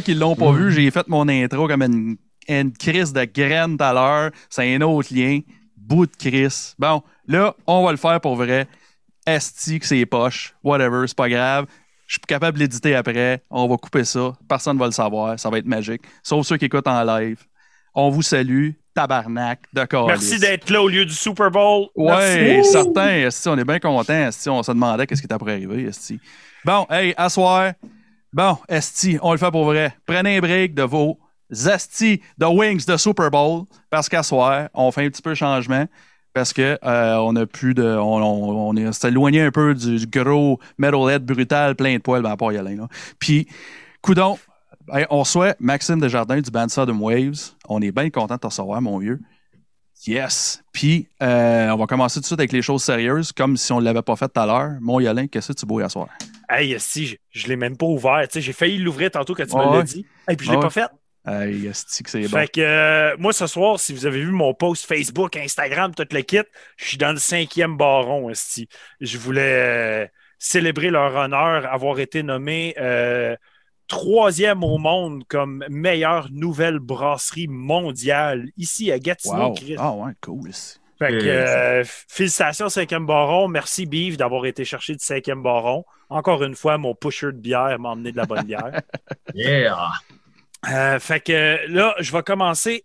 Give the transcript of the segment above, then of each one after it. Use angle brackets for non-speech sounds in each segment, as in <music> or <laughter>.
ceux qui l'ont pas vu, j'ai fait mon intro comme une, une crise de graines tout à l'heure. C'est un autre lien. Bout de crise. Bon, là, on va le faire pour vrai. Esti que c'est poche. Whatever, c'est pas grave. Je suis capable de l'éditer après. On va couper ça. Personne ne va le savoir. Ça va être magique. Sauf ceux qui écoutent en live. On vous salue. Tabarnak de. Merci d'être là au lieu du Super Bowl. Ouais, Merci. certain. esti, on est bien content. On se demandait qu'est-ce qui était pour arriver. esti. Bon, hey, asseoir. Bon, Esti, on le fait pour vrai. Prenez un break de vos Esti de Wings de Super Bowl parce qu'à soir, on fait un petit peu de changement parce que euh, on a plus de. On, on, on est s'est éloigné un peu du, gros metalhead brutal, plein de poils, ben à part là. Puis, coudon, on souhaite Maxime Desjardins du band Sodom Waves. On est bien content de te recevoir, mon vieux. Yes. Puis, euh, on va commencer tout de suite avec les choses sérieuses, comme si on ne l'avait pas fait tout à l'heure. Mon Yolin, qu'est-ce que tu bois à soir? Hey, si, je, je l'ai même pas ouvert. Tu sais, J'ai failli l'ouvrir tantôt quand tu Ouais, me l'as ouais. dit. Et puis je l'ai Ouais. pas fait. Hey, esti que c'est bon. Fait que euh, moi, ce soir, si vous avez vu mon post Facebook, Instagram, tout le kit, je suis dans le cinquième baron, esti. Je voulais euh, célébrer leur honneur, avoir été nommé euh, troisième au monde comme meilleure nouvelle brasserie mondiale ici à Gatineau. Wow. Ah ouais, cool. esti. Fait que, Euh, euh, félicitations, cinquième baron. Merci, Beef, d'avoir été chercher du cinquième baron. Encore une fois, mon pusher de bière m'a emmené de la bonne bière. <laughs> Yeah! Euh, fait que là, je vais commencer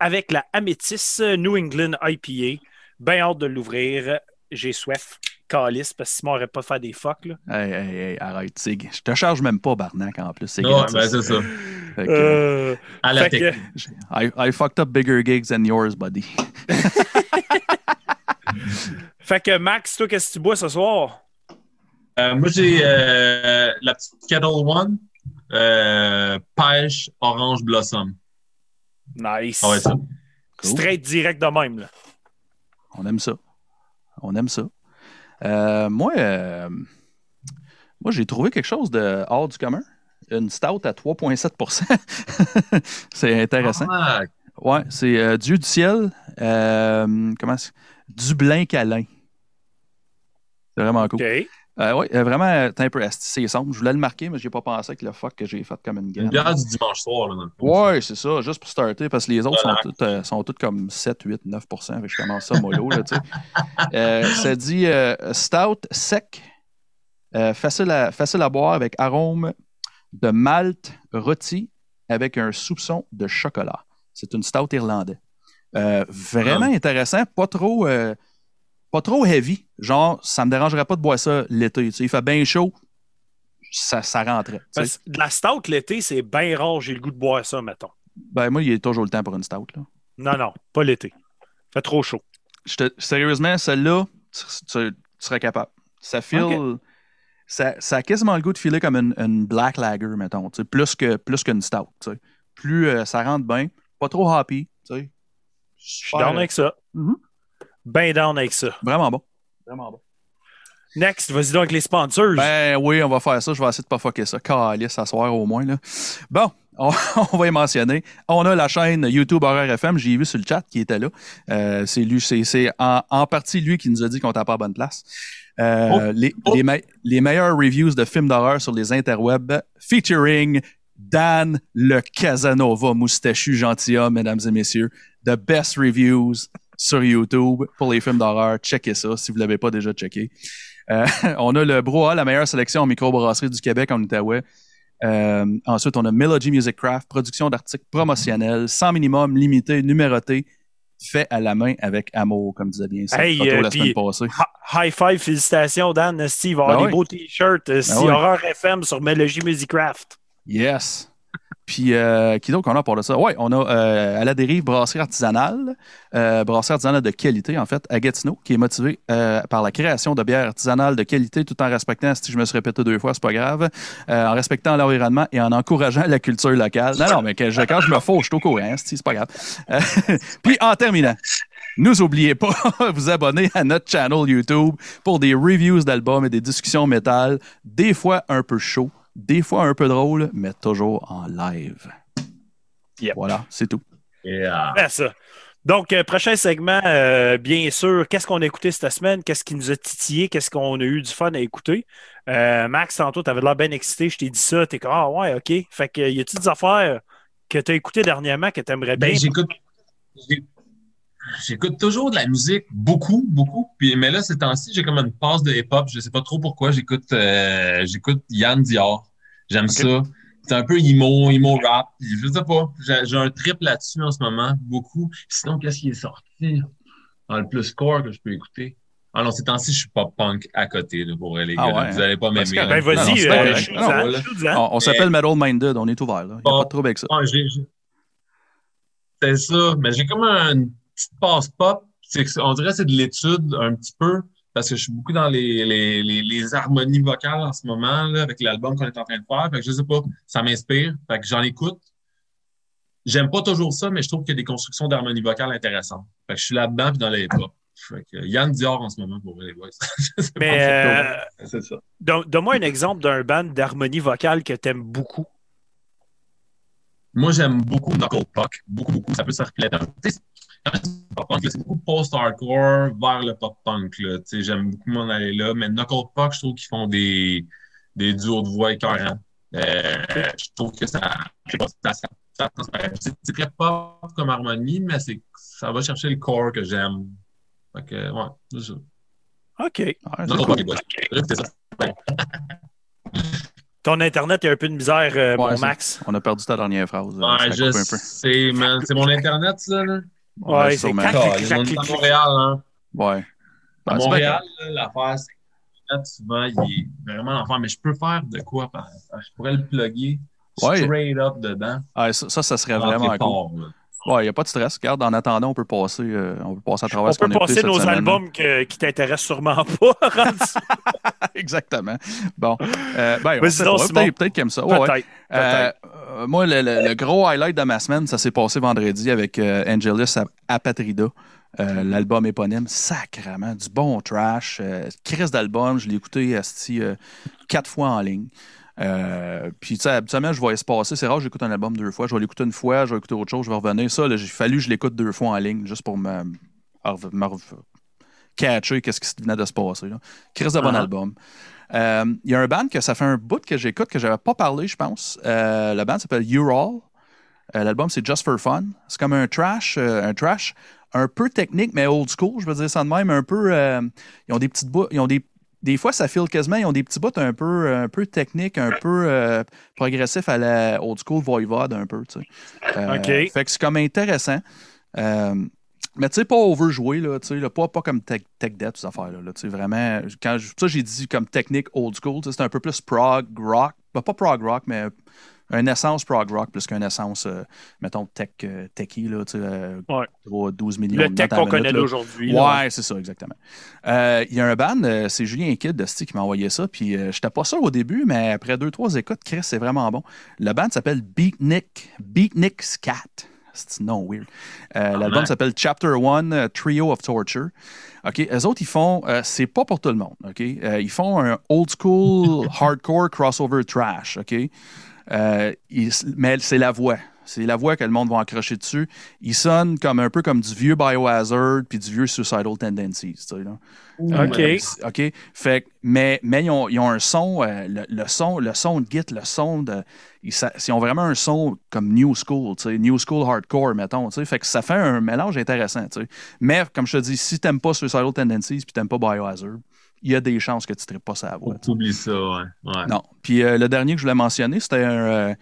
avec la Améthyste New England IPA. Bien hâte de l'ouvrir. J'ai soif. Calice, parce que Simon n'aurait pas fait des fuck. Là. Hey, hey, hey, arrête, Sig. Je te charge même pas, Barnac, en plus. C'est Ouais, ben c'est ça. Fait que, Euh, À la fait que- technique. I, I fucked up bigger gigs than yours, buddy. <laughs> fait que Max, toi, qu'est-ce que tu bois ce soir? Euh, moi, j'ai euh, la petite Kettle One, euh, pêche orange blossom. Nice. Ah ouais, ça. Cool. Straight direct de même. Là. On aime ça. On aime ça. Euh, moi, euh, moi j'ai trouvé quelque chose de hors du commun. Une stout à 3,7% <laughs> C'est intéressant. Ah, Ouais, c'est euh, Dieu du ciel. euh, comment c'est? Dublin Calin. C'est vraiment cool. OK. Euh, oui, euh, vraiment, euh, t'es un peu c'est sombre. Je voulais le marquer, mais j'ai pas pensé avec le fuck que j'ai fait comme une une graine. bière du dimanche soir, là, dans le fond. Ouais, c'est ça, juste pour starter, parce que les autres sont toutes, euh, sont toutes comme 7, 8, 9 fait que je commence ça mollo, là, tu sais. Euh, ça dit stout sec, facile, à, facile à boire avec arôme de malt rôti avec un soupçon de chocolat. C'est une stout irlandais. Euh, vraiment intéressant, pas trop, pas trop heavy. Genre, ça me dérangerait pas de boire ça l'été. tu sais. Il fait bien chaud, ça, ça rentrait. Parce de la stout l'été, c'est bien rare, j'ai le goût de boire ça, mettons. Ben, moi, il y a toujours le temps pour une stout. Là. Non, non, pas l'été. Fait trop chaud. Je te- sérieusement, celle-là, tu, tu- tu serais capable. Ça file. Ça, ça a quasiment le goût de filer comme une, une black lager, mettons. Plus que plus qu'une stout. tu sais. Plus euh, ça rentre bien. Pas trop happy. tu sais. Je suis down avec ça. Mhm. Ben down avec ça. Vraiment bon. Vraiment bon. Next, vas-y donc avec les sponsors. Ben oui, on va faire ça. Je vais essayer de pas fucker ça. Calice, à soir au moins. Là. Bon, <laughs> on, on va y mentionner. On a la chaîne YouTube Horror FM. J'ai vu sur le chat qui était là. Euh, c'est lui, c'est, c'est en, en partie lui qui nous a dit qu'on était pas à bonne place. Euh, Oh. les, Oh. les, me- les meilleures reviews de films d'horreur sur les interwebs featuring Dan le Casanova moustachu gentilhomme, mesdames et messieurs. The best reviews sur YouTube pour les films d'horreur. Checkez ça si vous l'avez pas déjà checké. Euh, <laughs> on a le Broa, la meilleure sélection en microbrasserie du Québec en Outaouais. Euh, ensuite, on a Melody Music Craft, production d'articles promotionnels, sans minimum, limité, numéroté, fait à la main avec amour, comme disait bien ça Hey, euh, la puis- semaine passée. High five, félicitations, Dan. Il va avoir Ben des oui. beaux t-shirts. Ben oui. Horreur FM sur Melody Musicraft. Yes. Puis, euh, qui d'autre qu'on a pour ça? Oui, on a euh, à la dérive brasserie artisanale, euh, brasserie artisanale de qualité, en fait, à Gatineau, qui est motivée euh, par la création de bières artisanales de qualité tout en respectant, si je me suis répété deux fois, c'est pas grave, en respectant l'environnement et en encourageant la culture locale. Non, non, mais quand je me fous, je suis au courant, c'est pas grave. <laughs> Puis, en terminant, nous oubliez pas <laughs> vous abonner à notre channel YouTube pour des reviews d'albums et des discussions métal, des fois un peu chaud, des fois un peu drôle, mais toujours en live. Yep. Voilà, c'est tout. Yeah. Ben, ça. Donc, euh, prochain segment, euh, bien sûr, qu'est-ce qu'on a écouté cette semaine? Qu'est-ce qui nous a titillé? Qu'est-ce qu'on a eu du fun à écouter? Euh, Max, tantôt, tu avais l'air bien excité. Je t'ai dit ça. Tu es comme, ah ouais, OK. Fait que, y a-t-il des affaires que tu as écoutées dernièrement que tu aimerais bien? Ben, j'écoute. J'écoute toujours de la musique, beaucoup, beaucoup. Puis, mais là, ces temps-ci, j'ai comme une passe de hip-hop. Je sais pas trop pourquoi. J'écoute euh, j'écoute Yann Dior. J'aime ça. C'est un peu emo, emo rap. Je sais pas. J'ai j'ai un trip là-dessus en ce moment, beaucoup. Sinon, qu'est-ce qui est sorti dans le plus core que je peux écouter? Ah non, ces temps-ci, je suis pas punk à côté, là, pour les Ah gars. là. ouais, Vous allez pas Parce m'aimer. là. Ben, vas-y, euh. On, on s'appelle Metal Minded, on est ouvert. Il n'y a Bon. pas de trouble avec ça. Ah, j'ai- j'ai- C'est ça. Mais j'ai comme une petite passe pop. On dirait que c'est de l'étude un petit peu. Parce que je suis beaucoup dans les, les, les, les harmonies vocales en ce moment, là, avec l'album qu'on est en train de faire. Fait que je sais pas, ça m'inspire. Fait que j'en écoute. J'aime pas toujours ça, mais je trouve qu'il y a des constructions d'harmonie vocale intéressantes. Fait que je suis là-dedans puis dans les hip-hop. Fait que Yann Dior en ce moment pour les boys. <laughs> Pas, Mais c'est euh, c'est ça. don- donne-moi un exemple d'un band d'harmonie vocale que tu aimes beaucoup. Moi, j'aime beaucoup Knuckle Puck. Beaucoup, beaucoup. Ça peut se refléter c'est pop punk, là, c'est beaucoup post-hardcore vers le pop-punk. là. Tu sais, J'aime beaucoup m'en aller là. Mais Knuckle Puck, je trouve qu'ils font des, des duos de voix écœurants. Euh, je trouve que ça, je sais pas, ça, ça, ça transparaît. c'est très pop comme harmonie, mais c'est ça va chercher le core que j'aime. Fait que, ouais, c'est ça. OK. Ouais, cool. Ça. <laughs> Ton Internet, il y a un peu de misère, euh, Ouais, Max. On a perdu ta dernière phrase. ça Ouais, a je coupé un peu. sais, man. C'est mon Internet, ça, là? Ouais, c'est Ah, à clac. Montréal, hein. Ouais. À Ben, c'est bien Montréal, là, l'affaire, c'est que souvent, il est vraiment l'enfer. Mais je peux faire de quoi? Je pourrais le plugger Ouais. straight up dedans. Ah, ça, ça, ça serait vraiment cool. là. Ouais, il n'y a pas de stress. Regarde, en attendant, on peut passer, euh, on peut passer à travers On ce qu'on peut passer nos albums que- qui t'intéressent sûrement pas. <laughs> <laughs> Exactement. Bon. Euh, ben, on. Peut-être aime ça. Ouais, ouais. Peut-être. Euh, moi, le, le- le gros highlight de ma semaine, ça s'est passé vendredi avec euh, Angelus Ap- Apatrida, l'album éponyme. Sacrement, du bon trash. Crise d'album, je l'ai écouté asti, quatre fois en ligne. Euh, puis, tu sais, habituellement, je vais se passer. C'est rare j'écoute un album deux fois. Je vais l'écouter une fois, je vais écouter autre chose, je vais revenir. Ça, j'ai fallu que je l'écoute deux fois en ligne, juste pour me, catcher qu'est-ce qui venait de se passer. Là. Chris de bon Ah. album. Euh, Il y a un band que ça fait un bout que j'écoute que j'avais pas parlé, je pense. Euh, le band s'appelle Ural. Euh, L'album, c'est Just for Fun. C'est comme un trash, euh, un trash un peu technique, mais old school, je veux dire ça de même. Un peu. euh, ils ont des petites bouts. Ils ont des. Des fois, ça file quasiment. Ils ont des petits bouts un peu, un peu techniques, un peu euh, progressifs à la old school voivode, un peu. tu sais. Euh, OK. Fait que c'est comme intéressant. Euh, mais tu sais, pas overjoué, là, tu sais, là, pas, pas comme Tech, tech Debt, ces affaires-là. Là, tu sais, vraiment, quand je- ça, j'ai dit comme technique old school, tu sais, c'est un peu plus prog rock. Ben, pas prog rock, mais un essence prog rock plus qu'un essence, euh, mettons, tech, euh, techie, là, tu sais, euh, Ouais. gros 12 millions Le de tech qu'on connaît là. Ouais, c'est ça, exactement. Euh, Il y a un band, euh, c'est Julien Kidd de Sti qui m'a envoyé ça, puis euh, j'étais pas sûr au début, mais après deux, trois écoutes, Chris, c'est vraiment bon. Le band s'appelle Beatnik, Beatnik Scat. C'est non weird. Euh, L'album s'appelle Chapter One, euh, Trio of Torture. OK, eux autres, ils font, euh, c'est pas pour tout le monde, OK? Euh, ils font un old school <laughs> hardcore crossover trash, OK? Euh, mais c'est la voix. C'est la voix que le monde va accrocher dessus. Il sonne comme un peu comme du vieux Biohazard puis du vieux Suicidal Tendencies. tu sais, là. OK. Euh, OK. Fait que- mais mais ils, ont, ils ont un son, euh, le, le son, le son de Git, le son de. Ils, ont vraiment un son comme New School, tu sais, New School Hardcore, mettons. tu sais. Fait que ça fait un mélange intéressant. tu sais. Mais comme je te dis, si t'aimes pas Suicidal Tendencies puis t'aimes pas Biohazard, il y a des chances que tu ne pas sa voix. tu sais. Oublie ça, ouais. ouais. Non. Puis euh, le dernier que je voulais mentionner, c'était un, euh,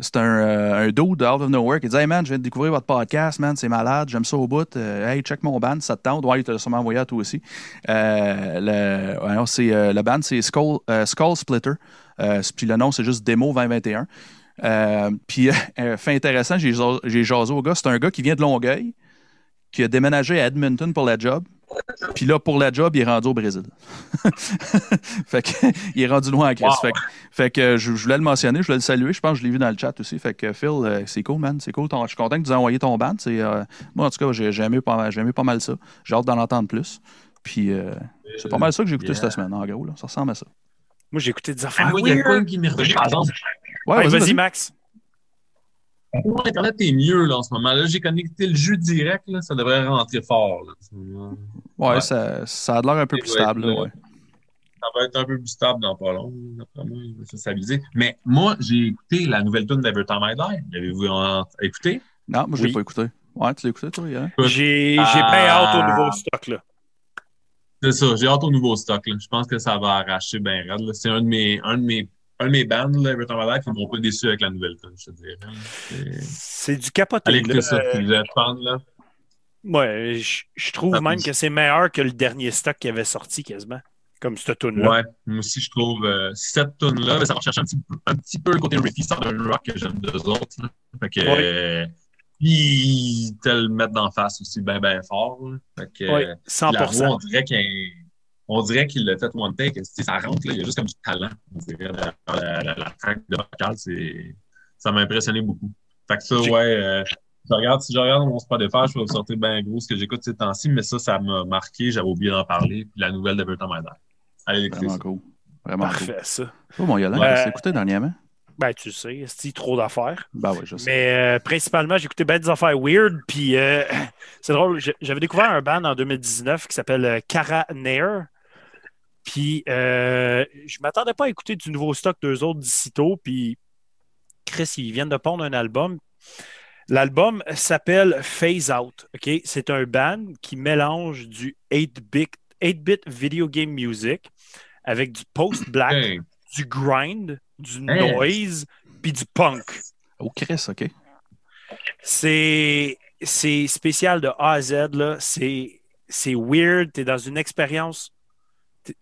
c'était un, euh, un dude Out of Nowhere qui disait Hey man, je viens de découvrir votre podcast, man, c'est malade, j'aime ça au bout. Euh, hey, check mon band, ça te tente. Ouais, il t'a sûrement envoyé à toi aussi. Euh, le, c'est, le band, c'est Skull, Skull Splitter. Puis le nom, c'est juste Demo 2021. Euh, puis, <laughs> fait intéressant, j'ai, j'ai jasé au gars. C'est un gars qui vient de Longueuil, qui a déménagé à Edmonton pour la job. Puis là, pour la job, il est rendu au Brésil. <laughs> fait que, il est rendu loin en Christ. Wow. Fait, que- fait que je, je voulais le mentionner, je voulais le saluer. Je pense que je l'ai vu dans le chat aussi. Fait que Phil, euh, c'est cool, man. C'est cool. Ton- je suis content que tu aies envoyé ton band. Euh, moi, en tout cas, j'ai, aimé pas mal, j'ai aimé pas mal ça. J'ai hâte d'en entendre plus. Puis euh, c'est pas mal ça que j'ai écouté Yeah. cette semaine, en gros. Là. Ça ressemble à ça. Moi, j'ai écté des Ah, affaires moi, il y a quoi qui exemple? Ouais, Ouais, vas-y, vas-y. Max. Moi, Internet est mieux là, en ce moment. Là, j'ai connecté le jeu direct, là, ça devrait rentrer fort. Là. Ouais, Ouais. Ça, ça a l'air un peu plus stable. là, ouais. Ça va être un peu plus stable dans pas long. Il va se stabiliser. Mais moi, j'ai écouté la nouvelle tune d'Every Time I Die. L'avez-vous écouté? Non, moi, je l'ai Oui. pas écouté. Ouais, tu l'as écouté, toi, hier? J'ai j'ai Ah. bien hâte au nouveau stock. Là. C'est ça, j'ai hâte au nouveau stock. Là. Je pense que ça va arracher bien raide. là. C'est un de mes, un de mes, un de mes bands, là, Every Time I Die, qui m'ont pas déçu avec la nouvelle tune, je te dirais. là. C'est- du capoté. Allez là. écouter ça, Euh, vous êtes fan, là. Ouais, je, je trouve Ah, même que c'est meilleur que le dernier stock qui avait sorti quasiment. Comme cette tune là Ouais, moi aussi, je trouve euh, cette tune-là, ça va chercher un petit, peu- un petit peu le côté riffy, ça d'un rock que j'aime d'eux autres. là. Fait que, Ouais. euh, te le mettent d'en face aussi bien, bien fort. là. Fait que, Oui, euh, 100 la voix, on dirait qu'il on dirait qu'il l'a fait one take. Ça rentre, là, il y a juste comme du talent. On dirait, la, la, la, la track de vocal, ça m'a impressionné beaucoup. Fait que ça, ouais, euh, je regarde, si je regarde mon Spotify, je vais vous sortir bien gros ce que j'écoute ces temps-ci, mais ça, ça m'a marqué, j'avais oublié d'en parler. Puis la nouvelle de Burton. Allez l'écouter. Vraiment ça. cool. Vraiment Parfait, ça. cool. Oh, mon Yolande, Ouais. écouté dernièrement? Ben, tu sais, c'est trop d'affaires. Ben oui, je sais. Mais euh, principalement, j'ai écouté ben des affaires weird. Puis euh, <clears throat> c'est drôle, j'avais découvert un band en 2019 qui s'appelle euh, Cara Nair. Puis euh, je m'attendais pas à écouter du nouveau stock d'eux autres d'ici tôt. Puis Chris, ils viennent de pondre un album. L'album s'appelle Phase Out. ok? C'est un band qui mélange du 8-bit 8-bit video game music avec du post-black, Hey, du grind, du Hey. noise, puis du punk. Oh, Chris, OK. C'est c'est spécial de A à Z. là. C'est c'est weird. Tu es dans une expérience. t'es-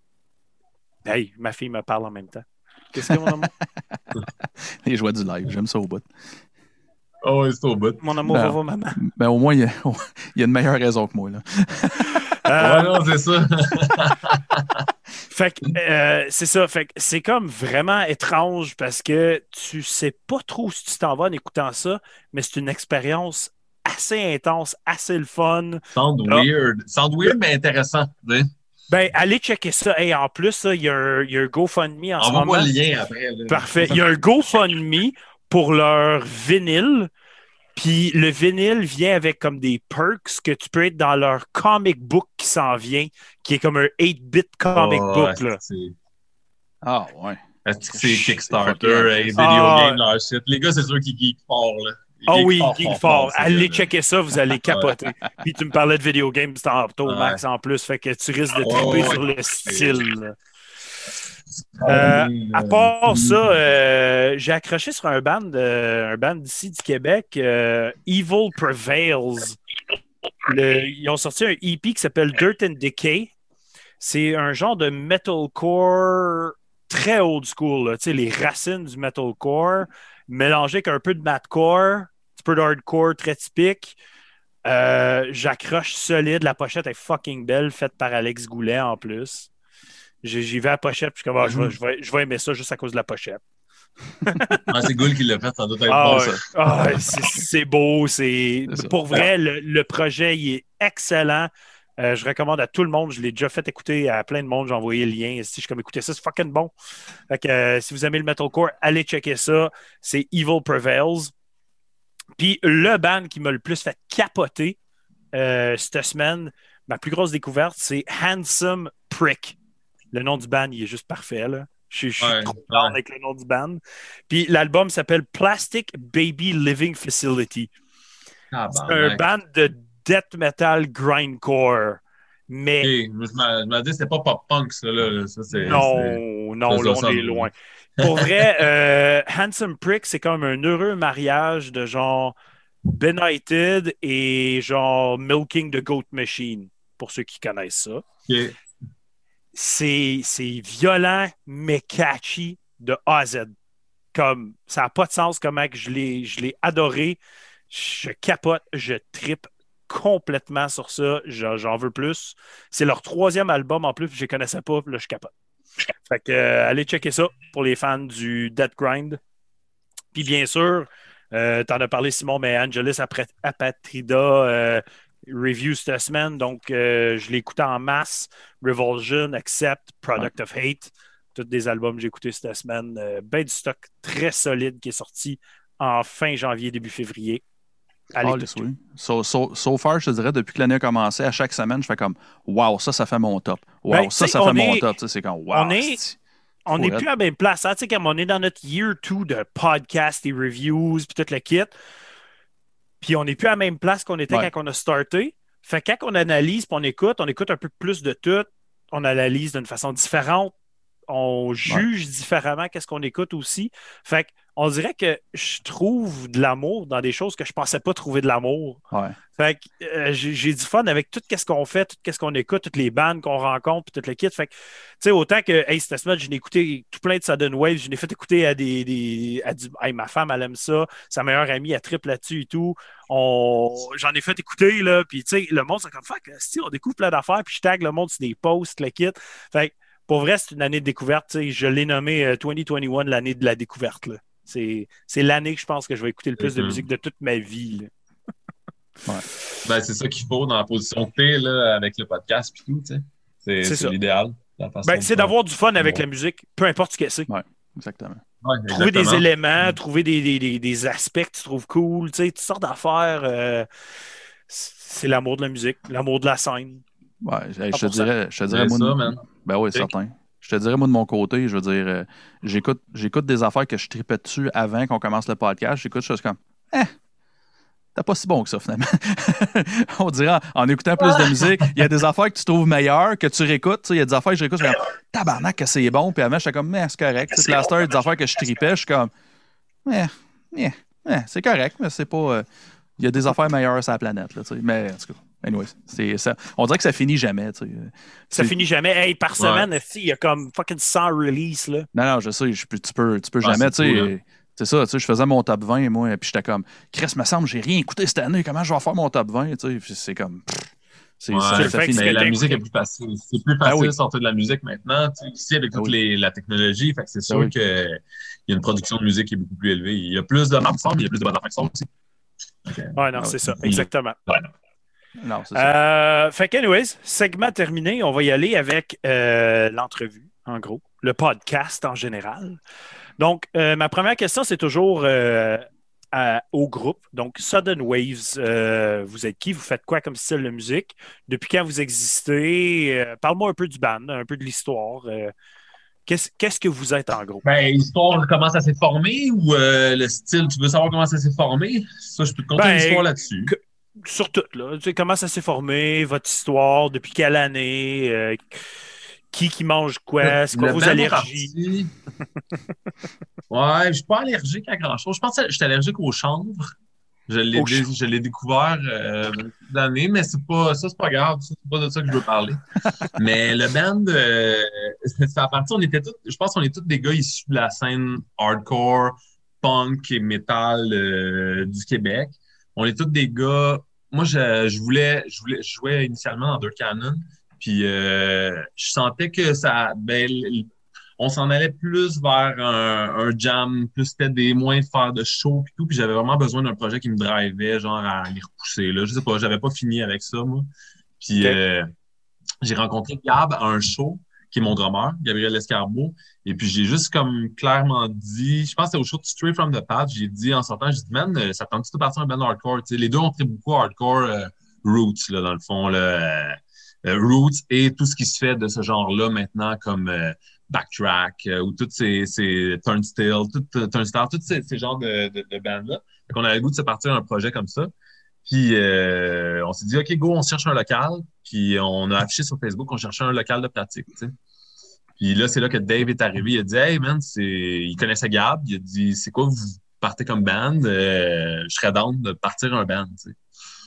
Hey, ma fille me parle en même temps. Qu'est-ce que mon amour? <laughs> Les joies du live, j'aime ça au bout. Oh, c'est au bout. Mon amour Non. va, va, maman. Mais au moins, il y, a, il y a une meilleure raison que moi. Là. Euh, <laughs> Ouais, non, c'est ça. <laughs> Fait que euh, c'est ça. Fait que c'est comme vraiment étrange parce que tu sais pas trop si tu t'en vas en écoutant ça, mais c'est une expérience assez intense, assez le fun. Sound Ah. weird. Sound weird, mais intéressant. tu sais. Ben, allez checker ça. Hey, en plus, il y, a un- il y a un GoFundMe en ce moment. Envoie-moi le lien après. là. Parfait. Il y a un GoFundMe pour leur vinyle. Puis le vinyle vient avec comme des perks que tu peux être dans leur comic book qui s'en vient, qui est comme un 8-bit comic Oh, book. Là. c'est- Ah, ouais. Est-ce que c'est Kickstarter et video Ah. game, leur shit? Les gars, c'est sûr qu'ils geek fort, là. Ah geek oui, fort, Geek fort, Fort. fort, Allez checker ça, vous allez <laughs> capoter. Puis tu me parlais de video games tantôt, Ouais. Max, en plus, fait que tu risques de Ouais, triper ouais, ouais. sur le style. Ah, Euh, oui, À euh, part ça, euh, j'ai accroché sur un band, euh, un band d'ici du Québec, Evil Prevails. Le- ils ont sorti un EP qui s'appelle Dirt and Decay. C'est un genre de metalcore très old school, là. Les racines du metalcore, mélangé avec un peu de mathcore, un petit peu d'hardcore très typique. J'accroche solide. La pochette est fucking belle, faite par Alex Goulet en plus. J'y vais à la pochette, puis je, ah, je, vais, je, vais, je aimer ça juste à cause de la pochette. <laughs> Ah, c'est Gould qui l'a fait, ça doit être Ah bon, ça. Ah c'est beau. c'est. Pour vrai, le, le projet il est excellent. Euh, je recommande à tout le monde. Je l'ai déjà fait écouter à plein de monde. J'ai envoyé le lien. Si je suis comme écouter ça, c'est fucking bon. Fait que, euh, si vous aimez le metalcore, allez checker ça. C'est Evil Prevails. Puis le band qui m'a le plus fait capoter euh, cette semaine, ma plus grosse découverte, c'est Handsome Prick. Le nom du band, il est juste parfait. Là. Je, suis- trop ouais. avec le nom du band. Puis l'album s'appelle Plastic Baby Living Facility. Ah, C'est ben, un band de death metal grindcore. Mais je me- dis, c'est pas pop punk, ça, là. Ça, non, non, ça, là, on est loin. Pour vrai, <laughs> euh, Handsome Prick, c'est comme un heureux mariage de genre Benighted et genre Milking the Goat Machine, pour ceux qui connaissent ça. C'est violent, mais catchy de A à Z. Comme, ça n'a pas de sens comment je l'ai adoré. Je capote, je tripe complètement sur ça. J'en veux plus. C'est leur troisième album en plus, je ne connaissais pas, là, je capote. Fait que, euh, allez checker ça pour les fans du Dead Grind. Puis bien sûr, euh, t'en as parlé, Simon, mais Angelis Apatrida euh, review cette semaine. Donc, euh, je l'ai écouté en masse. Revulsion, Accept, Product of Hate. Tous des albums que j'ai écoutés cette semaine. Euh, ben du stock très solide qui est sorti en fin janvier, début février. Allez, Ah, tout- oui. So, so, so far, je te dirais, depuis que l'année a commencé, à chaque semaine, je fais comme Wow, ça, ça fait mon top. Wow, Ben, ça, ça fait on mon top. C'est comme Wow. on est- on n'est plus à la même place. hein. Tu sais, comme on est dans notre year 2 de podcast et reviews, puis tout le kit. Puis on n'est plus à la même place qu'on était Ouais. quand on a starté. Fait que quand on analyse, puis on écoute, on écoute un peu plus de tout. On analyse d'une façon différente. On juge différemment qu'est-ce qu'on écoute aussi. Fait que on dirait que je trouve de l'amour dans des choses que je pensais pas trouver de l'amour. Ouais. Fait que euh, j'ai du fun avec tout ce qu'on fait, tout ce qu'on écoute, toutes les bandes qu'on rencontre, puis tout le kit. Fait que, tu sais, autant que, hey, cette semaine, je n'ai écouté tout plein de Sudden Waves, je l'ai fait écouter à des. des à du- hey, ma femme, elle aime ça, sa meilleure amie, elle triple là-dessus et tout. J'en ai fait écouter, là, puis, tu sais, le monde, c'est comme, fuck, si, on découvre plein d'affaires, puis je tag le monde sur des posts, le kit. Fait que, pour vrai, c'est une année de découverte, je l'ai nommé euh, 2021 l'année de la découverte, là. C'est c'est l'année que je pense que je vais écouter le plus de Mhm. musique de toute ma vie. là. <laughs> Ben, c'est ça qu'il faut dans la position que t'es, là, avec le podcast et tout, tu sais. C'est l'idéal. Ben, c'est d'avoir du fun avec la musique, peu importe ce que c'est. Exactement. Ouais, Trouver des exactement. éléments, Mm. trouver des, des- des- des aspects que tu trouves cool, tu sais, toutes sortes d'affaires. euh, c'est l'amour de la musique, l'amour de la scène. Ouais, hey, je te 100%. dirais, je te dirais moi, ça, man. Ben oui, certain. Je te dirais, moi, de mon côté, je veux dire, euh, j'écoute, j'écoute des affaires que je tripais dessus avant qu'on commence le podcast. J'écoute, je suis comme, eh, t'es pas si bon que ça, finalement. <laughs> On dirait, en, en écoutant plus de musique, il y a des affaires que tu trouves meilleures, que tu réécoutes. tu sais, Il y a des affaires que je réécoute, je suis comme, tabarnak, que c'est bon. Puis avant, j'étais comme, mais c'est correct. Y a des affaires que je tripais, je suis comme, eh, eh, eh, c'est correct, mais c'est pas. euh, il y a des affaires meilleures sur la planète. Là, tu sais. mais en tout cas, anyways, c'est, ça, on dirait que ça finit jamais. tu sais. Ça finit jamais. Hey, par semaine, il y a comme fucking 100 releases. Là. Non, non, je sais, je tu peux, tu peux Ah, jamais, tu c'est sais. cool, hein. C'est ça, tu sais, je faisais mon top 20, moi, puis j'étais comme, Chris, me semble, j'ai rien écouté cette année, comment je vais faire mon top 20, tu sais, c'est comme, Ouais, ça, fait Mais la musique est plus facile. C'est plus Ah facile oui. de sortir de la musique maintenant. Tu sais, ici, avec Ah toute oui. la technologie, fait que c'est sûr oui. qu'il y a une production de musique qui est beaucoup plus élevée. Il y a plus de mais il y a plus de bonnes affaires aussi. Ouais, non, Ah, c'est ça, oui. exactement. Non, c'est ça. Euh, fait que, anyways, segment terminé, on va y aller avec euh, l'entrevue, en gros, le podcast en général. Donc, euh, ma première question, c'est toujours euh, à- au groupe. Donc, Sudden Waves, euh, vous êtes qui? Vous faites quoi comme style de musique? Depuis quand vous existez? Euh, Parle-moi un peu du band, un peu de l'histoire. euh, Qu'est-ce qu'est-ce que vous êtes en gros? Ben, l'histoire, comment ça s'est formé ou euh, le style, tu veux savoir comment ça s'est formé? Ça, je peux te conter Ben, une histoire là-dessus. Sur tout, là. Tu sais, comment ça s'est formé, votre histoire, depuis quelle année, euh, qui qui mange quoi, c'est quoi vos allergies? parti- <laughs> ouais, je suis pas allergique à grand-chose. Je pense que j'étais allergique au chanvre. Je l'ai, je l'ai découvert euh, d'années, mais c'est pas, ça, c'est pas grave. Ça, C'est pas de ça que je veux parler. <laughs> mais le band, euh, c'est à partir, on était tous, je pense qu'on est tous des gars issus de la scène hardcore, punk et metal euh, du Québec. On est tous des gars. Moi, je, je voulais, je voulais, je jouais initialement dans Dirt Cannon. Puis euh, je sentais que ça, ben, on s'en allait plus vers un, un jam, plus c'était des moyens de faire de show puis tout. Puis j'avais vraiment besoin d'un projet qui me drivait, genre à les repousser. Là. Je sais pas, j'avais pas fini avec ça, moi. Puis euh, j'ai rencontré Gab à un show, qui est mon drummer, Gabriel Escarbeau. Et puis j'ai juste comme clairement dit, je pense que c'était au show de Straight from the Path, j'ai dit en sortant, j'ai dit, man, euh, ça tente de partir un band hardcore? Les deux ont très beaucoup hardcore euh, roots, là, dans le fond. Là, euh, roots et tout ce qui se fait de ce genre-là maintenant, comme Backtrack ou toutes ces, ces Turnstile, tout, Turnstile, tous ces, ces genres de, de, de bands-là. Fait qu'on avait le goût de se partir un projet comme ça. Puis euh, on s'est dit, OK, go, on cherche un local. Puis on a affiché sur Facebook qu'on cherchait un local de pratique. Puis là, c'est là que Dave est arrivé. Il a dit, Hey, man, il connaissait Gab. Il a dit, c'est quoi vous partez comme band? Euh, je serais down de partir un band.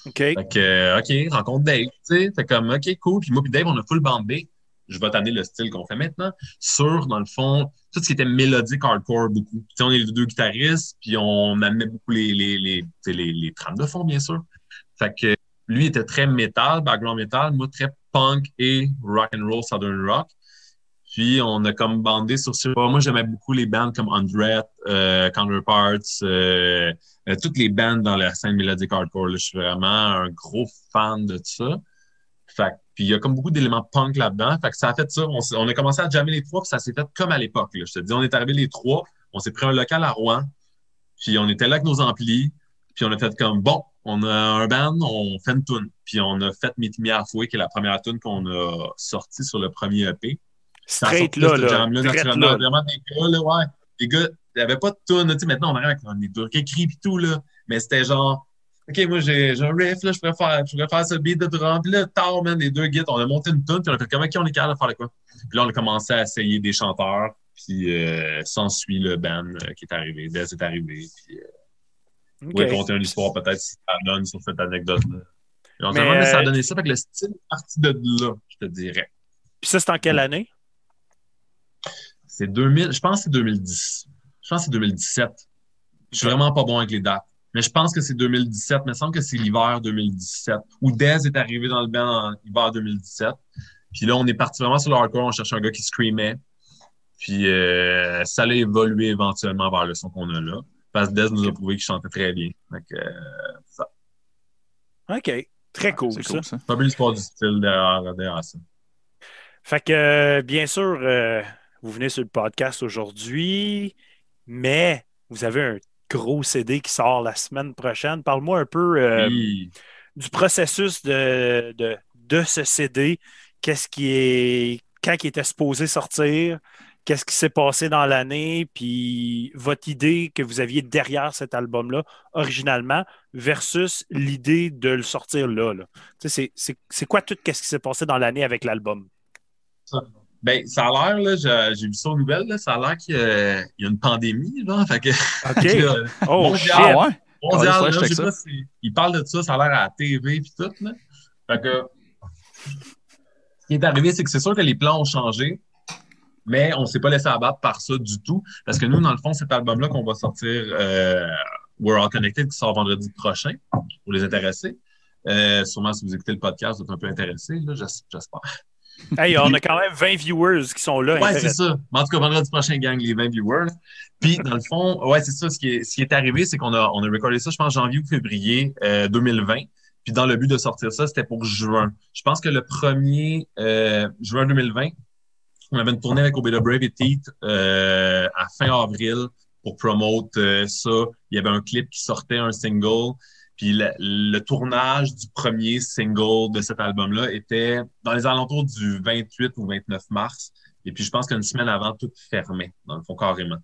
OK. Fait que, euh, OK, rencontre Dave, tu sais. Fait comme, OK, cool. Puis moi puis Dave, on a full bandé. Je vais t'amener le style qu'on fait maintenant sur, dans le fond, tout ce qui était mélodique hardcore beaucoup. Puis, on est les deux guitaristes, puis on amenait beaucoup les, les, les, les, les trames de fond, bien sûr. Fait que lui était très metal, background metal, moi très punk et rock and roll, southern rock. Puis on a comme bandé sur ce. Moi, j'aimais beaucoup les bands comme Undread, euh, Counterparts, euh, euh, toutes les bands dans la scène mélodique hardcore. Je suis vraiment un gros fan de ça. Fait puis il y a comme beaucoup d'éléments punk là-dedans. Fait que ça a fait ça. On, a commencé à jammer les trois, puis ça s'est fait comme à l'époque. là. Je te dis, on est arrivé les trois. On s'est pris un local à Rouen. Puis on était là avec nos amplis. Puis on a fait comme, bon, on a un band, on fait une tune. Puis on a fait Meet Me Halfway, qui est la première tune qu'on a sortie sur le premier EP. Straight là, là. jam-là, Direct naturellement, là. vraiment des gars, là, ouais. Les gars, il n'y avait pas de tune. Tu sais, maintenant, on arrive avec des trucs écrits et tout, là. Mais c'était genre, OK, moi, j'ai j'ai un riff, là, je pourrais faire, je pourrais faire ce beat de drum. Puis là, tard, man, les deux guides, on a monté une tune, puis on a fait comment on est capable de faire de quoi? Puis là, on a commencé à essayer des chanteurs, puis euh, s'ensuit le band euh, qui est arrivé. Dez est arrivé, puis euh, OK. vous raconter une histoire peut-être si ça donne sur cette anecdote-là. Éventuellement, Mais, mais, ça a euh, donné ça, fait que le style est parti de là, je te dirais. Puis ça, c'est en quelle année? C'est 2000, je pense que c'est 2010. Je pense que c'est 2017. Je suis vraiment pas bon avec les dates. Mais je pense que c'est 2017. Mais il me semble que c'est l'hiver 2017. Où Dez est arrivé dans le band en hiver 2017. Puis là, on est parti vraiment sur le hardcore. On cherchait un gars qui screamait. Puis euh, ça allait évoluer éventuellement vers le son qu'on a là. Parce que Dez nous a prouvé qu'il chantait très bien. Fait que, euh, ça. OK. Très cool, C'est ça. cool, ça. Pas mal l'histoire du style derrière, derrière ça. Fait que, euh, bien sûr, euh, vous venez sur le podcast aujourd'hui, mais vous avez un gros CD qui sort la semaine prochaine. Parle-moi un peu euh, du processus de, de, de ce CD. Qu'est-ce qui est. Quand il était supposé sortir, qu'est-ce qui s'est passé dans l'année, puis votre idée que vous aviez derrière cet album-là, originalement, versus l'idée de le sortir là. là. Tu sais, c'est- c'est c'est quoi tout qu'est-ce qui s'est passé dans l'année avec l'album? Ben, ça a l'air, là, j'ai vu ça aux nouvelles, là, ça a l'air qu'il y, a il y a une pandémie, là. Fait que, OK. <laughs> Oh, Mondial. shit. Ouais? mondial, là, je je check sais pas si- il parle de ça, ça a l'air à la TV et tout. Là. Fait que, ce qui est arrivé, c'est que c'est sûr que les plans ont changé, mais on s'est pas laissé abattre par ça du tout. Parce que nous, dans le fond, cet album-là qu'on va sortir, euh, We're All Connected, qui sort vendredi prochain, pour les intéressés. Euh, sûrement, si vous écoutez le podcast, vous êtes un peu intéressés, j'espère. Hey, on a quand même 20 viewers qui sont là. Ouais, c'est ça. En tout cas, vendredi prochain, gang, les 20 viewers. Puis, dans le fond, ouais, c'est ça. Ce qui est, ce qui est arrivé, c'est qu'on a, on a recordé ça, je pense, janvier ou février euh, 2020. Puis, dans le but de sortir ça, c'était pour juin. Je pense que le 1er euh, juin 2020, on avait une tournée avec Obeda Brave et Teeth euh, à fin avril pour promote euh, ça. Il y avait un clip qui sortait, un single. Puis le, le tournage du premier single de cet album-là était dans les alentours du 28 ou 29 mars. Et puis je pense qu'une semaine avant, tout fermait, dans le fond, carrément.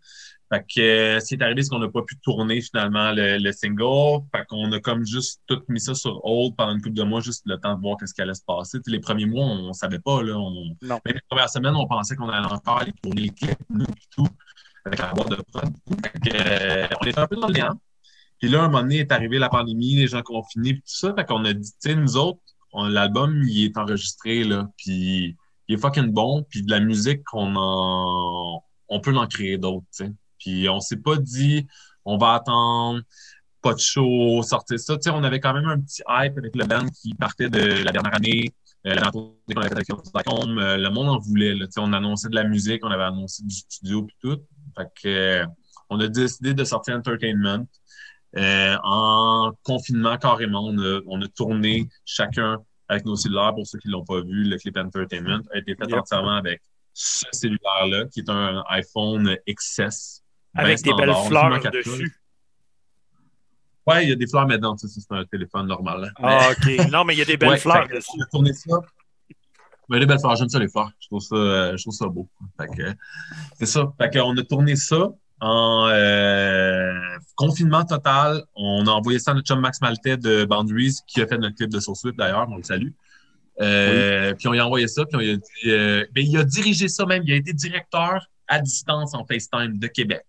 Fait que euh, ce qui est arrivé, c'est qu'on n'a pas pu tourner finalement le, le single. Fait qu'on a comme juste tout mis ça sur hold pendant une couple de mois, juste le temps de voir qu'est-ce qui allait se passer. Les premiers mois, on, ne savait pas. Là, on... Même les premières semaines, on pensait qu'on allait encore aller tourner les clips, nous, et tout, avec la boîte de prod. Fait que, euh, on était un peu dans le néant. Puis là, un moment donné, est arrivé la pandémie, les gens confinés, puis tout ça. Fait qu'on a dit, tu sais, nous autres, l'album, il est enregistré, là, puis il est fucking bon, puis de la musique, on en, on peut en créer d'autres, tu sais. Puis on s'est pas dit, on va attendre, pas de show, sortir ça. Tu sais, on avait quand même un petit hype avec le band qui partait de la dernière année, euh, qu'on euh, le monde en voulait, là. On annonçait de la musique, on avait annoncé du studio, puis tout. Fait que, euh, on a décidé de sortir Entertainment. Euh, en confinement, carrément, on a, on a tourné chacun avec nos cellulaires. Pour ceux qui l'ont pas vu, le clip Entertainment a été fait entièrement avec ce cellulaire-là, qui est un iPhone XS. Avec des belles fleurs on filme en 4K, dessus. Ouais, il y a des fleurs maintenant, sais, c'est un téléphone normal. là. Ah, OK. Non, mais il y a des belles Ouais, fleurs dessus. On a tourné ça. Mais les belles fleurs, j'aime ça les fleurs. Je trouve ça, euh, je trouve ça beau. Fait que, c'est ça. Fait qu'on a tourné ça en euh, confinement total. On a envoyé ça à notre chum Max Maltais de Boundaries, qui a fait notre clip de Source d'ailleurs. On le salue. Euh, Puis on lui a envoyé ça, puis on lui a dit, euh, ben, il a dirigé ça même. Il a été directeur à distance en FaceTime de Québec.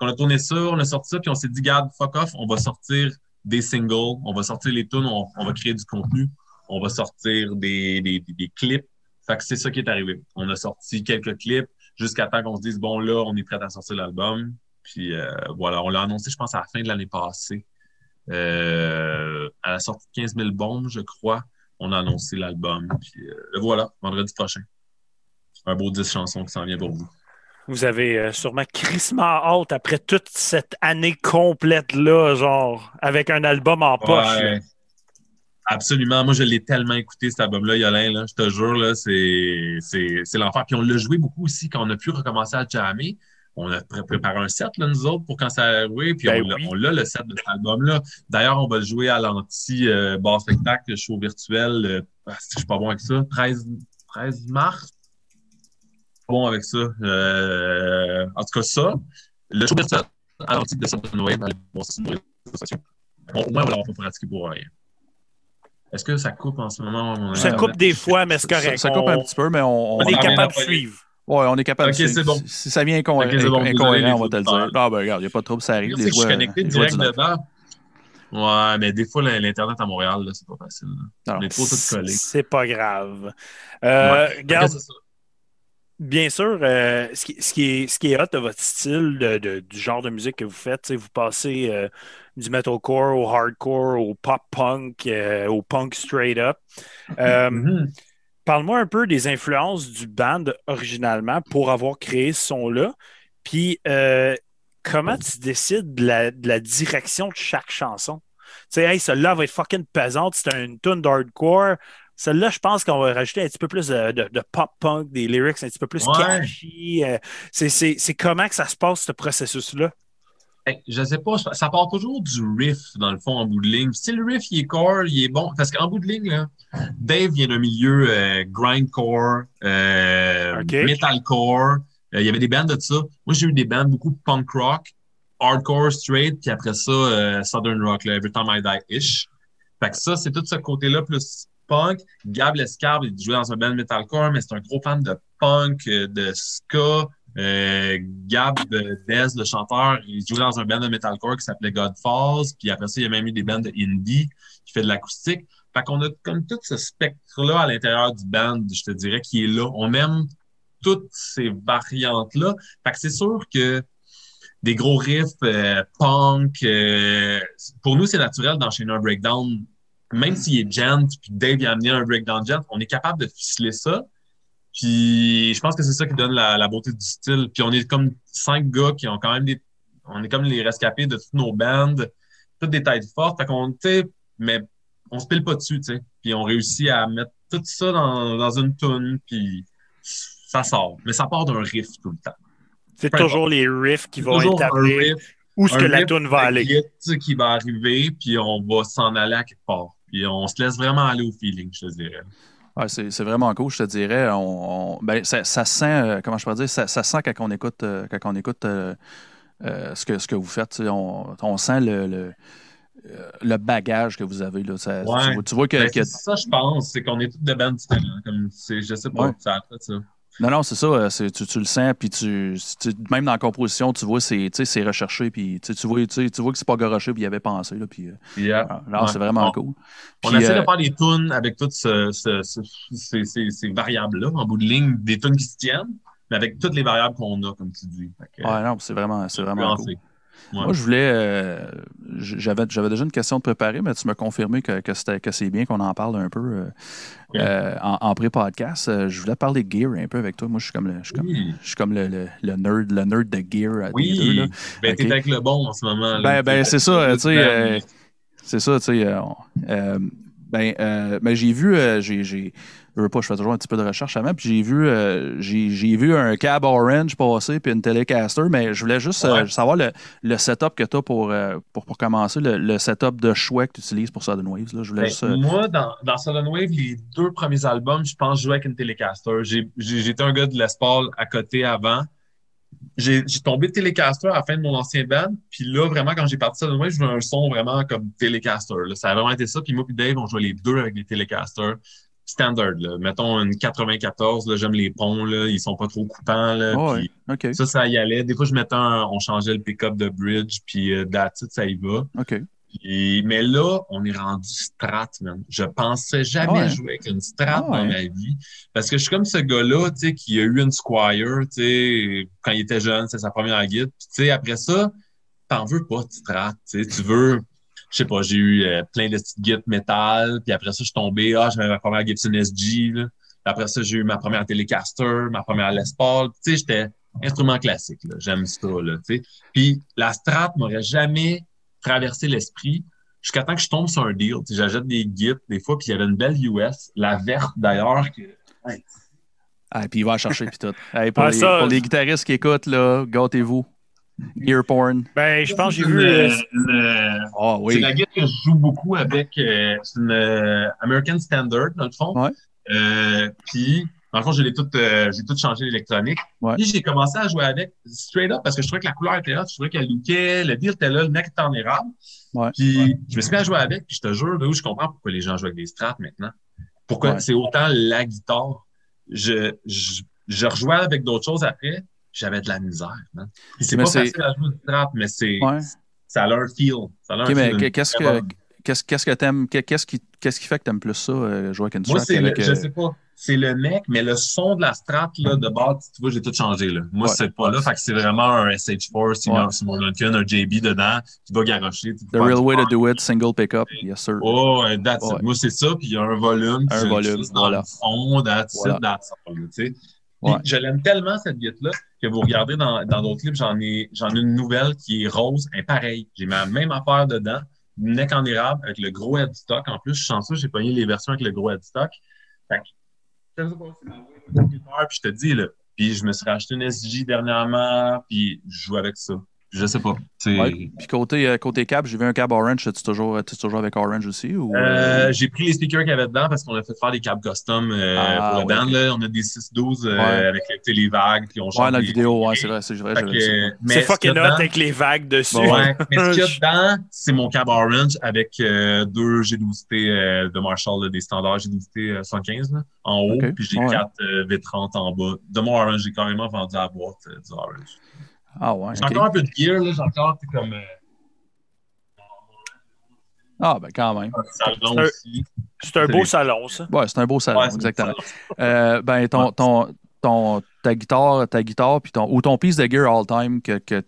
On a tourné ça, on a sorti ça, puis on s'est dit, garde, fuck off, on va sortir des singles, on va sortir les tunes, on, on va créer du contenu, on va sortir des, des, des, des clips. Fait que c'est ça qui est arrivé. On a sorti quelques clips jusqu'à temps qu'on se dise, bon, là, on est prêt à sortir l'album. Puis euh, voilà, on l'a annoncé, je pense, à la fin de l'année passée. Euh, à la sortie de 15 000 bombes, je crois, on a annoncé l'album. Puis euh, le voilà, vendredi prochain. Un beau 10 chansons qui s'en vient pour vous. Vous avez sûrement crissement hâte après toute cette année complète-là, genre, avec un album en poche. Ouais. Absolument. Moi, je l'ai tellement écouté, cet album-là, Yolin, là. Je te jure, là, c'est, c'est, c'est l'enfer. Puis on l'a joué beaucoup aussi quand on a pu recommencer à jammer. on a pré- préparé un set, là, nous autres, pour quand ça a joué, puis Ben on l'a- oui. l'a, le set de cet album-là. D'ailleurs, on va le jouer à l'anti-bar spectacle, le show virtuel. euh, ah, je suis pas bon avec ça. 13, 13 mars? Pas bon avec ça. Euh, en tout cas, ça. Le show virtuel à l'anti de sociaux. Bon, au moins, on va l'avoir pas pratiqué pour rien. Est-ce que ça coupe en ce moment? Ça coupe des fois, mais c'est Ça, correct. ça coupe un petit peu, mais on, on est capable de non, suivre. Ouais, on est capable Ok, de c'est bon. Si, ça vient c'est bon, incohérent, on va te le dire. auditeurs. Ah, ben regarde, il n'y a pas de trouble, ça arrive. C'est que je suis joueurs- connecté les joueurs direct dedans. Ouais, mais des fois, l'Internet à Montréal, c'est pas facile. là. Non, On est trop tous collés. C'est pas grave. Euh, Ouais. regarde, c'est bien sûr, euh, ce, qui, ce, qui est, ce qui est hot de votre style, de, de- du genre de musique que vous faites, sais, vous passez euh, du metalcore au hardcore, au pop-punk, euh, au punk straight up. Euh, <laughs> Mhm. Parle-moi un peu des influences du band originalement pour avoir créé ce son-là. Puis, euh, comment tu décides de la, de la direction de chaque chanson? Tu sais, hey, celle-là va être fucking pesante, c'est une tune d'hardcore. Celle-là, je pense qu'on va rajouter un petit peu plus de, de- de pop-punk, des lyrics un petit peu plus Ouais. catchy. c'est comment que ça se passe, ce processus-là? Je sais pas, ça part toujours du riff, dans le fond, en bout de ligne. Si le riff, il est core, il est bon. Parce qu'en bout de ligne, là, Dave vient d'un milieu euh, grindcore, euh, Ok. metalcore. Euh, il y avait des bands de ça. Moi, j'ai eu des bands beaucoup punk rock, hardcore, straight, puis après ça, euh, southern rock, là, Every Time I Die-ish. Fait que ça, c'est tout ce côté-là, plus punk. Gab Lescarbe, il jouait dans un band metalcore, mais c'est un gros fan de punk, euh, de ska. Euh, Gab euh, Dez, le chanteur, il jouait dans un band de metalcore qui s'appelait Godfalls. Puis après ça, il y a même eu des bands de indie qui fait de l'acoustique. Fait qu'on a comme tout ce spectre-là à l'intérieur du band, je te dirais, qui est là. On aime toutes ces variantes-là. Fait que c'est sûr que des gros riffs euh, punk, euh, pour nous, c'est naturel d'enchaîner un breakdown. Même s'il est gent, puis Dave a amené un breakdown gent, on est capable de ficeler ça. Puis je pense que c'est ça qui donne la, la beauté du style. Puis on est comme cinq gars qui ont quand même des. On est comme les rescapés de toutes nos bandes, toutes des têtes fortes. Fait qu'on, mais on se pile pas dessus, tu sais. Puis on réussit à mettre tout ça dans, dans une tune, puis ça sort. Mais ça part d'un riff tout le temps. C'est toujours les riffs qui vont établir où est-ce que la tune va aller. qui va arriver, puis on va s'en aller à quelque part. Puis on se laisse vraiment aller au feeling, je te dirais. Ouais, c'est vraiment cool, je te dirais. On, on- ben, ça, ça sent, euh, comment je peux dire, ça, ça sent quand on écoute, euh, quand on écoute euh, euh, ce, que, ce que vous faites. On, on sent le, le, euh, le bagage que vous avez. Là. Ça- Ouais. tu, tu vois que, Ben, que- c'est ça, je pense, c'est qu'on est tous de bandes différentes. Comme, je sais pas, Ouais. ça ça. Non, non, c'est ça. euh, c'est- Tu, tu le sens, puis tu, tu- même dans la composition, tu vois, c'est recherché, puis tu vois, tu vois que c'est pas garoché, puis il y avait pensé. Là, puis, euh, Yeah. ah, Ouais. c'est vraiment On- cool. On essaie euh, de faire des tunes avec toutes ce- ce- ce- ces, ces- ces variables-là, en bout de ligne, des tunes qui se tiennent, mais avec toutes les variables qu'on a, comme tu dis. Que, ouais, non, c'est vraiment, c'est vraiment cool. Ouais. Moi, je voulais. euh, j'avais, j'avais déjà une question de préparer, mais tu m'as confirmé que, que, c'était, que c'est bien qu'on en parle un peu euh, euh, en, en pré-podcast. Je voulais parler de gear un peu avec toi. Moi, je suis comme le, je suis comme, Oui. je suis comme le, le- le nerd, le nerd de gear euh, des Oui, deux. Là. ben, t'es avec le bon en ce moment. là. Ben, ben, c'est ça, tu sais, C'est ça, tu sais. ben, euh, ben, j'ai vu, j'ai, j'ai, je veux pas, je fais toujours un petit peu de recherche avant, puis j'ai vu, euh, j'ai, vu un cab orange passer, puis une Telecaster, mais je voulais juste euh, savoir le, le setup que tu as pour, euh, pour, pour commencer, le, le setup de choix que tu utilises pour Sudden Waves. Là. Je voulais Ben, juste. Moi, dans, dans Sudden Wave, les deux premiers albums, je pense, je jouais avec une Telecaster. J'étais un gars de Les Paul à côté avant. J'ai tombé de Telecaster à la fin de mon ancien band. Puis là, vraiment, quand j'ai parti Sudden Wave, je voulais un son vraiment comme Telecaster. là. Ça a vraiment été ça. Puis moi puis Dave, on jouait les deux avec des Telecaster. Standard, là. Mettons une 94, là, j'aime les ponts, là. Ils sont pas trop coupants, là. Ah ouais, OK. ça, ça y allait. Des fois, je mettais un, on changeait le pick-up de bridge, puis that's it, ça y va. Et- mais là, on est rendu strat, man. Je pensais jamais Ouais. jouer avec une strat Ah ouais. dans ma vie. Parce que je suis comme ce gars-là, tu sais, qui a eu une Squire, tu sais, quand il était jeune, c'est sa première guide. Puis, tu sais, après ça, t'en veux pas de strat, tu sais, tu veux, je sais pas, j'ai eu euh, plein de petites guides métal, puis après ça, je suis tombé, ah, j'avais ma première Gibson SG, là. Puis Après ça, j'ai eu ma première Telecaster, ma première Les Paul. Tu sais, j'étais instrument classique, là. J'aime ça, là, tu sais. Puis la strat m'aurait jamais traversé l'esprit jusqu'à temps que je tombe sur un deal. Tu sais, J'achète des guides des fois, puis il y avait une belle US, la verte d'ailleurs, que ouais, Ah, puis il va chercher, puis tout. <laughs> Hey, pour, Ah, les, ça, pour les guitaristes qui écoutent, là, gâtez-vous. Porn. Ben, je pense que j'ai vu. euh, une, euh, Ah C'est la guitare que je joue beaucoup avec. euh, c'est une euh, American Standard, dans le fond. Ouais. Euh, puis, dans le fond, j'ai tout, euh, j'ai tout changé l'électronique. Ouais. Puis, j'ai commencé à jouer avec straight up parce que je trouvais que la couleur était là, je trouvais qu'elle lookait, le deal était là, le neck était en érable. Ouais. Puis, je me suis mis à jouer avec, puis je te jure, de où je comprends pourquoi les gens jouent avec des straps maintenant. Pourquoi Ouais. c'est autant la guitare. Je, je, je rejouais avec d'autres choses après, j'avais de la misère. Puis C'est pas facile à jouer une strap, mais c'est, Ouais. ça a leur feel. Ça a mais qu'est-ce que qu'est-ce qu'est-ce que t'aimes qu'est-ce qui qu'est-ce qui fait que t'aimes plus ça euh, jouer avec une Moi, le, je euh, sais pas, c'est le neck, mais le son de la strat là, de base, tu vois, j'ai tout changé. Là. Moi, Ouais. c'est pas là. Fait que c'est vraiment un SH4, c'est Ouais. un Simon Duncan, un JB dedans, qui va garocher. tu The real way to do it, single pickup, yes sir. Oh, that's it. Moi, c'est ça, puis il y a un volume. Un volume, dans voilà. le fond, that's it, that's all, là, tu sais. Ouais. je l'aime tellement, cette guitare-là, que vous regardez dans d'autres clips, j'en ai, j'en ai une nouvelle qui est rose, pareil. J'ai ma même affaire dedans, neck en érable, avec le gros headstock. En plus, je suis chanceux, j'ai pogné les versions avec le gros headstock. Fait que, je te dis, là, puis je me suis racheté une SG dernièrement, puis je joue avec ça. Je sais pas. Ouais. Puis côté côté côté cab, j'ai vu un cab orange, tu toujours tu toujours avec orange aussi ou Euh, j'ai pris les speakers qu'il y avait dedans parce qu'on a fait faire des câbles custom euh, Ah, pour le ouais, band. ok. Là. On a des 6-12 euh, Ouais. avec les vagues, puis on Ouais, la vidéo, ouais, c'est vrai, c'est vrai, C'est ce qu'il y fucking hot avec les vagues dessus. Bon, Ouais, mais <laughs> ce qu'il y a dedans, c'est mon cab orange avec euh, deux G12T euh, de Marshall, là, des standards G12T euh, 115 là, en haut, puis j'ai ouais. quatre euh, V30 en bas. De mon orange, j'ai carrément vendu à la boîte euh, du orange. Ah ouais. J'ai encore un peu de gear, là, j'ai encore tu comme euh, Ah ben quand même. un salon C'est un- aussi. C'est un beau salon, ça. Ouais, c'est un beau salon, Ouais, exactement. Euh, ben ton, ton, ton ta guitare, ta guitare puis ton ou ton piece de gear all time que, que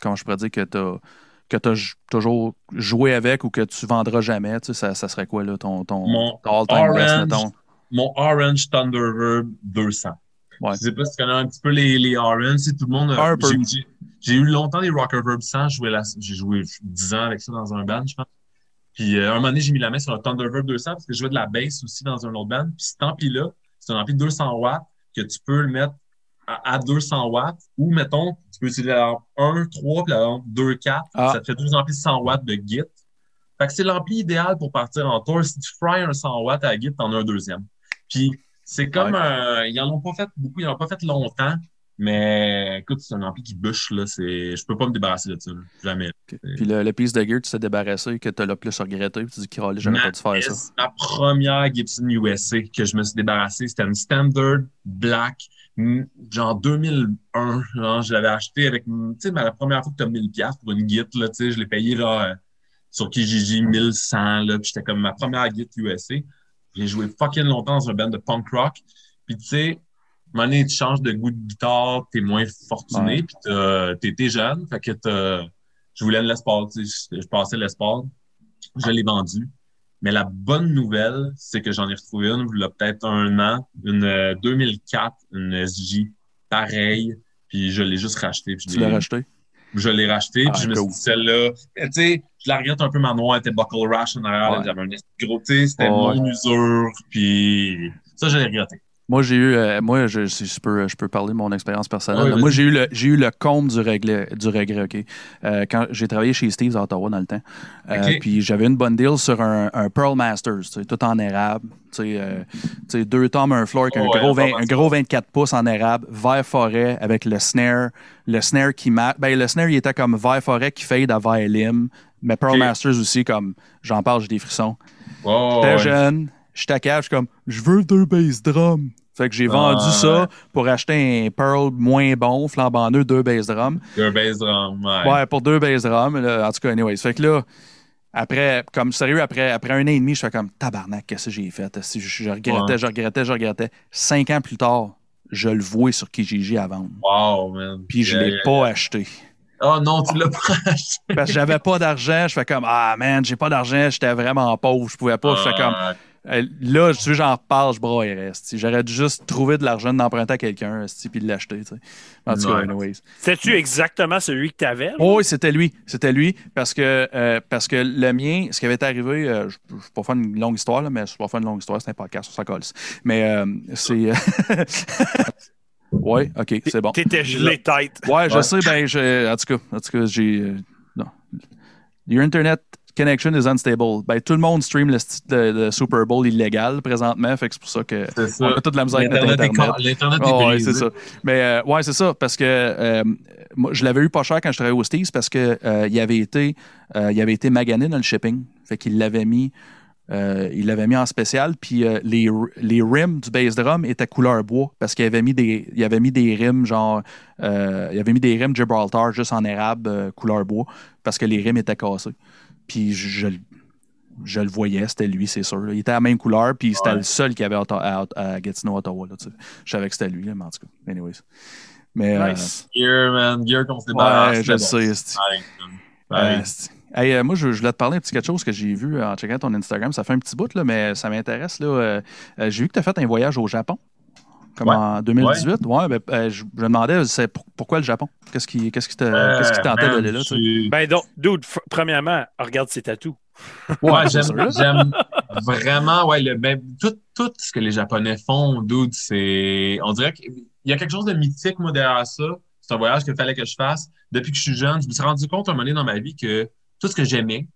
comment je pourrais dire que t'as que t'as j- toujours joué avec ou que tu vendras jamais, tu sais, ça, ça serait quoi là ton ton, Mon ton all time best Orange. mettons? mon Orange Thunderbird 200. Ouais. Je sais pas si tu connais un petit peu les, les Orange. Si tout le monde. j'ai- eu longtemps des Rocker Verb 100. J'ai joué, la- j'ai joué 10 ans avec ça dans un band, je pense. Puis euh, un moment donné, j'ai mis la main sur un Thunderbird 200 parce que je jouais de la bass aussi dans un autre band. Puis cet ampli-là, c'est un ampli de 200 watts que tu peux le mettre à, à 200 watts ou, mettons, tu peux utiliser la lampe 1, 3 puis la lampe 2, 4. Ah. Ça te fait deux amplis de 100 watts de Git. Fait que c'est l'ampli idéal pour partir en tour. Si tu fry un 100 watts à Git, t'en as un deuxième. Puis c'est comme un- ils en ont pas fait beaucoup, ils en ont pas fait longtemps. Mais écoute, c'est un ampli qui bûche, là. C'est, je peux pas me débarrasser de ça, là. Jamais. Puis le, le piece de gear, tu t'es débarrassé, que tu l'as plus regretté, puis tu dis qu'il j'aurais pas dû faire ça. Ma première Gibson USA que je me suis débarrassé, c'était une Standard Black, genre 2001. Genre, je l'avais acheté avec, tu sais, la première fois que tu as 1000 pièces pour une Git, là, tu sais, je l'ai payé genre, euh, sur Kijiji 1100, là, puis j'étais comme ma première Git USA. J'ai joué fucking longtemps dans un band de punk rock. Puis tu sais, à un moment donné, tu changes de goût de guitare, t'es moins fortuné, puis t'as- t'es jeune, fait que t'as- je voulais une Les Paul, tu sais, je, passais Les Paul, je l'ai vendu. Mais la bonne nouvelle, c'est que j'en ai retrouvé une, il y a peut-être un an, une euh, 2004, une SJ, pareille, puis je l'ai juste racheté. Puis Tu l'as racheté? je l'ai racheté, Ah, puis je me suis dit, celle-là, tu sais, je la regrette un peu, ma noix elle était buckle rash en arrière, Ouais. j'avais un gros, c'était Ouais. mon usure, puis ça, je l'ai regretté. Moi, j'ai eu, euh, moi, je, si je peux, je peux parler de mon expérience personnelle. Moi, j'ai eu le, j'ai eu le comble du regret, du regret, ok? Euh, quand j'ai travaillé chez Steve's à Ottawa dans le temps, Euh, puis j'avais une bonne deal sur un, un Pearl Masters, tu sais, tout en érable, tu sais, deux tomes, un floor, avec un, Ouais, gros un 20 Pearl un gros 24 pouces en érable, vert forêt avec le snare, le snare qui m'a, ben le snare il était comme vert forêt qui fade à vert lime, mais Pearl. Masters aussi comme, j'en parle, j'ai des frissons. Oh, J'étais ouais. jeune, j'étais à cave, je suis comme, je veux deux bass drums. Fait que j'ai vendu ça pour acheter un Pearl moins bon, flambant neuf, deux bass drums. Un bass drum, ouais. Ouais, pour deux bass drums. là, en tout cas, anyways. Fait que là, après, comme sérieux, après, après un an et demi, je fais comme, tabarnak, qu'est-ce que j'ai fait? Je, je regrettais, Ouais. je regrettais, je regrettais. Cinq ans plus tard, je le vois sur Kijiji à vendre. Wow, man. Puis je Yeah, l'ai yeah, pas yeah. acheté. Oh non, tu l'as pas acheté. Parce que j'avais pas d'argent. Je fais comme, ah man, j'ai pas d'argent, j'étais vraiment pauvre, je pouvais pas. Je fais comme, Ah, euh, là, si j'en reparle, je esti. J'aurais dû juste trouver de l'argent d'emprunter à quelqu'un puis de l'acheter. tu sais. En tout cas, Ouais. anyways. C'était-tu exactement celui que tu avais? Oh, oui, c'était lui. C'était lui. Parce que, euh, parce que le mien, ce qui avait été arrivé, euh, je ne vais pas faire une longue histoire, là, mais je ne vais pas faire une longue histoire, c'est un podcast, on s'en colle. Mais euh, c'est. <laughs> oui, OK, c'est bon. T'étais gelé tête. Ouais, je Ouais. sais, ben, je, en tout cas, en tout cas, j'ai. euh, non. Your Internet connection is unstable. Ben, tout le monde stream le, sti- le- le Super Bowl illégal présentement, fait que c'est pour ça que. C'est On a toute la misère L'Internet est Internet. est ouais, brisé. c'est ça. Mais euh, ouais, c'est ça, parce que euh, moi, je l'avais eu pas cher quand je travaillais au Steve's parce que euh, il avait été euh, il avait été magané dans le shipping. Fait qu'il l'avait mis euh, il l'avait mis en spécial, puis euh, les, les rims du bass drum étaient couleur bois parce qu'il avait mis des il avait mis des rims genre euh, il avait mis des rims Gibraltar juste en érable couleur bois parce que les rims étaient cassés. Puis je, je, je le voyais, c'était lui, c'est sûr. Il était à la même couleur, puis c'était Ouais. le seul qui avait à, à, à Gatineau, Ottawa. Là, je savais que c'était lui, là, mais en tout cas, anyways. Mais, Nice. Gear, man. Gear qu'on se débarrasse. ouais, je mais le bon, sais. Hey, euh, moi, je, je voulais te parler un petit quelque chose que j'ai vu euh, en checkant ton Instagram. Ça fait un petit bout, là, mais ça m'intéresse. là. Euh, j'ai vu que tu as fait un voyage au Japon, comme Ouais. en 2018. Ouais, ben, euh, je, me demandais c'est pour- pourquoi le Japon? Qu'est-ce qui, qu'est-ce qui, te, Euh, qu'est-ce qui tentait man, d'aller là? tu Ben donc, dude, f- premièrement, regarde ses tatous. Ouais, <laughs> c'est j'aime, j'aime vraiment, ouais, le, ben, tout, tout ce que les Japonais font, dude, c'est, on dirait qu'il y a quelque chose de mythique, moi, derrière ça. C'est un voyage qu'il fallait que je fasse. Depuis que je suis jeune, je me suis rendu compte un moment donné dans ma vie que tout ce que j'aimais,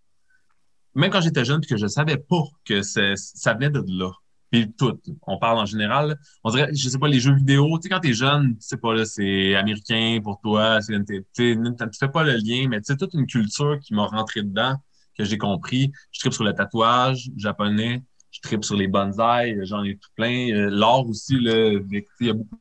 même quand j'étais jeune, puis que je savais pas que ça venait de là. Puis tout, on parle en général, on dirait, je sais pas, les jeux vidéo, tu sais, quand t'es jeune, tu sais pas, là, c'est américain pour toi, tu fais pas le lien, mais tu sais, toute une culture qui m'a rentré dedans, que j'ai compris. Je tripe sur le tatouage japonais, je tripe sur les bonsaïs, j'en ai tout plein. Euh, L'art aussi, là, il y a beaucoup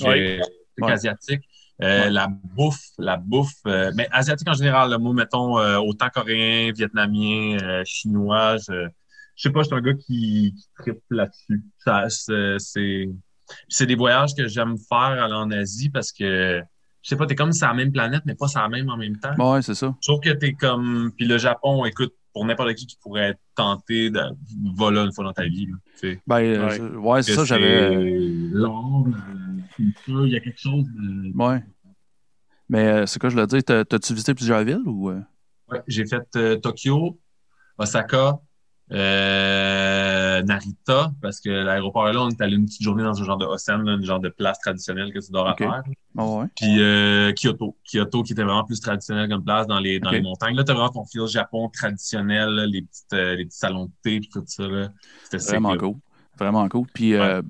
de Ouais. asiatiques. Euh, Ouais. La bouffe, la bouffe, euh, mais asiatique en général, là, moi, mettons, euh, autant coréen, vietnamien, euh, chinois, je, je sais pas, je suis un gars qui, qui tripe là-dessus. Ça, c'est, c'est, des voyages que j'aime faire aller en Asie parce que, je sais pas, t'es comme sur la même planète, mais pas sur la même en même temps. Ouais, c'est ça. Je trouve que t'es comme. Puis le Japon, écoute, pour n'importe qui qui pourrait être tenté de là une fois dans ta vie. là, tu sais. Ben, Ouais. c'est ça, j'avais. Culture, il y a quelque chose de. Ouais. Mais euh, c'est quoi, je le dis, t'as- t'as-tu visité plusieurs villes ou. euh? Ouais, j'ai fait euh, Tokyo, Osaka, euh, Narita, parce que l'aéroport est là, on est allé une petite journée dans un genre de Osen, là, une genre de place traditionnelle que tu dois Ok. faire. Ah ouais. Puis euh, Kyoto. Kyoto qui était vraiment plus traditionnel comme place dans les, dans les montagnes. Là, t'as vraiment ton feel Japon traditionnel, là, les, petites, euh, les petits salons de thé puis tout ça. C'était Vraiment cool. Vraiment cool. Puis euh,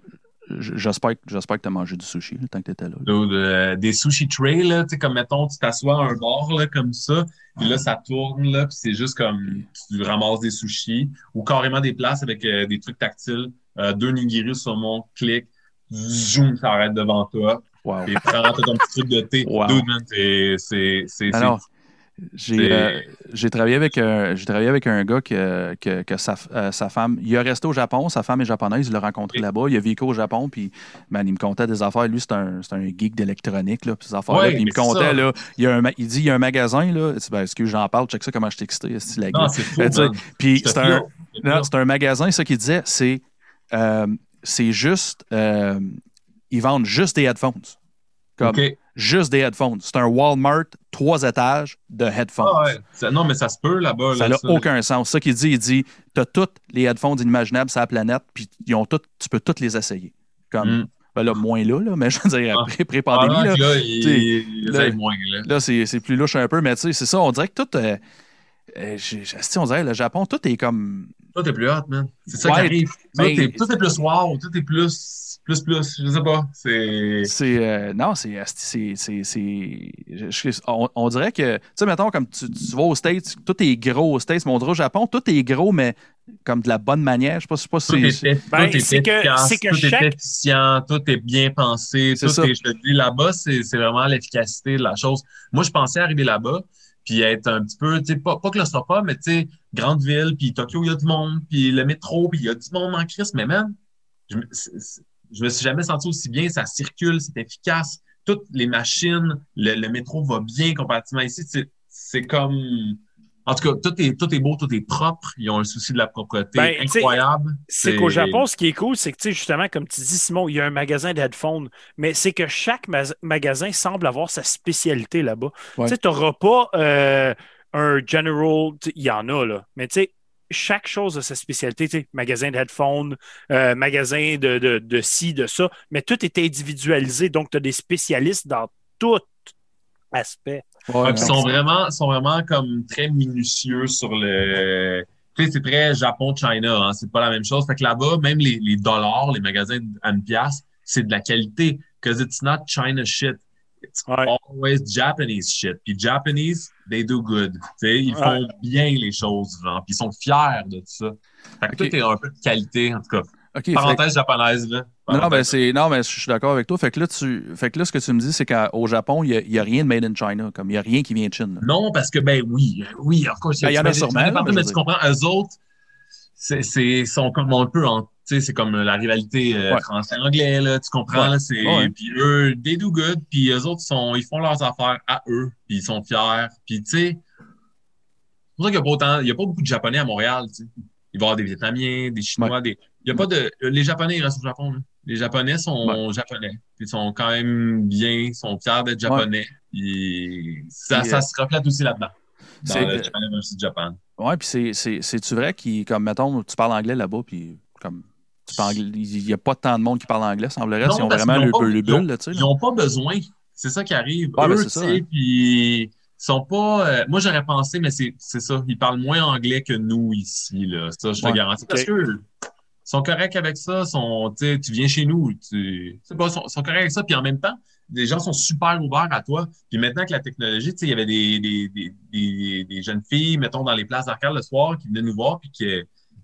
j'espère, que- j'espère que tu as mangé du sushi le temps que tu étais là. de- des sushi trays, là, comme mettons, tu t'assois à un bord là, comme ça, puis là, ça tourne, là, puis c'est juste comme tu ramasses des sushis, ou carrément des places avec euh, des trucs tactiles, euh, deux nigiri sur mon clic, zoom, ça arrête devant toi, Wow. et prends ton petit truc de thé. Wow. Dude, man, c'est, c'est, c'est, Alors, j'ai, euh, j'ai travaillé avec un, j'ai travaillé avec un gars que, que, que sa, euh, sa femme, il a resté au Japon, sa femme est japonaise, il l'a rencontré là-bas, il a vécu au Japon, puis man, il me contait des affaires. Lui, c'est un, geek d'électronique, puis ces affaires-là. Ouais, Puis il me contait, là, il, y a un, ma- il dit, il y a un magasin, là, ben, excuse, j'en parle, check ça, comment je t'ai excité, c'est la non, c'est fou, Ben. Puis un, magasin, ça qu'il disait, c'est euh, juste ils vendent juste des headphones. Comme. Juste des headphones. C'est un Walmart, trois étages de headphones. Ah ouais. Ça- non, mais ça se peut là-bas. Ça là, n'a aucun sens. Ça qu'il dit, il dit T'as tous les headphones inimaginables sur la planète, puis ils ont tu peux tous les essayer. Comme, Mm. ben là, moins là, là, mais je veux dire, Ah. après, pré-pandémie, Pendant là, là, il, là- moins, c'est plus louche un peu, mais tu sais, c'est ça, on dirait que tout. euh, euh, on dirait, le Japon, tout est comme. Toi, t'es plus hot, man. C'est ça Ouais, qui arrive. Toi, mais- t'es- Tout est plus wow, tout est plus, plus, plus. Je sais pas. C'est. C'est euh, non, c'est c'est c'est c'est je- je- on, on dirait que tu sais mettons comme tu, tu vas aux States, tout est gros aux States, mais on dirait au Japon, tout est gros mais comme de la bonne manière, je sais pas, je sais pas Tout si est, c'est efficace, Ben, tout est c'est que- efficace, c'est que tout chaque- est efficient, tout est bien pensé. C'est Tout ça. est, je te dis, là-bas, c'est c'est vraiment l'efficacité de la chose. Moi, je pensais arriver là-bas, puis être un petit peu, tu sais, pas, pas claustrophobe, mais tu sais, grande ville, puis Tokyo, il y a du monde, puis le métro, puis il y a du monde en crise, mais man, je, me- je me suis jamais senti aussi bien, ça circule, c'est efficace, toutes les machines, le, le métro va bien comparativement ici, c'est c'est comme En tout cas, tout est, tout est beau, tout est propre. Ils ont un souci de la propreté Ben, incroyable. C'est qu'au Japon, ce qui est cool, c'est que, tu sais, justement, comme tu dis, Simon, il y a un magasin d'headphones, mais c'est que chaque ma- magasin semble avoir sa spécialité là-bas. Ouais. Tu sais, tu n'auras pas euh, un general, il y en a, là, mais tu sais, chaque chose a sa spécialité, tu sais, magasin d'headphones, euh, magasin de, de, de ci, de ça, mais tout est individualisé, donc tu as des spécialistes dans tout aspect. Ouais, Ouais, ils sont vraiment, sont vraiment comme très minutieux sur le. Tu sais, c'est très Japon-China, hein, c'est pas la même chose. Fait que là-bas, même les, les dollars, les magasins à une pièce, c'est de la qualité. Because it's not China shit. It's Ouais. always Japanese shit. Puis Japanese, they do good. Ils font Ouais. bien les choses, genre. Puis ils sont fiers de ça. Fait que Ok. tout est un peu de qualité, en tout cas. Fait- Parenthèse japonaise, là. Non, ben c'est, non, mais je suis d'accord avec toi. Fait que là, tu, fait que là, ce que tu me dis, c'est qu'au Japon, il n'y a, y a rien de made in China. Comme il n'y a rien qui vient de Chine. là. Non, parce que, ben oui, oui, of course. Ben, il y en a tu- sûrement, tu- là, mais mais je tu comprends, eux autres, c'est, c'est, sont comme un peu en, sais, c'est comme la rivalité euh, Ouais. français-anglais, là, tu comprends, Ouais. là, c'est, Ouais. puis eux, they do good, puis eux autres, sont, ils font leurs affaires à eux, puis ils sont fiers, puis tu sais, c'est pour ça qu'il n'y a pas autant, il y a pas beaucoup de Japonais à Montréal, tu sais. Il va y avoir des Vietnamiens, des Chinois, des, il y a pas de, les Japonais, ils restent au Japon, là. Les Japonais sont japonais. Puis ils sont quand même bien, ils sont fiers d'être japonais. Ça, ça euh, se reflète aussi là-dedans. Dans c'est- le Japan versus Japan. Ouais, puis c'est, c'est, c'est-tu vrai qu'il, comme, mettons, tu parles anglais là-bas, puis comme, il n'y a pas tant de monde qui parle anglais, semblerait. Non, Ils ont vraiment le, ont pas- le ils ont- bulle, tu sais. Ils n'ont pas besoin. C'est ça qui arrive. Ouais, ben, Eux, ça, hein. sont pas. euh, moi, j'aurais pensé, mais c'est ça. Ils parlent moins anglais que nous ici, là. Ça, je te garantis. Parce que sont corrects avec ça. Sont, tu viens chez nous, tu pas, sont, sont corrects avec ça. Puis en même temps, les gens sont super ouverts à toi. Puis maintenant que la technologie, tu sais, il y avait des, des, des, des, des jeunes filles, mettons, dans les places d'arcade le soir, qui venaient nous voir, puis qui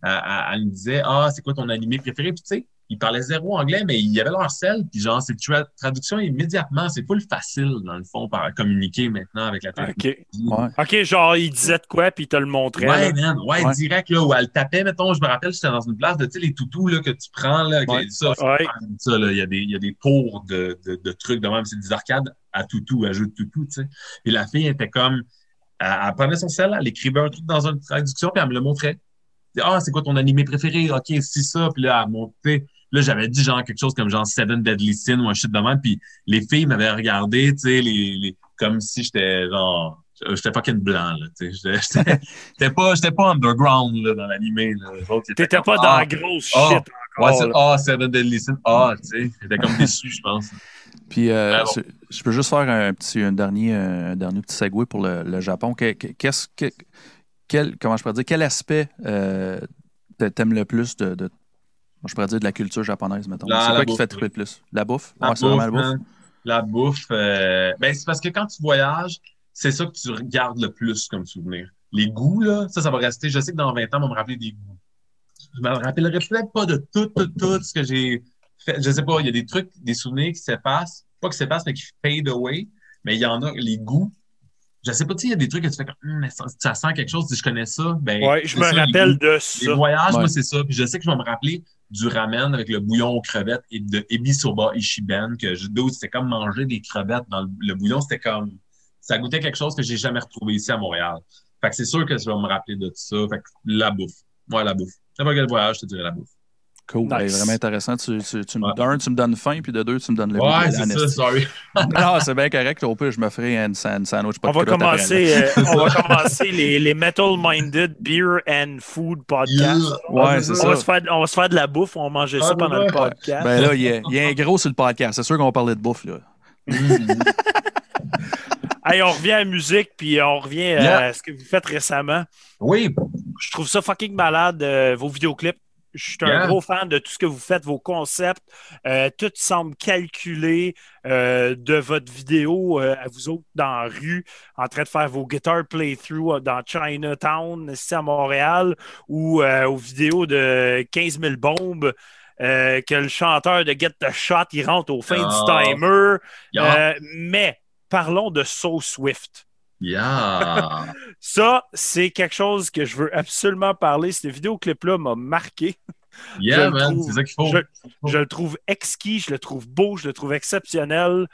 elle- elle nous disait Ah, c'est quoi ton animé préféré? Puis tu sais, ils parlaient zéro anglais, mais il y avait leur sel, puis genre, c'est tra- traduction immédiatement. C'est pas le facile, dans le fond, par communiquer maintenant avec la technologie. OK. Ouais. OK, genre, il disait de quoi, puis il te le montrait. Ouais, man, ouais, Ouais. direct, là, où elle tapait, mettons, je me rappelle, j'étais dans une place de, tu sais, les toutous, là, que tu prends, là, Ouais. ça, là, il y a des, il y a des tours de, de, de trucs de même, c'est des arcades à toutous, à jeux de toutous, tu sais. Et la fille était comme, elle, elle prenait son sel, elle écrivait un truc dans une traduction, puis elle me le montrait. Ah, c'est quoi ton animé préféré? OK, c'est ça. Puis là, montait. Là, j'avais dit genre quelque chose comme genre Seven Deadly Sin ou un shit de même. Puis les filles m'avaient regardé, tu sais, les, les, comme si j'étais genre, j'étais fucking blanc, là, tu sais. <laughs> J'étais- pas, j'étais pas underground, là, dans l'animé, T'étais pas dans ah, la grosse ah, shit Ouais, encore. ah, Seven Deadly Sin. Ah, tu sais. J'étais comme déçu, je pense. Puis, euh, Ah bon. je peux juste faire un petit, un dernier, un dernier petit segue pour le, le Japon. Que- que- Qu'est-ce que, quel, comment je pourrais dire, quel aspect euh, t'a- t'aimes le plus de, de- je pourrais dire de la culture japonaise, mettons? C'est quoi qui te fait triper le plus? La bouffe? La Ouais, c'est vraiment la bouffe. La bouffe, euh, ben, c'est parce que quand tu voyages, c'est ça que tu regardes le plus comme souvenir. Les goûts, là, ça, ça va rester. Je sais que dans 20 ans, on va me rappeler des goûts. Je me rappellerai peut-être pas de tout, tout, tout ce que j'ai fait. Je sais pas, il y a des trucs, des souvenirs qui s'effacent. Pas qui s'effacent, mais qui fade away. Mais il y en a, les goûts. Je sais pas, tu sais, il y a des trucs que tu fais comme, mais ça, ça sent quelque chose, si je connais ça. Ben, Ouais, je me ça, les rappelle de Les ça. voyages, Ouais. moi, c'est ça. Puis je sais que je vais me rappeler du ramen avec le bouillon aux crevettes et de Ebisoba Ishiben, que je c'était comme manger des crevettes dans le, le bouillon. C'était comme, ça goûtait quelque chose que j'ai jamais retrouvé ici à Montréal. Fait que c'est sûr que je vais me rappeler de tout ça. Fait que la bouffe. Ouais, la bouffe. N'importe quel voyage, je te dirais la bouffe. Cool. Nice. Ben, vraiment intéressant. Tu, tu, tu me, Ouais. d'un, tu me donnes faim, puis de deux, tu me donnes le Ouais, c'est ça, sorry. <laughs> Non, c'est bien correct. Au pire, je me ferai un, sa- un sandwich pas On de va commencer, euh, on va <laughs> commencer les, les Metal Minded Beer and Food Podcast. Yeah. Ouais, c'est On ça. va, se faire, on va se faire de la bouffe, on va manger ça Ah, pendant ouais. le podcast. Ben là, il y, a, il y a un gros sur le podcast. C'est sûr qu'on va parler de bouffe, là. <laughs> Hey, on revient à la musique, puis on revient Yeah. à ce que vous faites récemment. oui, Je trouve ça fucking malade, euh, vos vidéoclips. Je suis un gros fan de tout ce que vous faites, vos concepts. Euh, tout semble calculé euh, de votre vidéo euh, à vous autres dans la rue, en train de faire vos guitar playthrough euh, dans Chinatown, ici à Montréal, ou aux vidéos de 15 000 bombes. que le chanteur de Get the Shot, il rentre au fin Ah. du timer. yeah, Euh, mais parlons de So Swift. Yeah. <laughs> Ça, c'est quelque chose que je veux absolument parler. Ce vidéoclip-là m'a marqué. Je Yeah, man, c'est ça qu'il faut. Je, je le trouve exquis, je le trouve beau, je le trouve exceptionnel.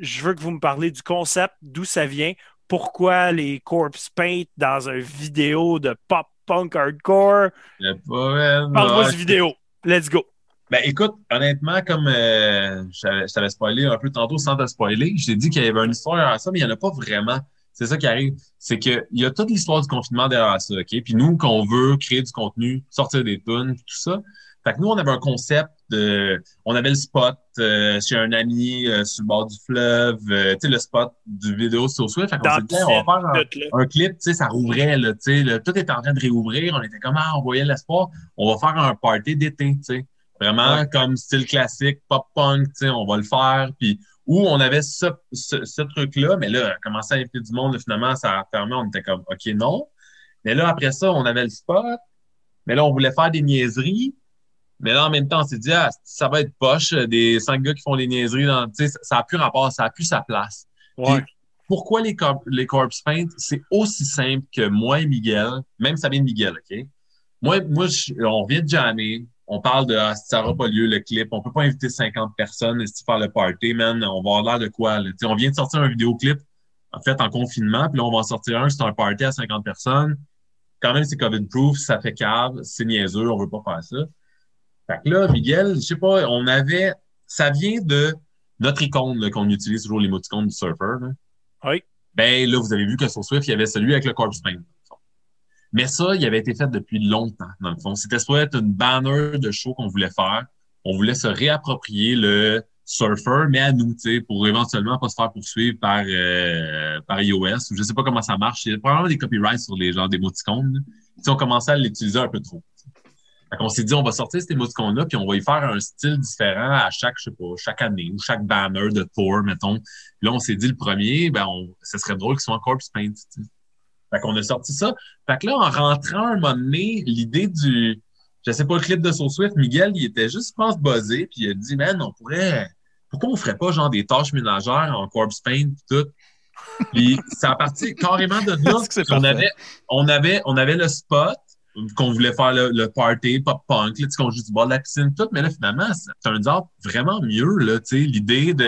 Je veux que vous me parliez du concept, d'où ça vient, pourquoi les corpse paint dans une vidéo de pop punk hardcore. Parle-moi de vidéo. Let's go. Ben écoute, honnêtement, comme euh, je t'avais- je spoilé un peu tantôt sans te spoiler, j'ai dit qu'il y avait une histoire derrière ça, mais il n'y en a pas vraiment. C'est ça qui arrive. C'est qu'il y a toute l'histoire du confinement derrière ça, OK? Puis nous, qu'on veut créer du contenu, sortir des tunes, tout ça. Fait que nous, on avait un concept de... On avait le spot euh, chez un ami euh, sur le bord du fleuve, euh, tu sais, le spot du vidéo sur Swift. Fait qu'on s'est dit, on va faire un, clip, tu sais, ça rouvrait, là, tu sais, tout était en train de réouvrir. On était comme, ah, on voyait l'espoir. On va faire un party d'été, tu sais. Vraiment comme style classique, pop-punk, tu sais, on va le faire. Puis, où on avait ce, ce, ce truc-là, mais là, commencer à inviter du monde, finalement, ça a fermé, on était comme, OK, non. Mais là, après ça, on avait le spot. Mais là, on voulait faire des niaiseries. Mais là, en même temps, on s'est dit, ah, ça va être poche, des cinq gars qui font des niaiseries, dans, ça n'a plus rapport, ça n'a plus sa place. Ouais. Pourquoi les, corp les corpse paint? C'est aussi simple que moi et Miguel, même ça vient de Miguel, OK? Moi, moi je- on vient de jammer, on parle de ah, ça n'aura pas lieu le clip, on peut pas inviter 50 personnes et faire le party, man, on va avoir l'air de quoi? Là? On vient de sortir un vidéoclip en fait en confinement, puis là, on va en sortir un, c'est un party à 50 personnes. Quand même, c'est COVID-proof, ça fait cave, c'est niaiseux, on veut pas faire ça. Fait que là, Miguel, je sais pas, on avait. Ça vient de notre icône qu'on utilise toujours l'émoticône du surfer. Là. Oui. Ben là, vous avez vu que sur Swift, il y avait celui avec le corpse paint. Mais ça, il avait été fait depuis longtemps, dans le fond. C'était soit une banner de show qu'on voulait faire. On voulait se réapproprier le surfer, mais à nous, pour éventuellement pas se faire poursuivre par, euh, par iOS. ou Je sais pas comment ça marche. Il y a probablement des copyrights sur les genres d'émoticônes. on commençait à l'utiliser un peu trop. Fait qu'on s'est dit, on va sortir cet émoticône-là, puis on va y faire un style différent à chaque, je sais pas, chaque année, ou chaque banner de tour, mettons. Puis là, on s'est dit, le premier, ben, on, ce serait drôle qu'il soit en corpse paint. Fait qu'on a sorti ça. Fait que là, en rentrant un moment donné, l'idée du, je sais pas, le clip de Soul Swift, Miguel, il était juste, je pense, buzzé, puis il a dit, man, on pourrait, pourquoi on ferait pas genre des tâches ménagères en corpse paint pis tout? Puis ça a parti carrément de là. <laughs> Que on avait, on avait, on avait le spot qu'on voulait faire le, le party pop punk, là, tu sais, qu'on joue du bord de la piscine, tout, mais là, finalement, ça turns out vraiment mieux, là, tu sais, l'idée de,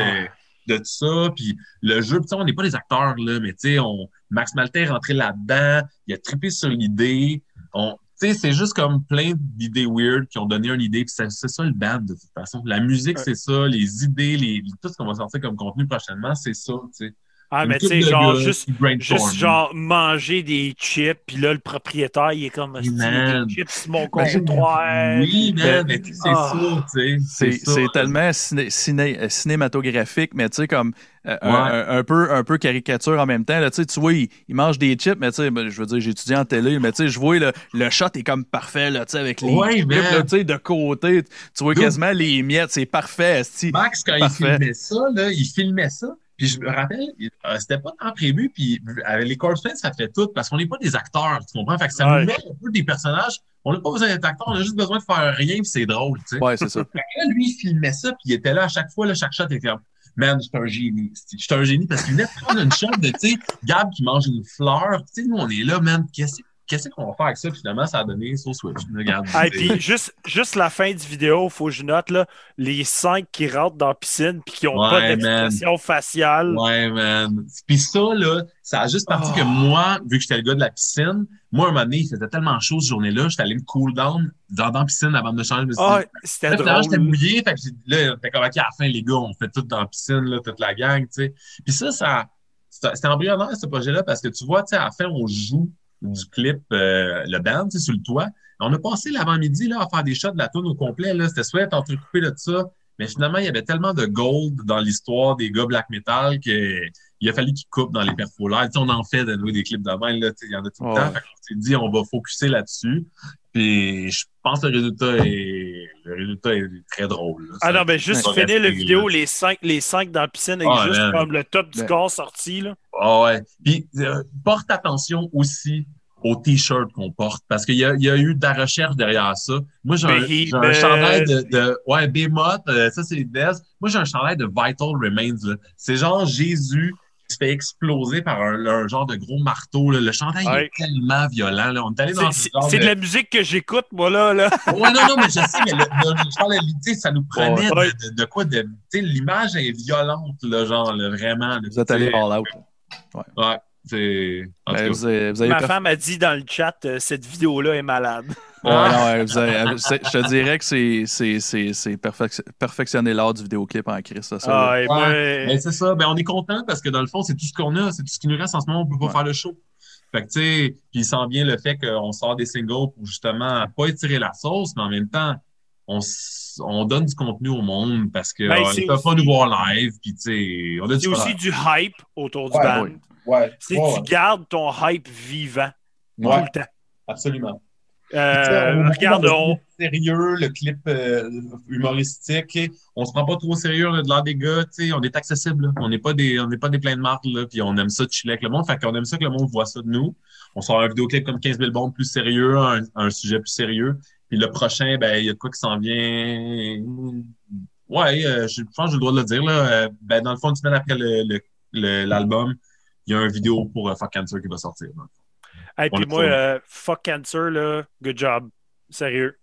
de tout ça, puis le jeu, on n'est pas des acteurs, là, mais tu sais, on, Max Maltais est rentré là-dedans, il a trippé sur l'idée, on, tu sais, c'est juste comme plein d'idées weird qui ont donné une idée, puis c'est ça le band, de toute façon. La musique, Ouais. c'est ça, les idées, les, tout ce qu'on va sortir comme contenu prochainement, c'est ça, tu sais. Ah, mais tu sais, genre, gars juste, juste genre manger des chips, puis là, le propriétaire, il est comme, man. des chips mon Ben, comptoir? Oui, man, Ben, mais sais, c'est ah. ça, tu sais. C'est tellement ciné- ciné- euh, cinématographique, mais tu sais, comme euh, un, Ouais. un- un peu, un peu caricature en même temps. Là, tu sais, tu vois, il, il mange des chips, mais tu sais, ben, je veux dire, j'ai étudié en télé, mais tu sais, je vois le, le shot est comme parfait, là, tu sais, avec les Ouais, chips, là, tu sais, de côté. Tu vois quasiment les miettes, c'est parfait. Max, quand Parfait. il filmait ça, là, il filmait ça. Puis je me rappelle, euh, c'était pas tant prévu. Puis avec les corpse paint, ça fait tout parce qu'on n'est pas des acteurs, tu comprends? Fait que ça Ouais. nous met un peu des personnages. On n'a pas besoin d'être acteur, on a juste besoin de faire rien, puis c'est drôle, tu sais. Ouais, c'est ça. Fait que là, lui, il filmait ça, puis il était là à chaque fois, là, chaque shot, il était comme, man, je suis un génie. Je suis un génie parce qu'il venait de prendre une shot de, tu sais, Gab qui mange une fleur. Tu sais, nous, on est là, man, qu'est-ce qu'est-ce qu'on va faire avec ça? Puis finalement, ça a donné sur Switch. Regarde. Puis juste, juste la fin du vidéo, faut que je note là, les cinq qui rentrent dans la piscine puis qui ont Ouais, pas d'expression faciale. Ouais, man. Puis ça, là, ça a juste parti Oh. que moi, vu que j'étais le gars de la piscine, moi, un moment donné, il faisait tellement chaud cette journée-là, j'étais allé me cool down dans, dans la piscine avant de me changer. Ah, c'était Là, finalement, j'étais drôle. mouillé. Fait que j'ai- là, fait comme, OK, à la fin, les gars, on fait tout dans la piscine, là, toute la gang, tu sais. Puis ça, ça, c'était c'était embryonnaire, ce projet-là, parce que tu vois, tu sais, à la fin, on joue du clip, euh, le band, tu sais, sur le toit. On a passé l'avant-midi, là, à faire des shots de la tune au complet, là. C'était soit entrecoupé de ça. Mais finalement, il y avait tellement de gold dans l'histoire des gars black metal que il a fallu qu'ils coupent dans les perfolaires. Tu sais, on en fait de nouveau des clips de là, il y en a tout le Ouais. temps. Fait qu'on s'est dit, on va focuser là-dessus. Puis je pense que le résultat est, le résultat est très drôle. là. Ah non, mais juste ça finir la vidéo, les cinq, les cinq dans la piscine avec Ah, juste man. comme le top du Ben. corps sorti. Là. Ah ouais. Puis euh, porte attention aussi aux t-shirts qu'on porte parce qu'il y y a eu de la recherche derrière ça. Moi, j'ai un, un chandail de, de ouais, Behemoth, euh, ça c'est Des. Moi, j'ai un chandail de Vital Remains. là. C'est genre Jésus se fait exploser par un, un genre de gros marteau. là. Le chandail il Ouais. est tellement violent. Là. On est allé dans C'est ce genre c'est de la musique que j'écoute, moi, là. là. <laughs> Ouais, non, non, mais je sais, mais le, le, je parle de l'idée, ça nous prenait Ouais. de, de, de quoi de. Tu sais, l'image est violente, là, genre, là, vraiment. là. Vous êtes allé all out. Ouais. C'est. en tout Ben, cas. vous avez, vous avez Ma femme a dit dans le chat, euh, cette vidéo-là est malade. <laughs> Ouais, non, ouais, vous avez- c'est- je te dirais que c'est, c'est, c'est, c'est perfec- perfectionner l'art du vidéoclip en Christ, ça. ça. Ah, Ben, c'est ça. Ben, on est content parce que dans le fond, c'est tout ce qu'on a. C'est tout ce qui nous reste en ce moment. On peut pas Ouais. faire le show. Fait que, tu sais, puis il sent bien le fait qu'on sort des singles pour justement pas étirer la sauce, mais en même temps, on, on donne du contenu au monde parce que Ben, euh, c'est ils peuvent pas nous voir live. Puis, tu sais, on a c'est du aussi du hype autour du Ouais, band. Ouais. Tu gardes ton hype vivant ouais, tout le temps. absolument. Euh, on regarde, on, sérieux, le clip euh, humoristique. On se prend pas trop au sérieux là, de l'air des gars. On est accessible. là. On n'est pas des, on n'est pas des pleins de marques. Puis on aime ça de chiller avec le monde. Fait qu'on aime ça que le monde voit ça de nous. On sort un vidéoclip comme 15 000 bombes plus sérieux, un, un sujet plus sérieux. Puis le prochain, ben il y a de quoi qui s'en vient. Ouais, euh, je pense que j'ai le droit de le dire. Là. Euh, ben, dans le fond, une semaine après le- le- le- l'album, il y a un vidéo pour Fuck Cancer qui va sortir. là. Hey, puis moi, euh, fuck cancer, là, good job. Sérieux.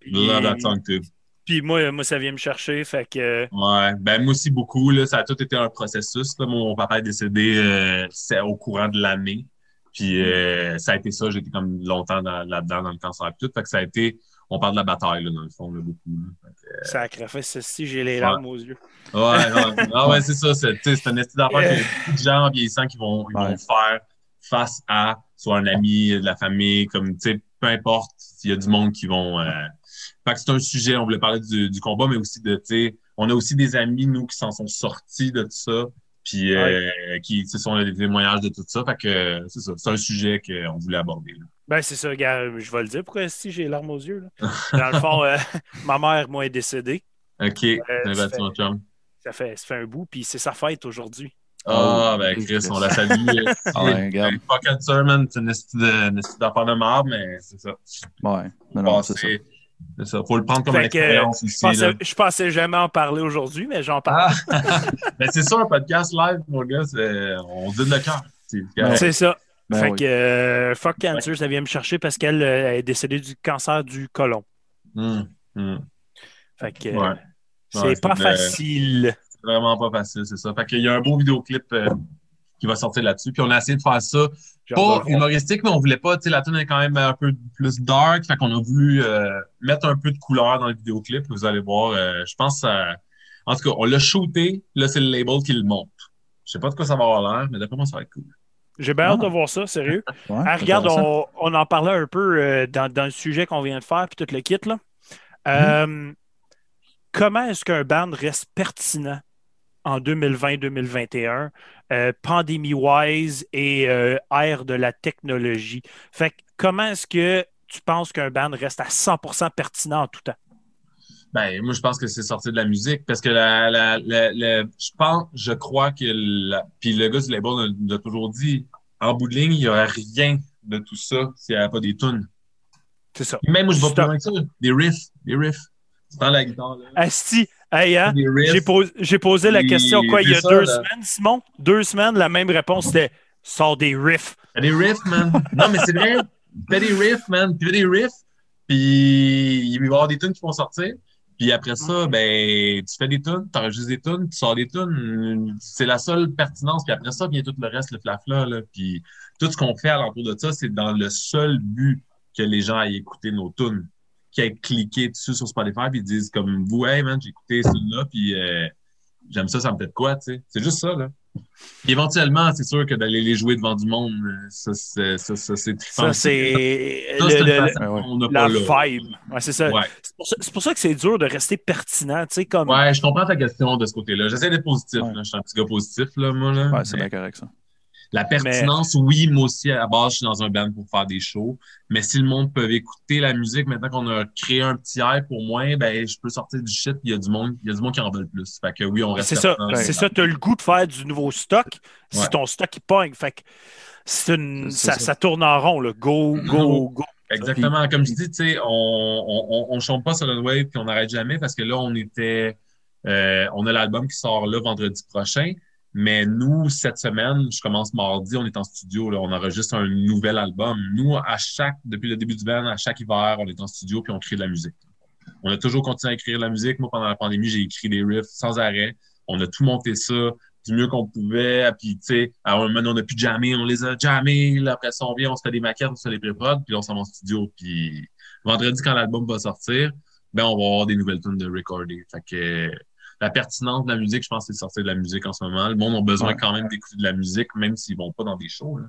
Puis, Love that song too. puis moi, moi, ça vient me chercher, fait que euh, Ouais, ben moi aussi beaucoup. Là, ça a tout été un processus. Là. Mon papa est décédé euh, c'est au courant de l'année. Puis euh, ça a été ça. J'ai été comme longtemps dans- là-dedans dans le cancer et tout. Fait que ça a été. On parle de la bataille là, dans le fond, là, beaucoup. là. sacrifice, ceci, j'ai les larmes aux yeux. Ouais, non, ah ouais, c'est ça. C'est un estime d'affaires qu'il <laughs> y a beaucoup de gens vieillissants qui vont, ils vont faire face à soit un ami, de la famille, comme tu sais, peu importe, il y a du monde qui vont. Euh... Fait que c'est un sujet, on voulait parler du, du combat, mais aussi de, tu sais, on a aussi des amis, nous, qui s'en sont sortis de tout ça, puis euh, qui, ce sont des témoignages de tout ça. Fait que c'est ça, c'est un sujet qu'on voulait aborder. là. Ben, c'est ça, gars, je vais le dire. Pourquoi si j'ai larmes aux yeux? Là? Dans le fond, euh, <laughs> ma mère, moi, est décédée. OK, ça ben, fait-. Ça fait, ça fait un bout, puis c'est sa fête aujourd'hui. Ah, Oh, ben Chris. Chris, on la salue. <laughs> Ah ouais, regarde. Fuck cancer, man, c'est une d'affaire de marbre, mais c'est ça. Ouais, non, non, c'est ça. C'est ça. Faut le prendre comme Fait une que, expérience Je aussi. pensais, là. je pensais jamais en parler aujourd'hui, mais j'en parle. <laughs> Ah! ben, c'est ça, un podcast live, mon gars, c'est- on dit de le cœur. C'est- ça. Ben fait oui. que euh, fuck cancer, ça vient me chercher parce qu'elle euh, est décédée du cancer du côlon. Hum, hum. Fait que Ouais. euh, c'est Ouais, pas facile. C'est vraiment pas facile, c'est ça. Fait qu'il y a un beau vidéoclip euh, qui va sortir là-dessus. Puis on a essayé de faire ça pas humoristique, mais on voulait pas, tu sais, la tune est quand même un peu plus dark, fait qu'on a voulu euh, mettre un peu de couleur dans le vidéoclip. Vous allez voir, euh, je pense, ça- en tout cas, on l'a shooté, là c'est le label qui le monte. Je sais pas de quoi ça va avoir l'air, mais d'après moi ça va être cool. J'ai bien hâte Ah. de voir ça, sérieux. <laughs> Ouais, Ah, regarde, on, on en parlait un peu euh, dans, dans le sujet qu'on vient de faire, puis tout le kit. Là. Euh, comment est-ce qu'un band reste pertinent? En 2020-2021, euh, pandémie-wise et euh, ère de la technologie? Fait que comment est-ce que tu penses qu'un band reste à 100% pertinent en tout temps? Ben, moi, je pense que c'est sorti de la musique parce que la, la, la, la- je pense, je crois que la, puis le gars du label nous- nous a toujours dit, en bout de ligne, il y aurait rien de tout ça s'il n'y avait pas des tunes. C'est ça. Même moi, je vais plus loin que ça. Des riffs, des riffs. Tu prends la guitare, là. Asti, hey, hein? J'ai posé, la question quoi il y a ça, deux là. semaines, Simon? Deux semaines, la même réponse c'était sors des riffs. Fais des riffs, man. non, mais c'est vrai. Fais des riffs, man. Fais des riffs. Puis il va y avoir des tunes qui vont sortir. Puis après ça, ben, tu fais des tunes, tu enregistres des tunes, tu sors des tunes. C'est la seule pertinence. Puis après ça, vient tout le reste, le flafla. Là. Puis tout ce qu'on fait alentour de ça, c'est dans le seul but que les gens aillent écouter nos tunes. Qui aillent cliquer dessus sur Spotify puis ils disent comme vous, hey man, j'ai écouté celui-là, puis euh, j'aime ça, ça me fait de quoi, tu sais. C'est juste ça, là. Puis éventuellement, c'est sûr que d'aller les jouer devant du monde, euh, ça, c'est, ça, ça, c'est la vibe. Ouais, c'est ça. Ouais. C'est pour ça, c'est pour ça que c'est dur de rester pertinent, tu sais, comme. ouais, je comprends ta question de ce côté-là. J'essaie d'être positif, Ouais. là. Je suis un petit gars positif, là, moi, là. Ouais, c'est Mais bien correct, ça. La pertinence, oui, moi aussi, à la base, je suis dans un band pour faire des shows. Mais si le monde peut écouter la musique, maintenant qu'on a créé un petit air pour moi, ben, je peux sortir du shit, il y a du monde, il y a du monde qui en veut plus. Fait que oui, on reste C'est ça, c'est ça, tu as le goût de faire du nouveau stock si Ouais. ton stock il pogne. Fait que c'est une, ça, ça. ça tourne en rond, là. Go, go, go. Exactement. Comme je dis, tu sais, on, on, on, on chante pas sur le wave puis on n'arrête jamais parce que là, on était, euh, on a l'album qui sort là vendredi prochain. Mais nous, cette semaine, je commence mardi, on est en studio, là, on enregistre un nouvel album. Nous, à chaque, depuis le début du band, à chaque hiver, on est en studio puis on crée de la musique. On a toujours continué à écrire de la musique. Moi, pendant la pandémie, j'ai écrit des riffs sans arrêt. On a tout monté ça. du mieux qu'on pouvait. Puis, tu sais, à un moment, on a pu jammer, on les a jammés. Après ça, on vient, on se fait des maquettes, on se fait des pré-prod, puis on s'en va en studio. Puis, vendredi, quand l'album va sortir, ben, on va avoir des nouvelles tunes de recorder. Fait que la pertinence de la musique, je pense, c'est de sortir de la musique en ce moment. Le monde a besoin Ouais. quand même d'écouter de la musique, même s'ils vont pas dans des shows. Là.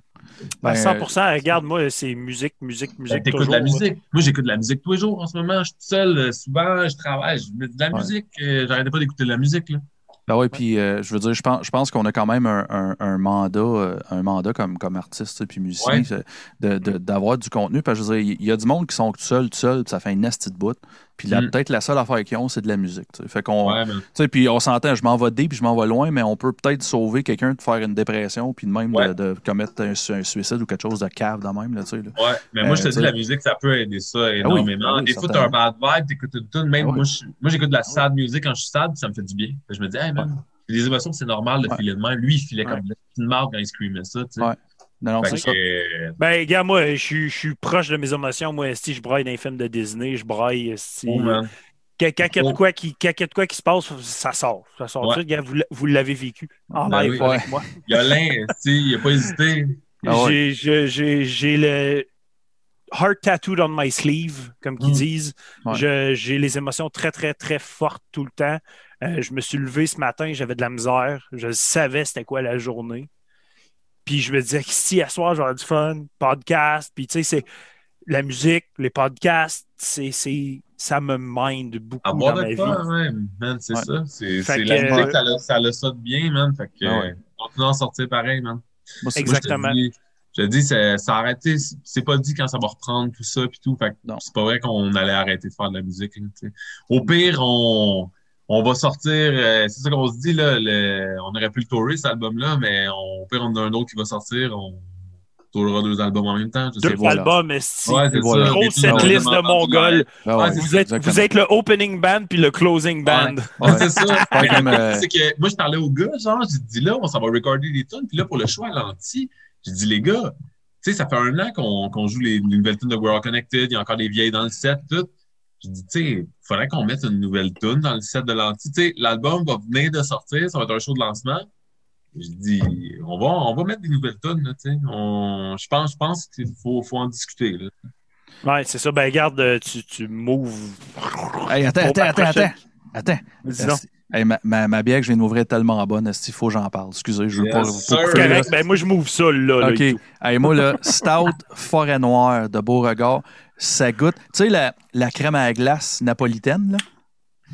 Ben, Ben, 100%, regarde, moi, c'est musique, musique, Ben, musique. T'écoutes de la musique. Moi, j'écoute de la musique tous les jours en ce moment. Je suis tout seul. euh, Souvent, je travaille. Je mets de la Ouais. musique. euh, J'arrêtais pas d'écouter de la musique. Là. Ben oui, puis euh, je veux dire, je pense, je pense qu'on a quand même un, un- un mandat, euh, un mandat comme, comme artiste puis musicien, Ouais. c'est de- de- d'avoir du contenu. Parce que je veux dire, il y a du monde qui sont tout seuls, tout seuls, puis ça fait une nasty de bout. Puis là, Mm. peut-être la seule affaire qu'ils ont, c'est de la musique. Fait qu'on, Ouais, mais puis on s'entend, je m'en vais deep, puis je m'en vais loin, mais on peut peut-être sauver quelqu'un de faire une dépression, puis de même de- Ouais. de, commettre un, su- un suicide ou quelque chose de cave de même, là, là. Ouais, mais moi, je te Euh, dis, la musique, ça peut aider ça énormément. ah oui, Des fois, t'as un bad vibe, t'écoutes une tune. Même Ah oui. moi, j'écoute de la sad music quand je suis sad, puis ça me fait du bien. Fait Je me dis, hey, man, les émotions, c'est normal de filer de même. Lui, il filait comme une marque quand il screamait ça. Non, non, c'est ça. que, euh, Ben, gars, moi, je suis- proche de mes émotions. Moi, si je braille dans les films de Disney, je braille. Si... oh, man. Quand quand il y a de Oh. quoi qui, quand il y a de quoi qui se passe, ça sort. Ça sort Ouais. tout. Gars, vous, l'avez vécu en Ben live oui. avec Ouais. moi. <laughs> Il y a l'un, tu sais, il a pas hésité. Ah ouais. J'ai- le heart tattooed on my sleeve, comme qu'ils Mm. disent. J'ai les émotions très, très, très fortes tout le temps. Euh, je me suis levé ce matin, j'avais de la misère. Je savais c'était quoi la journée. Puis je me disais que si à soir j'aurais du fun, podcast, puis tu sais, c'est la musique, les podcasts, c'est, c'est, ça me mind beaucoup Avoir dans ma de vie. quoi, ouais, man, c'est Ouais. ça. C'est la musique, euh, ça a, ça ça de bien, man. Fait que, Ah ouais. euh, continue à en sortir pareil, man. Moi. Exactement. Moi, je te dis, ça a arrêté. c'est- C'est pas dit quand ça va reprendre tout ça puis tout. Fait que c'est pas vrai qu'on allait arrêter de faire de la musique. sais. Au pire, on, on va sortir. euh, c'est ça qu'on se dit là. le- on aurait pu le tourer cet album-là, mais on, au pire, on en a un autre qui va sortir. On tourera deux albums en même temps. Je sais Deux voilà. albums, esti. Ouais, c'est voilà. liste de Mongols. Ah Ouais, Vous êtes, exactement. vous êtes le opening band puis le closing band. Ouais, c'est ça. <laughs> Mais comme, euh, c'est que moi, je parlais aux gars, genre, j'ai dit là, on s'en va recorder des tunes. Puis là, pour le choix à l'anti, j'ai dit, les gars, tu sais, ça fait un an qu'on qu'on joue les, les nouvelles tunes de We're All Connected. Il y a encore des vieilles dans le set, tout. J'ai dit, tu sais, il faudrait qu'on mette une nouvelle tune dans le set de l'anti. Tu sais, l'album va venir de sortir, ça va être un show de lancement. J'ai dit, on va, on va mettre des nouvelles tunes, tu sais. On- Je pense, je pense qu'il faut, faut en discuter, là. Ouais, c'est ça. Ben, regarde, euh, tu, tu moves. Hey, attends, attends, attends, attends. Attends. Dis Hey, ma, ma, ma bière que je viens d'ouvrir est tellement bonne, il faut que j'en parle. Excusez, je veux Yes, pas, là. correct. Ben, moi, je m'ouvre ça, là. là, OK. et tout. Hey, moi, le Stout Forêt Noire de Beauregard, ça goûte. Tu sais, la, la crème à la glace napolitaine, là,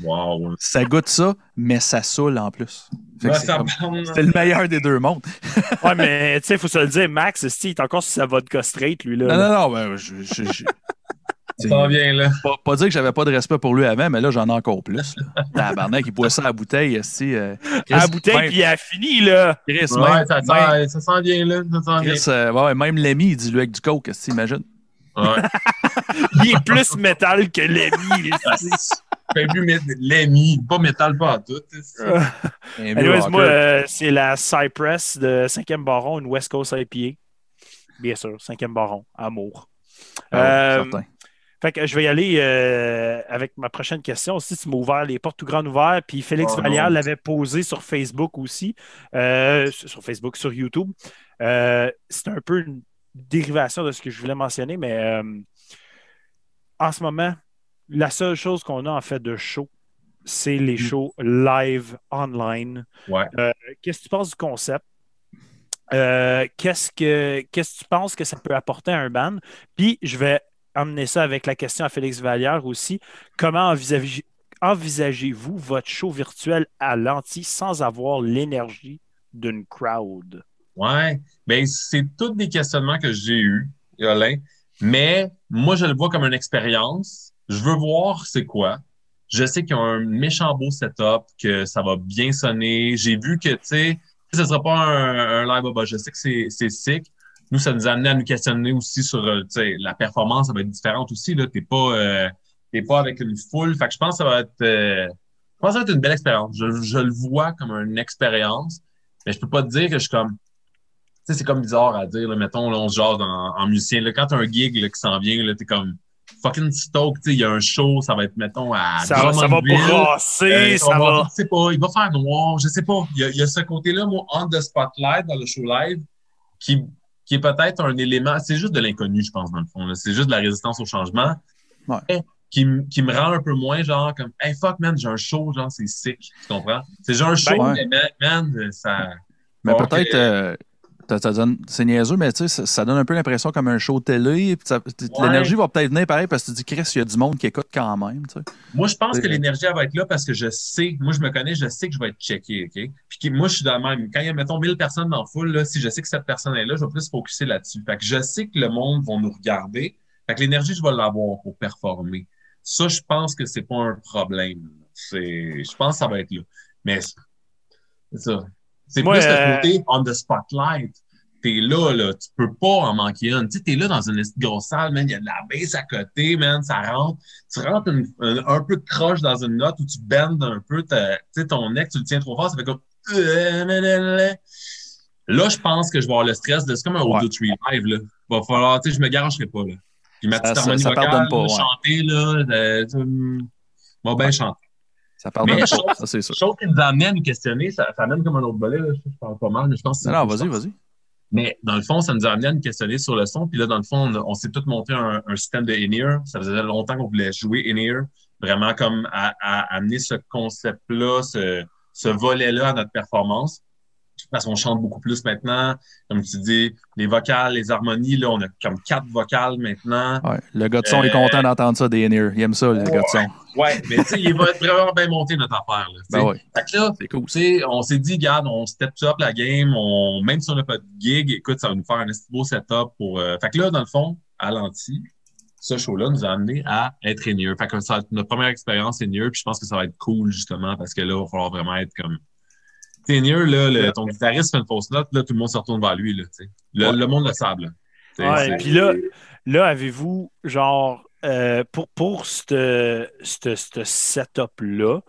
Wow. ça goûte ça, mais ça saoule en plus. Ouais, c'est comme- le meilleur des deux mondes. <laughs> Ouais, mais tu sais, il faut se le dire, Max, esti, il est encore sur sa vodka straight, lui, là. Non, non, non, ben, je, je- je- <laughs> Ça s'en vient, là. pas, pas dire que j'avais pas de respect pour lui avant, mais là, j'en ai encore plus. Tabarnak, il boit ça à la bouteille. esti, euh, à la bouteille, même- puis il a fini, là. Chris, Ouais, même- ça, même- ça s'en vient, là. Ça s'en vient. Chris, euh, ouais, même Lemmy, il dit lui avec du coke, esti, imagine. Ouais. <laughs> Il est plus métal que plus mét- l'ami, pas métal pas à tout. Anyways, moi, euh, c'est la Cypress de 5e Baron, une West Coast IPA. Bien sûr, 5e Baron, amour. Ah Euh, certain. Fait que je vais y aller euh, avec ma prochaine question aussi. Tu m'as ouvert les portes tout grandes ouvertes. Puis Félix Oh Vallière l'avait posé sur Facebook aussi. euh, sur Facebook, sur YouTube. Euh, c'est un peu une dérivation de ce que je voulais mentionner, mais euh, en ce moment, la seule chose qu'on a en fait de show, c'est les shows live online. Ouais. Euh, qu'est-ce que tu penses du concept? Euh, qu'est-ce que qu'est-ce que tu penses que ça peut apporter à un band? Puis je vais emmener ça avec la question à Félix Vallière aussi. Comment envisagez- envisagez-vous votre show virtuel à l'anti sans avoir l'énergie d'une crowd? Ouais. Ben, c'est tous des questionnements que j'ai eus, Yolin. Mais moi, je le vois comme une expérience. Je veux voir c'est quoi. Je sais qu'il y a un méchant beau setup, que ça va bien sonner. J'ai vu que, tu sais, ce sera pas un, un live baba. Je sais que c'est, c'est sick. Nous, ça nous a amené à nous questionner aussi sur, euh, tu sais, la performance, ça va être différente aussi, là. T'es pas, euh, t'es pas avec une foule. Fait que je pense que ça va être, euh, je pense que ça va être une belle expérience. Je, je le vois comme une expérience. Mais je peux pas te dire que je suis comme, c'est comme bizarre à dire, là, mettons, là, on se jase en, en musicien. Là, quand t'as un gig là, qui s'en vient, là, t'es comme, fucking sais, Il y a un show, ça va être, mettons, à Ça, va- ça va brasser, Euh, ça on va. Je sais pas, il va faire noir, je sais pas. Il y a, il y a ce côté-là, moi, on the spotlight dans le show live, qui, qui est peut-être un élément, c'est juste de l'inconnu, je pense, dans le fond. C'est juste de la résistance au changement. Ouais. Qui, qui me rend un peu moins genre comme Hey fuck man, j'ai un show, genre c'est sick. Tu comprends? C'est genre un show, Ben, ouais. mais man, man, ça. Mais peut-être, que- euh, donne- c'est niaiseux, mais tu sais, ça, ça donne un peu l'impression comme un show télé. Ouais. L'énergie va peut-être venir pareil parce que tu dis, Chris, il y a du monde qui écoute quand même. tu sais. Moi, je pense que l'énergie va être là parce que je sais, moi, je me connais, je sais que je vais être checké, OK? Puis que moi, je suis dans le même. Quand il y a, mettons, 1000 personnes dans la foule, là, si je sais que cette personne est là, je vais plus focuser là-dessus. Fait que je sais que le monde va nous regarder. Fait que l'énergie, je vais l'avoir pour performer. Ça, je pense que c'est pas un problème. C'est, je pense que ça va être là. Mais c'est ça. C'est plus le euh, côté on the spotlight. T'es là, là, tu peux pas en manquer une. Tu sais, t'es là dans une grosse salle, man, il y a de la baisse à côté, man, ça rentre. Tu rentres une- un, un peu de croche dans une note où tu bendes un peu, tu sais, ton neck, tu le tiens trop fort, ça fait comme... Là, je pense que je vais avoir le stress de... C'est comme un Ouais. audio tree live, là. Va falloir, tu sais, je me garocherai pas, là. Puis ma Ça- petite ça- harmonie ça vocale, pardonne pas, ouais. chanter, là, de, tu- va bien chanter. Ça pardonne Mais chose- ça c'est sûr. Chose qui nous amène questionner, ça, ça amène comme un autre volet, là, je, parle pas mal, mais je pense que je vas-y, vas-y. mais dans le fond, ça nous a amené à nous questionner sur le son. Puis là, dans le fond, on, s'est tous monté un, un système de in-ear. Ça faisait longtemps qu'on voulait jouer in-ear, vraiment comme à, à amener ce concept-là, ce, ce volet-là à notre performance. Parce qu'on chante beaucoup plus maintenant. Comme tu dis, les vocales, les harmonies, là, on a comme quatre vocales maintenant. Ouais, le gars de son Euh, est content d'entendre ça des Il aime ça, le gars de son. Ouais, mais tu sais, il va être vraiment bien monté notre affaire. Là. Ben ouais, Fait que là, c'est cool. on s'est dit, regarde, on step up la game, on, même si on n'a pas de gig, écoute, ça va nous faire un beau setup pour. euh, Fait que là, dans le fond, à l'anti, ce show-là nous a amené à être in Fait que ça va être notre première expérience in puis je pense que ça va être cool, justement, parce que là, il va falloir vraiment être comme. T'es in là, le- ton guitariste fait une fausse note, là, tout le monde se retourne vers lui, là. Le, Ouais. le monde le sable, Ouais, puis là, là avez-vous, genre, euh, pour, pour ce setup-là,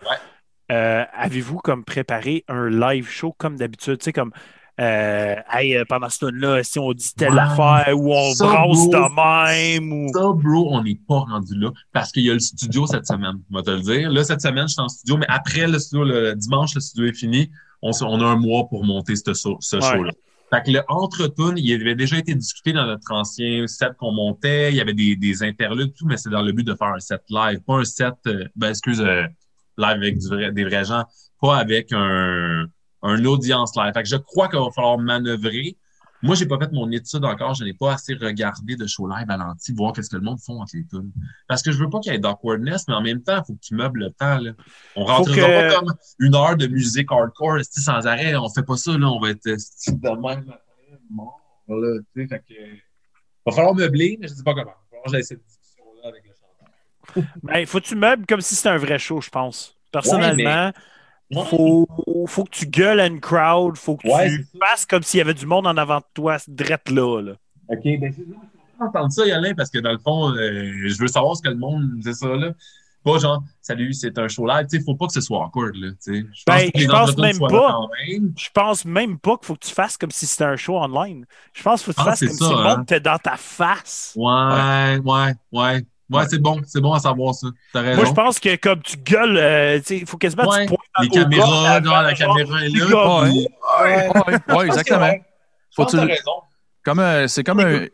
euh, avez-vous comme préparé un live show comme d'habitude? Tu sais, comme, euh, hey, pendant ce temps-là, si on dit telle Ouais. affaire ou on brasse de même ou. Ça, bro, on n'est pas rendu là parce qu'il y a le studio cette semaine, on va te le dire. Là, cette semaine, je suis en studio, mais après le studio, le dimanche, le studio est fini. On, on a un mois pour monter ce, ce Ouais. show-là. Fait que le entre-tune, il avait déjà été discuté dans notre ancien set qu'on montait. Il y avait des, des interludes, tout, mais c'est dans le but de faire un set live, pas un set, euh, ben, excuse, euh, live avec du vrai- des vrais gens, pas avec un, un audience live. Fait que je crois qu'il va falloir manœuvrer. Moi, j'ai pas fait mon étude encore. Je n'ai pas assez regardé de show live à l'anti, voir qu'est-ce que le monde font entre les tunes. Parce que je veux pas qu'il y ait d'awkwardness, mais en même temps, il faut que tu meubles le temps. Là. On rentrera que- pas comme une heure de musique hardcore sans arrêt. On fait pas ça, là. On va être de même mort. Là, fait que... va falloir meubler, mais je sais pas comment. Il va falloir cette discussion-là avec le chanteur. Ben, faut que tu meubles comme si c'était un vrai show, je pense. Personnellement, Ouais. Faut, faut que tu gueules à une crowd, faut que Ouais, tu fasses comme s'il y avait du monde en avant de toi, drette là. là. OK, ben c'est entendre ça, Yolin, parce que dans le fond, euh, je veux savoir ce que le monde c'est ça, là. Pas genre, salut, c'est un show live. Tu sais, faut pas que ce soit awkward, là. Tu sais. Je Ben, que je les pense même pas. Je pense même pas qu'il faut que tu fasses comme si c'était un show online. Je pense qu'il faut que tu Ah, fasses comme ça, si le hein. monde était dans ta face. Ouais, ouais, ouais. Ouais, c'est bon. C'est bon à savoir ça. T'as raison. Moi, je pense que comme tu gueules, euh, il faut quasiment Ouais, tu pointes les gars caméras, genre, la genre, caméra est là. gars, puis- Ouais, ouais, ouais, exactement. Faut tu- raison. Comme, euh, c'est comme un,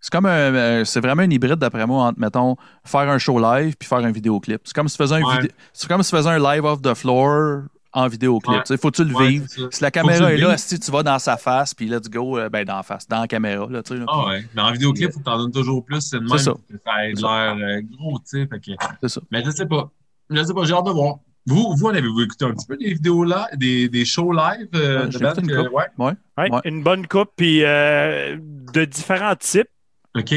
c'est comme un, euh, c'est vraiment un hybride d'après moi entre mettons faire un show live puis faire un vidéoclip. C'est comme si tu faisais un Ouais. c'est comme si tu faisais un live off the floor en vidéoclip. Ouais. Tu sais, faut que tu le Ouais, vives. Si la caméra tu est là, si tu vas dans sa face puis let's go euh, ben dans la face, dans la caméra là, tu sais. là. Ah ouais. Mais en vidéoclip, faut que t'en donnes toujours plus. C'est de même C'est ça. que ça ait C'est l'air euh, gros, tu sais. Que... C'est ça. Mais je sais pas. Je sais pas, j'ai hâte de voir. Vous, vous en avez-vous écouté un petit peu des vidéos là, des, des shows live euh, Ouais, de écouté une que-. Ouais. Ouais, Ouais. Une bonne coupe, puis euh, de différents types. OK.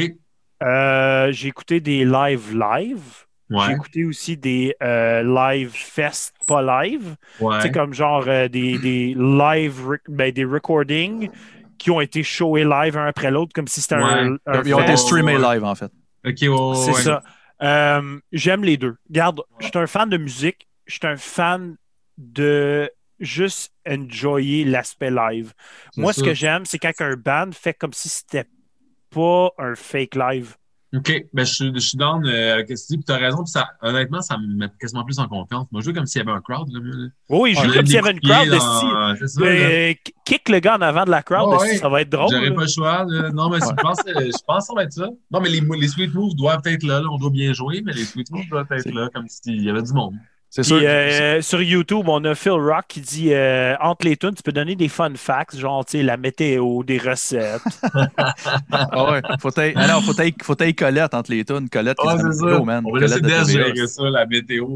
Euh, j'ai écouté des live live. J'ai écouté aussi des euh, live fest pas live. Ouais. C'est comme genre euh, des, des live, ben, des recordings qui ont été showés live un après l'autre, comme si c'était un, Ouais. un Ils ont été streamés ouais. live en fait. C'est ouais. ça. Euh, J'aime les deux. Regarde, je suis un fan de musique. Je suis un fan de juste enjoyer l'aspect live. Moi, ce que j'aime, c'est quand un band fait comme si c'était pas un fake live. OK. Ben, je, suis- je suis down euh, que tu dis, puis t'as raison, puis ça, honnêtement, ça me met quasiment plus en confiance. Moi, je joue comme s'il y avait un crowd. Là. Oui, il joue comme s'il y avait une crowd. de dans- là. Euh, kick le gars en avant de la crowd, Ouais, esti, ouais. ça va être drôle. J'aurais pas le choix. là. Non, mais je pense, euh, je pense que ça va être ça. Non, mais les, les sweet moves doivent être là, là. On doit bien jouer, mais les sweet moves doivent être là, comme s'il y avait du monde. C'est sûr. euh, sur YouTube, on a Phil Rock qui dit euh, entre les tunes, tu peux donner des fun facts, genre tu sais, la météo, des recettes. <laughs> Ah ouais, faut t'aille- ah non, faut t'aille- faut t'aille Colette entre les tunes. Colette Ah, la c'est météo, ça. man. On va laisser de ça, la météo.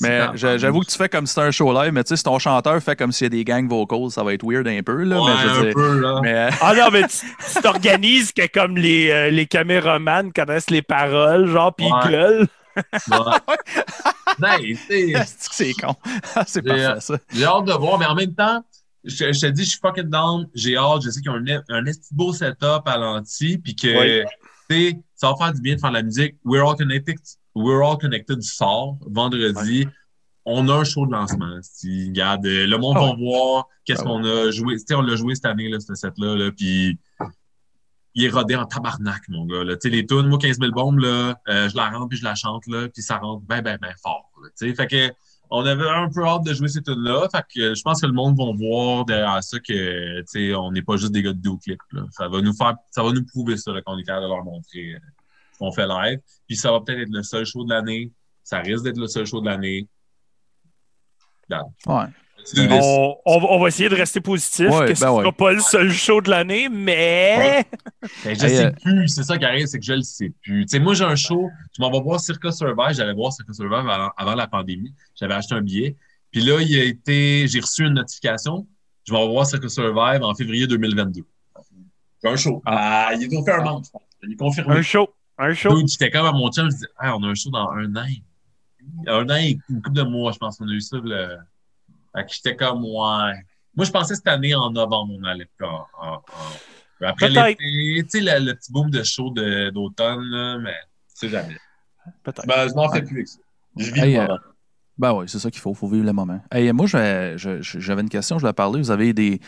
Mais j'avoue que tu fais comme si c'était un show live, mais tu sais, si ton chanteur fait comme s'il y a des gangs vocals, ça va être weird un peu, là. Ouais, mais je un peu, là. mais, euh, ah non, mais <laughs> tu tu t'organises que comme les, euh, les caméramans connaissent les paroles, genre, puis ils gueulent. <laughs> Ouais. <laughs> Que c'est con? <laughs> Ah, c'est J'ai, parfait, ça. J'ai hâte de voir, mais en même temps, je, je te dis, je suis fucking down. J'ai hâte. Je sais qu'ils ont un, un beau setup à l'anti, puis que, Oui. tu sais, ça va faire du bien de faire de la musique. We're All Connected, We're All Connected sort vendredi. On a un show de lancement. Regarde, euh, le monde Ah va voir qu'est-ce Ah qu'on a joué. On l'a joué cette année, là, ce set-là, là, puis il est rodé en tabarnak, mon gars. Là. Les tunes, moi, 15 000 bombes, là, euh, je la rentre puis je la chante, là, puis ça rentre bien, bien, bien fort. fait que on avait un peu hâte de jouer ces tunes-là. Fait que je pense que le monde va voir derrière ça que on n'est pas juste des gars de. Là. Ça va nous faire, ça va nous prouver ça, qu'on est capable de leur montrer euh, ce qu'on fait live. Puis ça va peut-être être le seul show de l'année. Ça risque d'être le seul show de l'année. Ouais. On, on va- on va essayer de rester positif, Ouais, que ce ben ouais. sera pas le seul show de l'année, mais... <laughs> Ben, je Hey, sais euh, plus. C'est ça qui arrive, c'est que je le sais plus. Tu sais, moi, j'ai un show. Je m'en vais voir Circa Survive. J'allais voir Circa Survive avant, avant la pandémie. J'avais acheté un billet. Puis là, il a été. J'ai reçu une notification. Je m'en vais voir Circa Survive en février 2022. J'ai un show. Ah, il est donc fait un pense. Il est confirmé. Un show. Un show. J'étais comme à mon chum, je disais, ah, on a un show dans un an. Un an et une couple de mois, je pense qu'on a eu ça. Le... Fait que j'étais comme, ouais. Moi, je pensais cette année, en novembre, on allait en- en- Après Peut-être. l'été, tu sais, le, le petit boom de show d'automne, là, mais tu sais jamais. Peut-être. Ben, je m'en fais plus avec ça. Je vis Hey, le euh, moment. Ben oui, c'est ça qu'il faut. Il faut vivre le moment. Hey, moi, je- je- j'avais une question, je voulais parler. Vous avez des.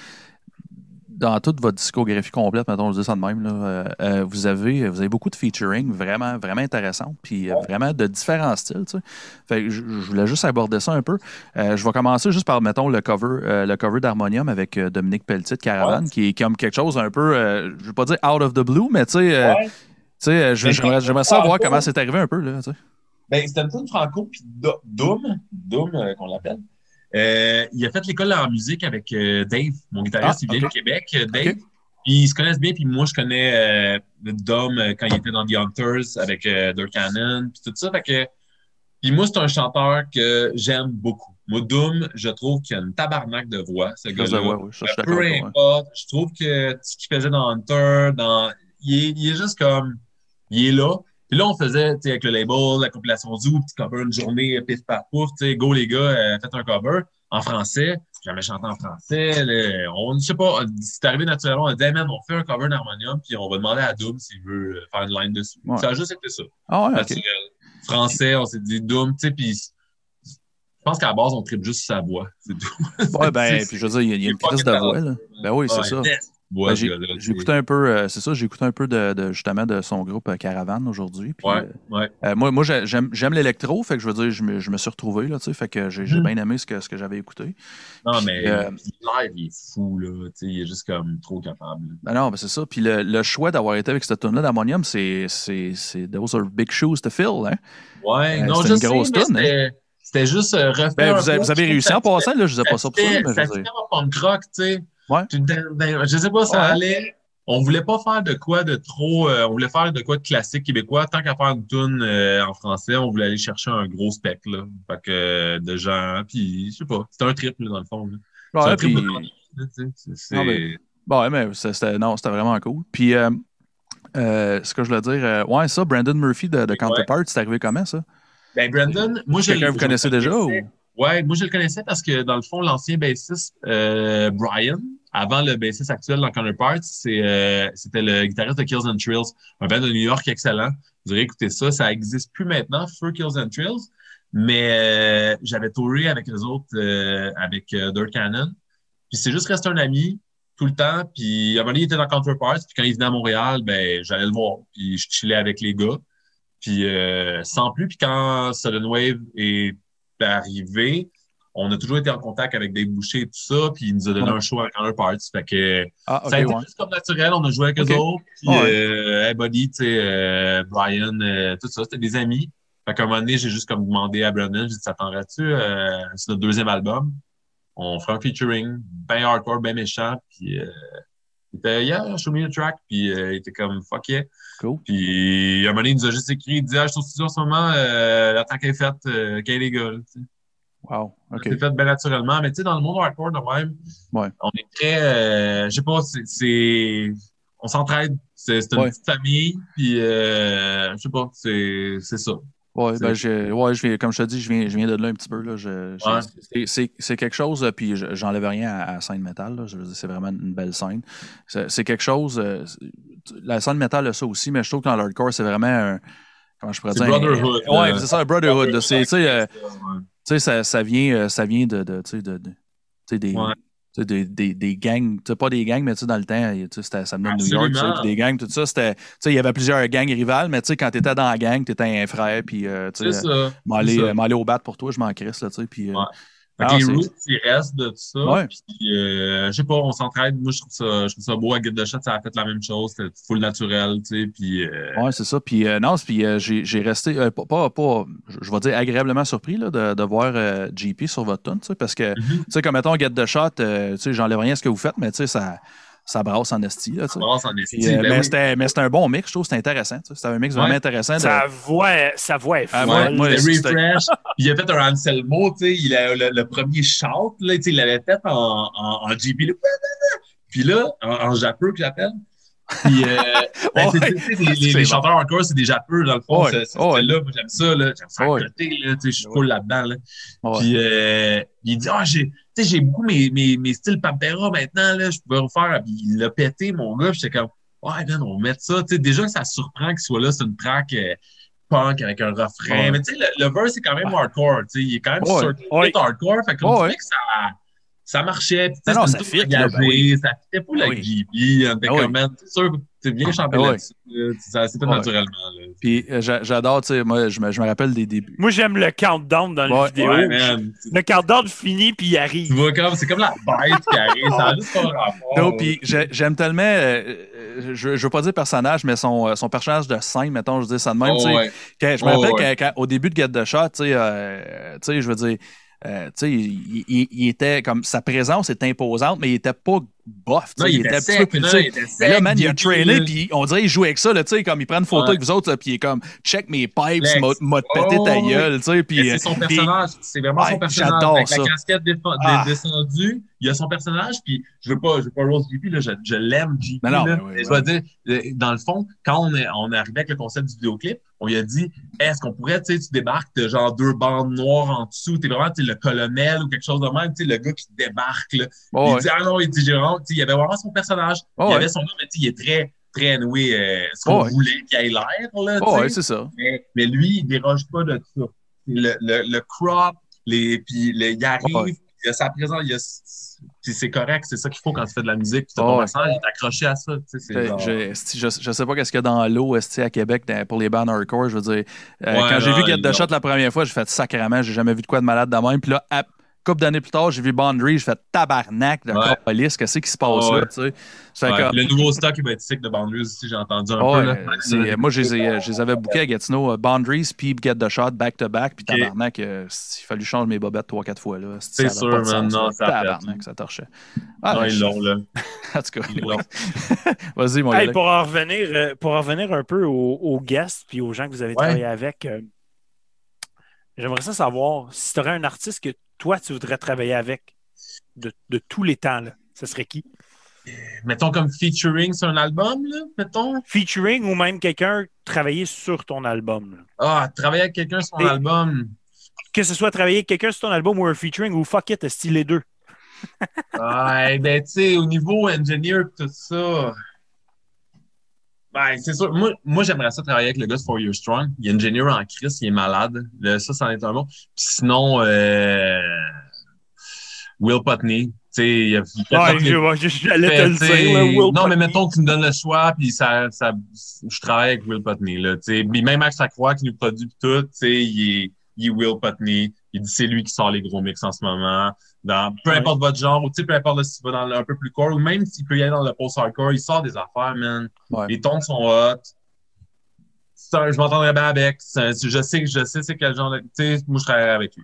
Dans toute votre discographie complète, mettons, je dis ça de même, là, euh, euh, vous, avez, vous avez beaucoup de featuring vraiment, vraiment intéressants, puis euh, vraiment de différents styles. tu sais. Fait que je, je voulais juste aborder ça un peu. Euh, je vais commencer juste par, mettons, le cover, le cover d'Harmonium avec Dominique Pelletier de Caravane, Ouais. qui est comme quelque chose un peu, je ne veux pas dire out of the blue, mais tu sais, Ouais. tu sais, j'aimerais c'est savoir comment un c'est arrivé un peu. Là, tu sais. Ben, c'était une tune franco, puis Do- Doom, Doom qu'on l'appelle. Euh, il a fait l'école en musique avec euh, Dave, mon guitariste, Ah, il vient ok. du Québec, euh, Dave. Puis ils se connaissent bien, puis moi, je connais Dom quand il était dans The Hunters avec Dirk Cannon, puis tout ça. Fait que, puis moi, c'est un chanteur que j'aime beaucoup. Moi, Doom, je trouve qu'il a une tabarnak de voix, ce gars-là. d'accord Peu ouais. importe, je trouve que ce qu'il faisait dans Hunter, dans... Il, est, il est juste comme. Il est là. Puis là, on faisait, tu sais, avec le label, la compilation Zoo, petit cover, une journée, pif paf pouf, tu sais, go les gars, euh, faites un cover en français. Jamais chanté en français. là. On, je sais pas, c'est arrivé naturellement. On a dit, hey, man, on fait un cover d'harmonium, puis on va demander à Doom s'il veut euh, faire une line dessus. Ouais. Ça a juste été ça. Ah ouais. Français, on s'est dit Doom, tu sais, puis je pense qu'à la base, on tripe juste sa voix. C'est tout. Ouais, ben, <laughs> puis je veux dire, il y a, une crise de voix, là. Ben oui, c'est Ouais, ça. Voix, Ben, j'ai écouté un peu, euh, c'est ça, j'ai écouté un peu de, de- justement de son groupe euh, Caravane aujourd'hui. puis, Ouais, euh, ouais. euh, moi, moi j'ai- j'aime j'aime l'électro, fait que je veux dire, je me, je me suis retrouvé, là, tu sais, fait que j'ai j'ai Mhm. bien aimé ce que, ce que j'avais écouté. Non, Puis, mais euh, live, il est fou, là. Tu sais, il est juste comme trop capable. Ben non, ben c'est ça. Puis le, le choix d'avoir été avec cette tune-là d'Ammonium, c'est, c'est, c'est Those are big shoes to fill, hein? Ouais, Euh, non, c'était je une sais, grosse mais toune, c'était- C'était juste refaire. Ben, un vous vous avez réussi en passant, là, je disais pas ça pour ça, fitait- mais je ça veux dire. fitait en punk rock, tu sais. Ouais. Dans- Je sais pas, ça Ouais. allait. On voulait pas faire de quoi de trop. euh, on voulait faire de quoi de classique québécois. Tant qu'à faire une tune euh, en français, on voulait aller chercher un gros spec, là. Fait que euh, de gens. Puis, je sais pas. C'était un trip, là, dans le fond. Ouais, un trip puis- de ben, Bon, mais c'était, non, c'était vraiment cool. Puis, euh, euh, ce que je voulais dire, euh, ouais, ça, Brandon Murphy de, de Ouais. Counterpart, c'est arrivé comment, ça? Ben, Brandon, moi, je Quelqu'un le- vous connaissez déjà ou? Ouais, moi je le connaissais parce que dans le fond, l'ancien bassiste Brian, avant le bassiste actuel dans Counterparts, euh, c'était le guitariste de Kills and Trills, un band de New York excellent. Vous aurez écouté ça, ça n'existe plus maintenant, Fur Kills and Trills, mais euh, j'avais touré avec les autres, euh, avec euh, Dirt Cannon. Puis c'est juste resté un ami. tout le temps. Puis, à il était dans Counterparts. Puis, quand il venait à Montréal, ben, j'allais le voir. Puis, je chillais avec les gars. Puis, euh, sans plus. Puis, quand Sudden Wave est arrivé, on a toujours été en contact avec des bouchers et tout ça. Puis, il nous a donné Ouais. un show avec Counterparts. Fait que Ah, ça a été ouais. juste comme naturel. On a joué avec eux autres. Puis, euh, hey, Buddy, tu sais, euh, Brian, euh, tout ça, c'était des amis. Fait qu'à un moment donné, j'ai juste comme demandé à Brandon, j'ai dit, t'attendrais-tu, euh, c'est notre deuxième album? On fera un featuring, ben hardcore, ben méchant. Puis, euh, il était, yeah, show me a track. Puis, euh, il était comme, fuck yeah. Cool. Puis, à un moment donné, il nous a juste écrit, il dit, ah, je suis au studio en ce moment, euh, la track est faite, euh, quel les gars, tu. Wow. C'est fait bien naturellement. Mais tu sais, dans le monde hardcore de même, Ouais. on est très. Euh, je sais pas, c'est-. On s'entraide. C'est une Ouais. petite famille. Puis, euh, je sais pas, c'est ça. C'est- ben, je, ouais, je viens, comme je te dis, je viens, je viens de là un petit peu. Là. Je, je- Ouais. c'est- quelque chose, euh, puis je- j'enlève rien à, à scène métal. Là. Je veux dire, c'est vraiment une belle scène. C'est, quelque chose. la scène métal a ça aussi, mais je trouve que dans l'hardcore, c'est vraiment un. Comment je pourrais dire? un- brotherhood, ouais, c'est ça, un brotherhood. C'est, tu sais, sais, ça, ça vient, euh, ça vient de, de, tu sais, de, tu des, Ouais. tu des, des, des gangs, tu pas des gangs, mais tu sais, dans le temps, tu ça venait de New York, tu des gangs, tout ça, tu il y avait plusieurs gangs rivales, mais tu sais, quand t'étais dans la gang, t'étais un frère, puis, euh, tu m'aller, euh, au bat pour toi, je m'en crisse, là, tu sais, puis, euh, Ouais. Ah, les roots, ils restent de tout ça. Ouais. Puis, euh, je sais pas, on s'entraide. Moi, je trouve ça, je trouve ça beau. À Guide de Shot, ça a fait la même chose. C'était full naturel, tu sais. Puis, euh, Ouais, c'est ça. Puis euh, non, puis euh, j'ai resté, pas, pas, pas- je vais dire agréablement surpris là, de, de voir JP sur votre tune, tu sais, parce que, mhm. tu sais, comme mettons the Shot, euh, tu sais, j'enlève rien à ce que vous faites, mais tu sais, ça, ça brasse en esti, là, tu sais. brasse en esti. Euh, Ben mais oui. c'était un bon mix, je trouve, c'était intéressant. C'était un mix vraiment intéressant. de- Sa voix, sa est folle. refresh. Il a fait un Anselmo, tu sais, il a le, le premier shout, là, il l'avait fait en, en, en JP. là. Puis là, en, en japeux que j'appelle. Puis, euh, <laughs> ben, les, les, les chanteurs hardcore, c'est des japeux, dans le fond. Moi, j'aime ça, là. J'aime ça à côté, là, je suis full là-dedans, là. Ouais. Puis, euh, il dit, ah, j'ai, sais, j'ai beaucoup mes, mes, mes styles Pantera maintenant, là, je pouvais refaire. Puis, il l'a pété, mon gars, j'étais comme, ouais, man, on va mettre ça. Tu sais, déjà que ça surprend qu'il soit là, c'est une track euh, punk avec un refrain. Ouais. Mais tu sais, le, le verse, c'est quand même hardcore, tu sais, il est quand même Ouais. sur Ouais. hardcore. Fait que on dirait que ça, ça marchait. Puis, Non, ça fit, ben ça fitait pas Ben. On était Ben c'est sûr, c'est bien chanté Ben oui. là-dessus. là. Ça s'est fait Ouais. naturellement, là. Puis euh, j'a- j'adore, tu sais, moi, je me, je me rappelle des débuts. Moi, j'aime le countdown dans Ouais. la vidéo. Ouais. Le countdown finit, puis il Tu arrive. vois comme, c'est comme la bête qui arrive. Ça a juste pas rapport. <laughs> Non, puis j'ai- j'aime tellement, euh, euh, je, je veux pas dire personnage, mais son, euh, son personnage de scène, mettons, je dis ça de même, tu sais. Oh, ouais. Quand- je me Oh, rappelle ouais. quand- quand- au début de Get the Shot, tu sais, euh, je veux dire, euh, tu sais, il, il- il était comme sa présence était imposante, mais il était pas bof. tu Non, sais, il était un petit peu là, il était Mais sec. là, man, il a là. puis on dirait qu'il joue avec ça, là, tu sais, comme il prend une photo Ouais. avec vous autres, là, puis il est comme, check mes pipes, m'a pété Oh, ta gueule, tu sais, Mais puis. c'est son personnage, c'est vraiment Ouais, son personnage. j'adore ça. la casquette défa- Ah. descendue, il y a son personnage, puis je veux pas, je veux pas rose JP, là, je, je l'aime JP. Non, non, là. mais oui, Et je dois dire, euh, dans le fond, quand on est, on est arrivé avec le concept du vidéoclip, on lui a dit, est-ce qu'on pourrait, tu sais, tu débarques, t'as genre deux bandes noires en dessous, t'es vraiment, tu le colonel ou quelque chose de même, tu sais, le gars qui débarque, là. Oh, il ouais. dit, ah non, il dit, j'ai il y avait vraiment son personnage. Oh, il y ouais. avait son nom, mais il est très, très noué, euh, ce qu'on Oh, voulait qu'il ait l'air, Oh, ouais, c'est ça. Mais, mais lui, il déroge pas de ça. Le, le, le crop, les, puis le, il arrive, Ouais. il a sa présence, il a, puis c'est correct, c'est ça qu'il faut quand tu fais de la musique, puis t'as ton message, il est accroché à ça, Je, genre- je, je, je sais pas qu'est-ce qu'il y a dans l'eau à Québec dans- pour les bands hardcore. Je veux dire, euh, Ouais, quand j'ai vu Get the. Shot la première fois, j'ai fait sacrément, j'ai jamais vu de quoi de malade de même. Puis là, couple d'années plus tard, j'ai vu Boundary, j'ai fait tabarnak de Ouais. police, qu'est-ce qui se passe Ouais. là, tu sais? Ouais, comme- Le nouveau stock, il va être sick de Boundaries aussi, j'ai entendu un Ouais, peu. Là. euh, moi, je les, ai- je les avais bookés à Gatineau, euh, Boundaries, puis Get the Shot, back-to-back, puis Ok. tabarnak, euh, il a fallu changer mes bobettes 3-4 fois. là. C'est sûr, là. ça. Tabarnak, ça torchait. Ah, non, ils je- l'ont, là. <laughs> En tout cas, <laughs> vas-y, mon Hey, gars. pour, en revenir, euh, pour en revenir un peu aux, aux guests puis aux gens que vous avez Ouais. travaillé avec, euh, j'aimerais ça savoir si tu aurais un artiste que toi, tu voudrais travailler avec de, de tous les temps, là, ce serait qui? Mettons comme featuring sur un album, là, mettons. Featuring ou même quelqu'un travailler sur ton album. là. Ah, travailler avec quelqu'un sur Et- album. Que ce soit travailler avec quelqu'un sur ton album ou un featuring ou fuck it, style les deux. <laughs> Ouais, ben, tu sais, au niveau engineer tout ça. Ben, c'est sûr. Moi, moi j'aimerais ça travailler avec le gars de For You're Strong. Il est ingénieur en crise, il est malade. Là, ça, c'en est un bon. Puis sinon, euh, Will Putney. sais, je- ouais, j'allais te le dire, là, Will Non, mais mettons que tu me donnes le choix, puis ça, ça, je travaille avec Will Putney, là, tu sais. Puis même Max Lacroix qui nous produit tout, tu sais, il est, il est Will Putney. Il dit c'est lui qui sort les gros mix en ce moment. Dans, peu Ouais. importe votre genre, ou tu peu importe là, s'il va dans le, un peu plus core, ou même s'il peut y aller dans le post-hardcore, il sort des affaires, man. Ouais. Les tons sont hot. Un- je m'entendrais bien avec. Un- je sais, je sais c'est quel genre de, tu sais, moi je travaillerais avec lui.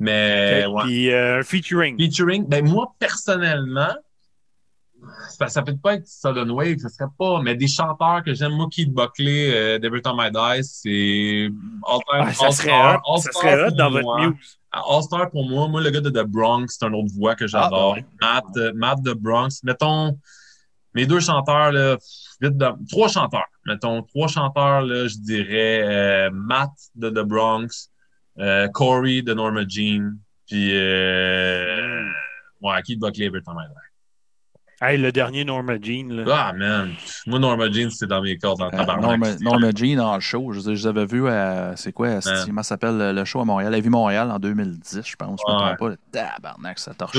Mais, ouais. Puis euh, featuring. Featuring, ben moi, personnellement, ça, ça peut pas être Sudden Wave, ce serait pas, mais des chanteurs que j'aime, moi, Keith Buckley, euh, Every Time I Die, c'est All Time, Ah, ça All serait Star, hot, All ça Star serait hot pour dans votre moi. muse. Star pour moi, moi, le gars de The Bronx, c'est une autre voix que j'adore. Ah, ben Matt, euh, Matt de Bronx. Mettons, mes deux chanteurs, là, vite trois chanteurs. Mettons, trois chanteurs, là, je dirais euh, Matt de The Bronx, euh, Corey de Norma Jean, puis euh, ouais, Keith Buckley, Die. Hey, le dernier Norma Jean, là. Ah, man. Moi, Norma Jean, c'est dans mes cordes en Euh, tabarnak. Norma, Norma Jean en show. Je, je les avais vus à. C'est quoi? c'est- Ouais. Comment ça s'appelle le- show à Montréal? La vie Montréal en 2010, je pense. Je me trompe pas. Tabarnak, ça torche.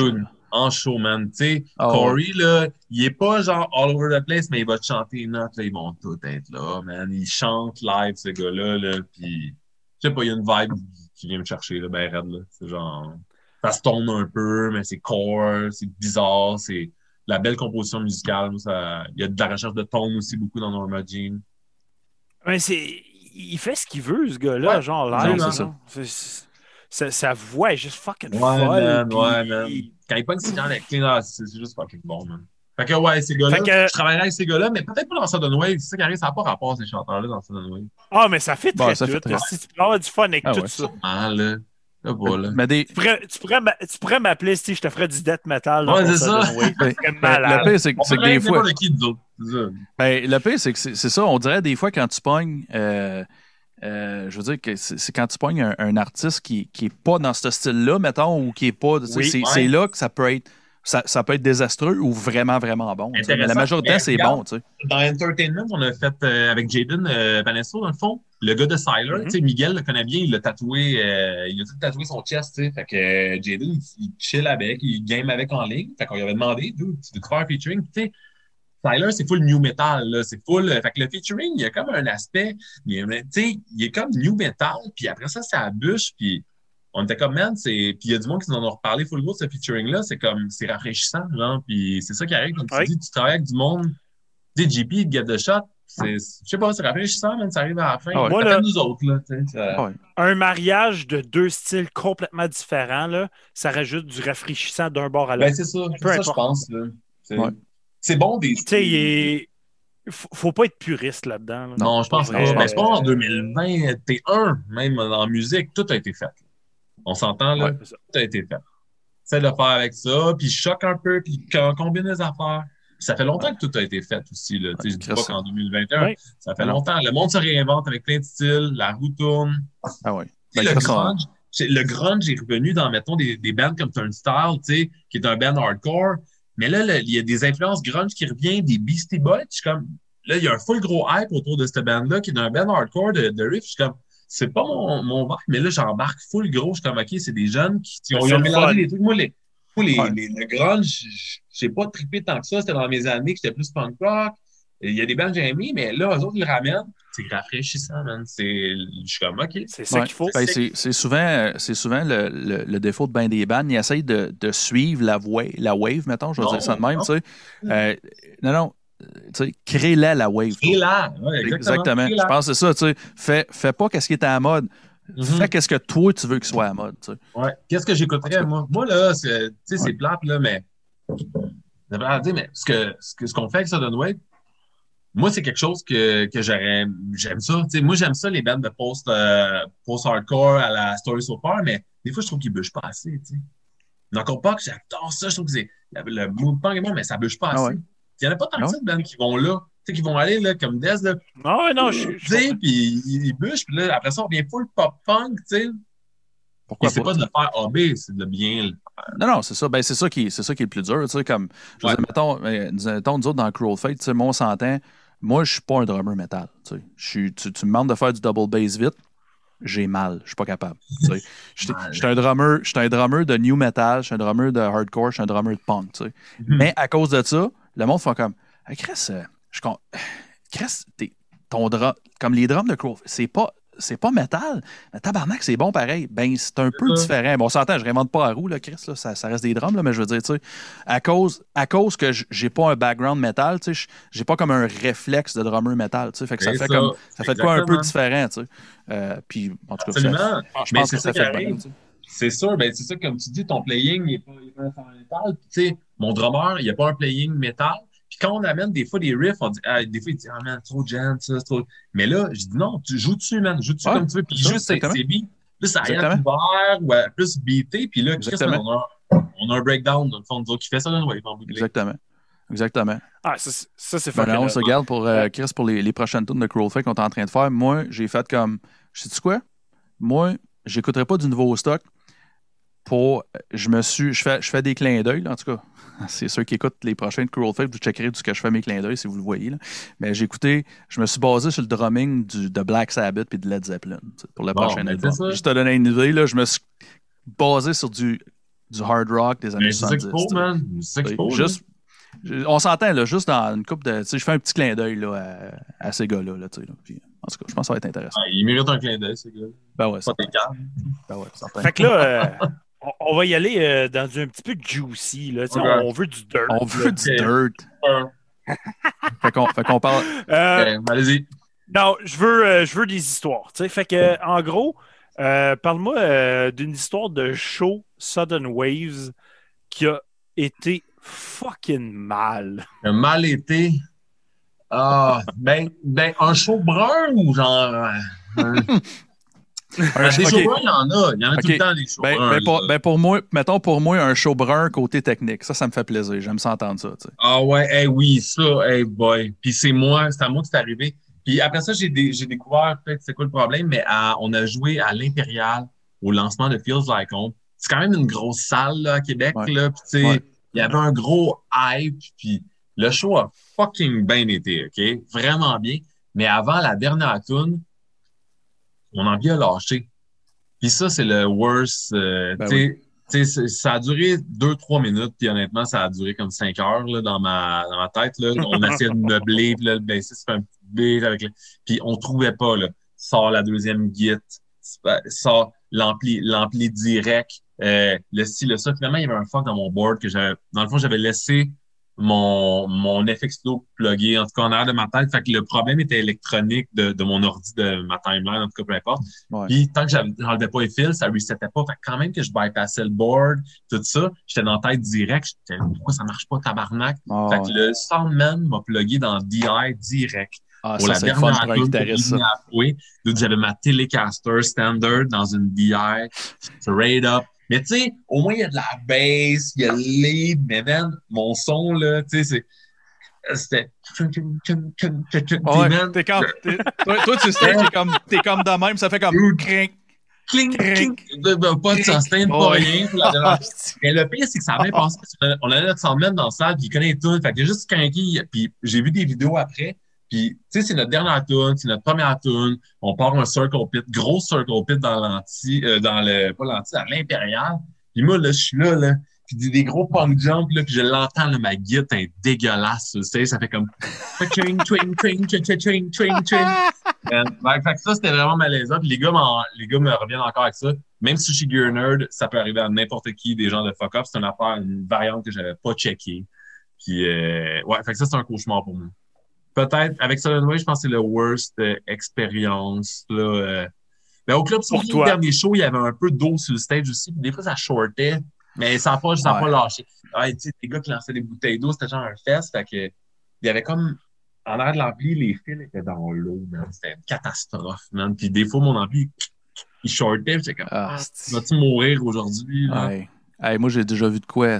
En show, man. Tu sais, Ah, Corey, là, il est pas genre all over the place, mais il va te chanter une note, là, ils vont tous être là, man. Il chante live, ce gars-là, là, puis je sais pas, il y a une vibe qui vient me chercher, là, ben raide, là. C'est genre, ça se tourne un peu, mais c'est core, c'est bizarre, c'est la belle composition musicale. Ça, il y a de la recherche de tone aussi beaucoup dans Norma Jean. Ouais, c'est... Il fait ce qu'il veut, ce gars-là, Ouais, genre non, live. c'est là. ça. C'est- c'est- Sa, sa voix est juste fucking Ouais, folle. man, puis- ouais, man. Quand il pogne ses gens avec clean, c'est c'est juste fucking bon, man. Fait que, ouais, ces gars-là, Fait que- je travaillerai avec ces gars-là, mais peut-être pas dans Sudden Wave. C'est ça qui arrive, ça n'a pas rapport, ces chanteurs-là, dans Sudden Wave. Ah, mais ça fait Bon, très ça tout. fait très- Si tu peux avoir du fun avec Ah tout ouais. ça. Ah, là. Là, voilà. Mais des. Tu pourrais, tu pourrais m'a- tu pourrais m'appeler si je te ferais du death metal. Ouais, dans c'est ça. <laughs> Ben, serait malade. le pire, c'est que, des fois. qui. Ben, le pire, c'est que c'est c'est ça. On dirait des fois quand tu pognes. euh, euh, je veux dire que c'est c'est quand tu pognes un, un artiste qui, qui est pas dans ce style-là, mettons, ou qui est pas. Oui, ouais. c'est là que ça peut être. Ça, ça peut être désastreux ou vraiment, vraiment bon. Mais la majorité c'est bon. Dans Entertainment, on a fait euh, avec Jaden euh, Vanessa, dans le fond, le gars de Siler. Mhm. Sais, Miguel le connaît bien, il l'a tatoué, euh, il a tout tatoué son chest. Fait que euh, Jaden, il, il chill avec, il game avec en ligne. Fait qu'on lui avait demandé, tu veux te faire un featuring? Puis, Tu sais, Tyler, c'est full new metal, là. C'est full. Fait que le featuring, il y a comme un aspect, il est- il est comme new metal, puis après ça, ça bûche, puis on était comme, man, c'est. Puis il y a du monde qui nous en a reparlé full gros de ce featuring-là, c'est comme, c'est rafraîchissant, genre, puis c'est ça qui arrive, comme Ouais. tu dis, tu travailles avec du monde, tu sais, JP, Get the Shot, c'est, je sais pas, c'est rafraîchissant, man, ça arrive à la fin. Ah ouais. Moi, là- nous autres, là, ça- Ah ouais. Un mariage de deux styles complètement différents, là, ça rajoute du rafraîchissant d'un bord à l'autre. Ben, c'est ça, c'est ça, je pense, là. C'est, bon des. tu sais, il est... faut, pas être puriste là-dedans. là. Non, je pense pas. vrai, Ben, pas en euh, 2021, même en musique, tout a été fait. On s'entend, là, Ouais. c'est ça. a été fait. Essaie de le faire avec ça, puis choque un peu, puis combine les affaires. Ça fait longtemps que tout a été fait aussi. Là. Tu sais, je dis Chris, pas qu'en 2021, Ouais. ça fait longtemps. Le monde se réinvente avec plein de styles, la roue tourne. Ah ouais. Sais, Ben, le, grunge, c'est- le grunge est revenu dans, mettons, des, des bands comme Turnstile, tu sais, qui est un band hardcore. Mais là, il y a des influences grunge qui reviennent, des Beastie Boys. Je suis comme, là, il y a un full gros hype autour de cette band-là, qui est un band hardcore de, de riff. Je suis comme, c'est pas mon, mon vibe, mais là, j'embarque full gros. Je suis comme, OK, c'est des jeunes qui, qui ont, ils ont le mélangé les trucs. Moi, les, moi, les, Ouais. les- le grunge, je- j'ai pas trippé tant que ça. C'était dans mes années que j'étais plus punk rock. Il y a des bands que j'ai aimés, mais là, eux autres, ils le ramènent. C'est rafraîchissant, man. C'est, je suis comme, OK. C'est ça Ouais. qu'il faut. Ben, c'est c'est souvent, c'est souvent le, le- le défaut de ben des bands. Ils essayent de, de suivre la, la wave, mettons, je vais dire ça de même. tu sais. Euh, non, non. Euh, Tu sais, crée-la la wave. Ouais, exactement. Exactement. Crée-la. Je pense que c'est ça. Fais, fais pas qu'est-ce qui est à la mode. Mhm. Fais qu'est-ce que toi, tu veux qu'il soit à la mode. Ouais. Qu'est-ce que j'écouterais, moi? Moi, là, c'est, tu sais, c'est plate, là, mais. Dire, mais ce que, ce que, ce qu'on fait avec Sudden Wave, moi, c'est quelque chose que, que j'aurais, j'aime ça. Moi, j'aime ça, les bandes de post, euh, post-hardcore à la Story So Far, mais des fois, je trouve qu'ils bûchent pas assez, tu sais. Encore pas que j'adore ça, je trouve que c'est, le, punk est bon, mais ça bûche pas Ah assez. ouais. Il y en a pas tant Ah que ça de bandes qui vont là. Tu sais, qui vont aller, là, comme Des, là, Non, non, je, je tu sais, puis ils, bûchent, puis là, après ça, on revient full pop-punk, tu sais. Pourquoi c'est pas? de le faire AB, c'est de bien le Non, non, c'est ça. Ben, c'est ça qui, c'est ça qui est le plus dur. Tu sais, comme, je Ouais. dire, mettons, euh, mettons, nous autres, dans Cruel Fate, tu sais, moi, on s'entend. Moi, je suis pas un drummer metal. Tu, sais. Je suis- tu, tu me demandes de faire du double bass vite. j'ai mal. Je suis pas capable. tu sais. Mal. j'étais un drummer, un drummer de new metal, j'étais un drummer de hardcore, j'étais un drummer de punk. tu sais. Mhm. Mais à cause de ça, le monde fait comme Hey, Chris, euh, je con- Chris, t'es- ton drum, comme les drums de Crow, c'est pas. C'est pas métal, mais tabarnak, c'est bon pareil. Ben, c'est un peu ça. différent. Bon, on s'entend, je réinvente pas à roue, là, Chris, là, ça, ça reste des drums, là, mais je veux dire, tu sais, à cause, à cause que j'ai pas un background métal, tu sais, j'ai pas comme un réflexe de drummer métal, tu sais, fait que ça fait ça, comme, ça fait quoi un peu différent, tu sais. Euh, puis, en tout cas, ça- je Mais pense que ça fait bien, arrive. tu sais. C'est sûr, ben c'est ça, comme tu dis, ton playing n'est pas, pas. Puis, Tu sais, mon drummer, il n'y a pas un playing métal. Puis quand on amène des fois des riffs, on dit, ah, des fois, il dit, ah, man, trop jam, ça, c'est trop. Mais là, je dis, non, tu joues dessus, man, joue dessus Ouais, comme tu veux. Puis juste, c'est exactement. c'est beat. Plus à rien Exactement. ouvert ou à plus beaté. Puis là, Chris, on, a, on a un breakdown, dans le fond, qui fait ça, là, ouais, en. Exactement. Exactement. Ah, ça, c'est- ça, c'est Voilà, fucking on se regarde pour euh, Chris pour les, les prochaines tours de Crowdfake qu'on est en train de faire. Moi, j'ai fait comme. Sais-tu quoi? Moi, j'écouterai pas du nouveau stock pour. Je me suis. Je fais, je fais des clins d'œil, là, en tout cas. <laughs> C'est ceux qui écoutent les prochains de Crowdfake, vous checkerez du que je fais mes clins d'œil si vous le voyez. Là. Mais j'ai écouté, je me suis basé sur le drumming du, de Black Sabbath et de Led Zeppelin pour le Bon, prochain album. Juste te donner une idée, là, je me suis basé sur du, du hard rock des années Mais c'est ça 70. qu'il faut, tu sais. man. Juste, je- on s'entend, là, juste dans une coupe de. Tu sais, je fais un petit clin d'œil là, à, à ces gars-là. Là, tu sais, là. Puis, en tout cas, je pense que ça va être intéressant. Ah, il mérite un clin d'œil, ce gars. Ben ouais, Pas des câbles. Ben ouais, certain. Fait que là, euh, <laughs> on, va y aller euh, dans un petit peu juicy. Là, on, on veut du dirt. On veut du dirt. Euh, Fait qu'on, fait qu'on parle. Euh, ok, Allez-y. Non, je veux, euh, je veux des histoires. Fait que, en gros, euh, parle-moi euh, d'une histoire de show Sudden Waves qui a été fucking mal. Un mal été. Ah, ben, ben, un show brun ou genre. euh, un- <laughs> Des bruns, il y en a. Il y en a tout le temps des shows Ben, ben, pour, ben, pour moi, mettons pour moi, un show brun côté technique. Ça, ça me fait plaisir. J'aime ça entendre ça. Ah ouais, hey, oui, ça, hey boy. Puis c'est moi, c'est à moi que c'est arrivé. Puis après ça, j'ai dé- j'ai découvert peut-être c'est quoi le problème, mais à- on a joué à l'Impérial au lancement de Feels Like Home. C'est quand même une grosse salle là, à Québec, Ouais. là. Puis Ouais. il y avait un gros hype, puis le show a fucking bien été, OK? Vraiment bien. Mais avant la dernière tune, mon envie a lâché. Puis ça, c'est le worst. euh, Ben c'est- ça a duré deux, trois minutes, puis honnêtement, ça a duré comme cinq heures là, dans, ma, dans ma tête. Là. On <laughs> essayait de meubler, puis là, le bassiste fait un petit avec le... Puis on trouvait pas, là. Sort la deuxième git, sort l'ampli, l'ampli direct, euh, le ci, le ça. Finalement, il y avait un fuck dans mon board que j'avais... Dans le fond, j'avais laissé mon, mon FX Flow plugué, en tout cas en arrière de ma tête. Fait que le problème était électronique de, de mon ordi, de ma timeline, en tout cas, peu importe. Ouais. Puis tant que j'avais- j'enlevais pas les fils, ça resetait pas. Fait que quand même que je bypassais le board, tout ça, j'étais dans la tête direct. J'étais, pourquoi ça marche pas, tabarnak? Ah, fait ouais. que le Soundman m'a plugué dans DI direct. Ah, pour ça, la fun dernière pour un. Donc, j'avais ma Telecaster standard dans une DI, straight up. Mais tu sais, au moins, il y a de la bass, il y a le lead, mais man, mon son, là, tu sais, c'est. C'était. Ouais, t'es comme, t'es- toi, toi, tu sais, t'es comme, t'es comme de même, ça fait comme. De- de- pas de sustain, pas rien. <laughs> Mais le pire, c'est que ça a bien passé. On allait notre semaine dans la salle, puis il connaît tout. Fait que j'ai juste craqué. Puis j'ai vu des vidéos après. Puis, tu sais, c'est notre dernière tune, c'est notre première tune. On part un circle pit, gros circle pit dans l'anti, euh, dans le, pas l'anti, à l'impérial. Puis moi, là, je suis là, là. Puis des, des gros punk jumps, là, puis je l'entends, là, ma guitare est dégueulasse, tu sais, ça fait comme <laughs> twing, twing, twing, twing, twing, twing, ouais, fait que ça, c'était vraiment malaisant. Puis les gars, les gars me reviennent encore avec ça. Même si je suis gear nerd, ça peut arriver à n'importe qui, des gens de fuck up. C'est une affaire, une variante que j'avais pas checkée. Puis, euh, ouais, fait que ça, c'est un cauchemar pour moi. Peut-être, avec Way, je pense que c'est le worst euh, expérience, là. euh. Ben, au Club toi. le dernier show, il y avait un peu d'eau sur le stage aussi. Puis des fois, ça shortait. Mais ça n'a pas, pas Ouais. lâché. Tu sais, les gars qui lançaient des bouteilles d'eau, c'était genre un fest. Fait que, il y avait comme, en arrière de l'ampli, les fils étaient dans l'eau, man. C'était une catastrophe, man. Puis des fois, mon ampli, il shortait. J'étais comme, Ah, ah, vas-tu mourir aujourd'hui? Ouais. Hey, moi, j'ai déjà vu de quoi. Ben,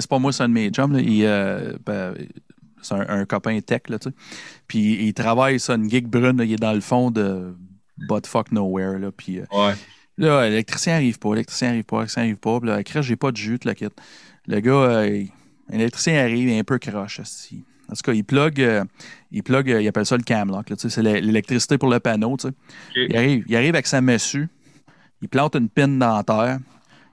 c'est pas moi, c'est un de mes chums. Là. Il, euh, ben, c'est un, un copain tech, là, tu sais. Puis il travaille ça, une gig brune. là. Il est dans le fond de Buttfuck Nowhere. Là. Puis euh, Ouais. là, l'électricien arrive pas, l'électricien arrive pas, l'électricien arrive pas. Puis là, crèche, j'ai pas de jus, le kit. Le gars, euh, l'électricien arrive, il est un peu croche, esti. En tout cas, il plug, euh, il plug, il appelle ça le camlock. là, tu sais, C'est l'é- l'électricité pour le panneau. tu sais. Il, arrive, il arrive avec sa massue, il plante une pine dans la terre,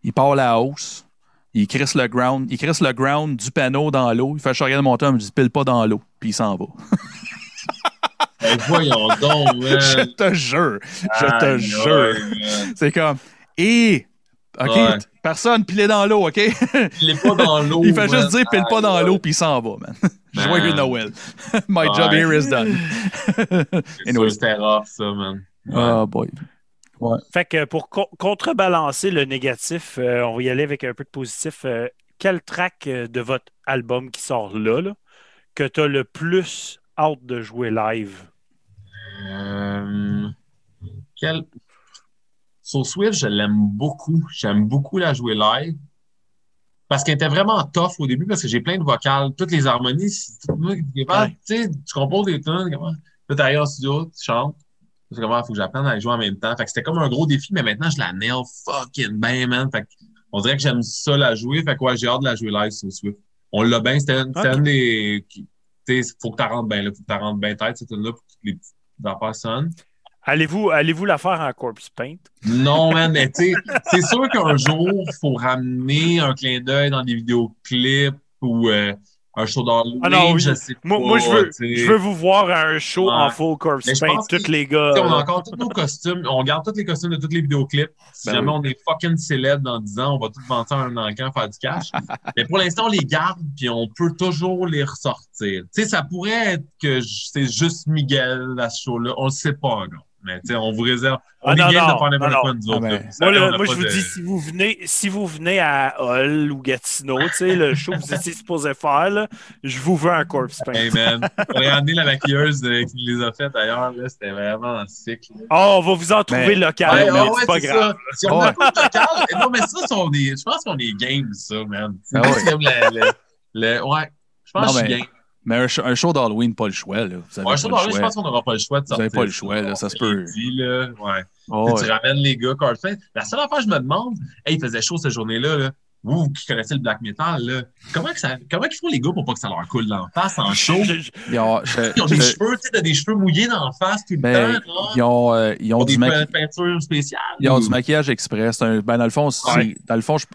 il part la hausse, il crisse le ground, il crisse le ground du panneau dans l'eau, il fait je regarde mon il me dit pile pas dans l'eau, puis il s'en va. <laughs> Voyons donc, <laughs> man. je te jure, je te jure. C'est comme, et, OK, Ouais. personne pilé dans l'eau, OK? <laughs> Il est pas dans l'eau. il fait juste dire pile pas dans l'eau, puis il s'en va, man. Joyeux Noël. My job here is done. Sûr, C'était rough, ça, man. Ouais. Oh boy. Fait que pour co- contrebalancer le négatif, euh, on va y aller avec un peu de positif. Euh, quel track euh, de votre album qui sort là, là, que tu as le plus hâte de jouer live? Euh, quel... Sur Swift, je l'aime beaucoup. J'aime beaucoup la jouer live. Parce qu'elle était vraiment tough au début, parce que j'ai plein de vocales. Toutes les harmonies, tu Ouais. tu tu composes des tunes, comment? Là, t'arrives en studio, tu chantes. Il faut que j'apprenne à les jouer en même temps. Fait que c'était comme un gros défi, mais maintenant, je la nail fucking bien, man. Fait que on dirait que j'aime ça la jouer. Fait que ouais, j'ai hâte de la jouer live sur Swift. On l'a bien, c'était une, des. Tu sais, faut que tu rentres bien, là. Faut que tu rentres bien tête, cette tune-là, pour que les petites affaires sonnent. Allez-vous allez-vous la faire en corpse paint? Non, man, mais tu sais, <laughs> c'est sûr qu'un jour, il faut ramener un clin d'œil dans des vidéoclips ou euh, un show d'Halloween, Ah non, oui. je sais Moi, pas. moi, je, veux, je veux vous voir à un show Ouais. en full corpse Mais je paint, tous les gars. On a encore tous nos costumes, on garde tous les costumes de tous les vidéoclips. Si Ben jamais oui. on est fucking célèbre dans 10 ans, on va tous vendre ça à un encan, faire du cash. <laughs> Mais pour l'instant, on les garde, puis on peut toujours les ressortir. Tu sais, ça pourrait être que c'est juste Miguel à ce show-là. On le sait pas encore. Mais tu sais, on vous réserve. On Ah, est non, de faire n'importe non, quoi, nous Ah, autres. Vous Moi, moi, je vous de- dis, si vous venez, si vous venez à Hull ou Gatineau, tu sais, le show que vous étiez supposé faire, là, je vous veux un corpse paint. Hey man, regardez la maquilleuse euh, qui les a faites d'ailleurs, là, c'était vraiment sick. là. Oh, on va vous en trouver Mais- local, Ouais, mais ah ouais, c'est pas c'est grave. ça. Si on Ouais. a pas local, eh non, mais ça, sont des, je pense qu'on est game, ça, man. C'est Ah ouais. juste comme le, le, le- ouais, je pense Non, que je suis game. Mais un, show- un show d'Halloween, pas le choix, là. Vous avez Ouais, pas je, pense, je choix. pense qu'on n'aura pas le choix de Vous sortir. avez pas le choix, là, ça se peut. là, ouais. Oh, Tu ouais. ramènes les gars, Cardfin. La seule affaire que je me demande, hey, il faisait chaud cette journée-là, là. Vous qui connaissez le black metal, là, comment, que ça, comment ils font les gars pour pas que ça leur coule dans la face en chaud? Ils ont, je- Ils ont des je- cheveux, tu sais, t'as des cheveux mouillés dans la face tout le ben, temps. là. ils ont, euh, ils ont Ils ont du des peintures spéciales. Ils ont du maquillage express. Un- ben, dans le fond, Ouais. dans le fond, je,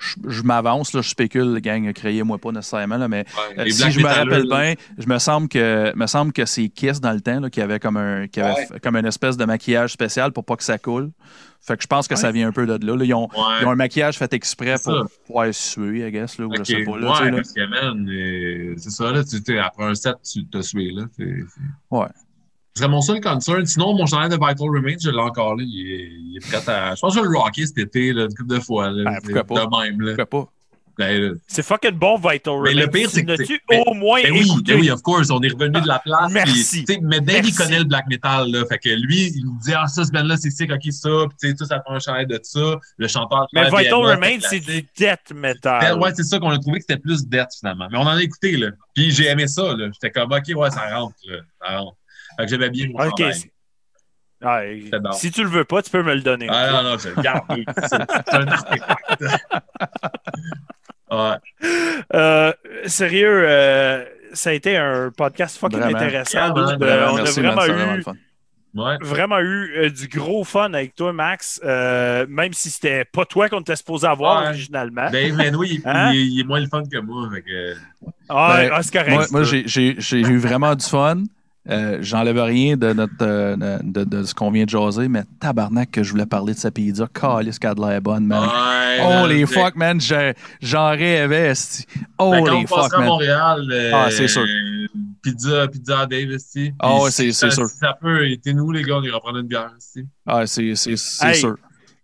je, je m'avance, là, je spécule, gang, créez-moi pas nécessairement, là, mais Ouais, euh, si je me rappelle bien, je me semble que me semble que c'est Kiss dans le temps là, qui avait comme un qui avait Ouais. fait comme une espèce de maquillage spécial pour pas que ça coule. Fait que je pense que Ouais. ça vient un peu de là. là. Ils, ont, ils ont un maquillage fait exprès pour pouvoir suer, I guess, là, ou je sais pas. Là, ouais, tu sais, là. parce que, man, euh, c'est ça, là, tu, après un set, tu te suis, là. Ouais. Ce serait mon seul concern. Sinon, mon chandail de Vital Remains, je l'ai encore là. Il est, il est prêt à. Je pense que je vais le rocker cet été, là, une couple de fois. Là, Ben, pourquoi pas? De même, là. Pourquoi pas? Ben, là. C'est fucking bon, Vital Mais le Remains. pire, c'est que c'est- au moins Ben oui, écouté? ben oui, of course, on est revenu de la place. Merci. tu mais Dave, il connaît le black metal, là. Fait que lui, il me dit, ah, ça, ce band-là, c'est sick, ok, ça. Puis, tu sais, tout ça prend un chandail de ça. Le chanteur. Mais Vital Remains, c'est du death metal. Ben, ouais, c'est ça qu'on a trouvé que c'était plus death finalement. Mais on en a écouté, là. Puis j'ai aimé ça, là. J'étais comme, OK, ouais, ça rentre, là. Ça rentre. Fait que j'aimais bien mon Ok. bon. si tu le veux pas, tu peux me le donner. Ah non, non, je le garde. oui. <laughs> C'est un artefact. <laughs> ouais. Euh, sérieux, euh, ça a été un podcast fucking Vraiment. intéressant. Vraiment, dude. vraiment. Euh, on Merci, a vraiment eu, le fun. Ouais. vraiment eu euh, du gros fun avec toi, Max. Euh, même si c'était pas toi qu'on était supposé avoir Ouais. originalement. Dave Manoui, il, Hein? il est- il est moins le fun que moi. Que... ah, ben, ah, c'est correct. Moi, moi, j'ai eu vraiment du fun. Euh, J'enlève rien de, notre, euh, de, de ce qu'on vient de jaser, mais tabarnak que je voulais parler de sa pizza. Calice qu'elle a de l'air bonne, man. Ouais, Holy man, fuck, man. J'en rêvais, quand Holy on fuck, passera à man. Montréal, euh, Ah, c'est sûr. Pizza, pizza à Dave, ici. Ah ouais, c'est- sûr. Si ça peut, était nous, les gars, on ira prendre une bière ici. Ah, c'est c'est- c'est Hey, sûr.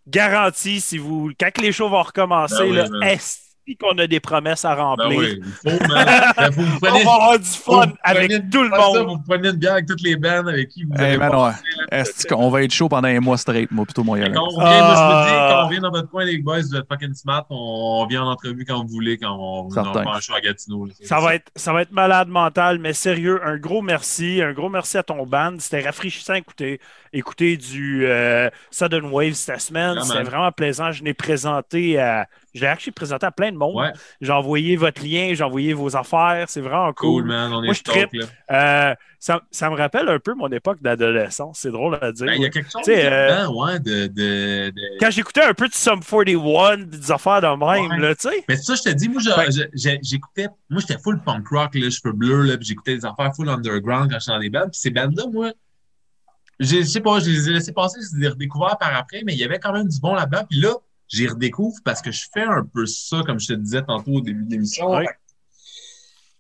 Garanti, si vous, quand les shows vont recommencer, Ben oui, là, man. Qu'on a des promesses à Ben remplir? oui, il faut, man. <laughs> Ben, vous, vous On prenez, va avoir du fun vous avec prenez- tout le pas ça, monde. vous prenez une bière avec toutes les bandes avec qui vous Hey, avez là. Qu'on va être chaud pendant un mois straight, moi, plutôt moyen. Quand on vient, Ah. dis, quand on vient dans votre coin, les boys, vous êtes fucking smart, on vient en entrevue quand vous voulez, quand on, show à Gatineau. là. Ça va, être, ça va être malade mental, mais sérieux, un gros merci. Un gros merci à ton band. C'était rafraîchissant à écouter. Écouté du euh, Sudden Wave cette semaine. C'était man. vraiment plaisant. Je l'ai présenté à. Je l'ai actually présenté à plein de monde. Ouais, J'ai envoyé votre lien, j'ai envoyé vos affaires. C'est vraiment cool, cool. man. On Moi, je là. Euh, ça, ça me rappelle un peu mon époque d'adolescence. C'est drôle à dire. Ben, Il y a quelque chose euh, ouais, de, de, de- Quand j'écoutais un peu de Sum 41, des affaires de même, Ouais. là, tu sais. Mais ça, je te dis, moi, j'écoutais, moi, j'étais full punk rock, là, cheveux bleus, là, puis j'écoutais des affaires full underground quand j'étais dans des bands. Puis ces bands-là, moi, je sais pas, je les ai laissés passer, je les ai redécouverts par après, mais il y avait quand même du bon là-dedans. Puis là, j'y redécouvre parce que je fais un peu ça, comme je te disais tantôt au début de l'émission. Ouais.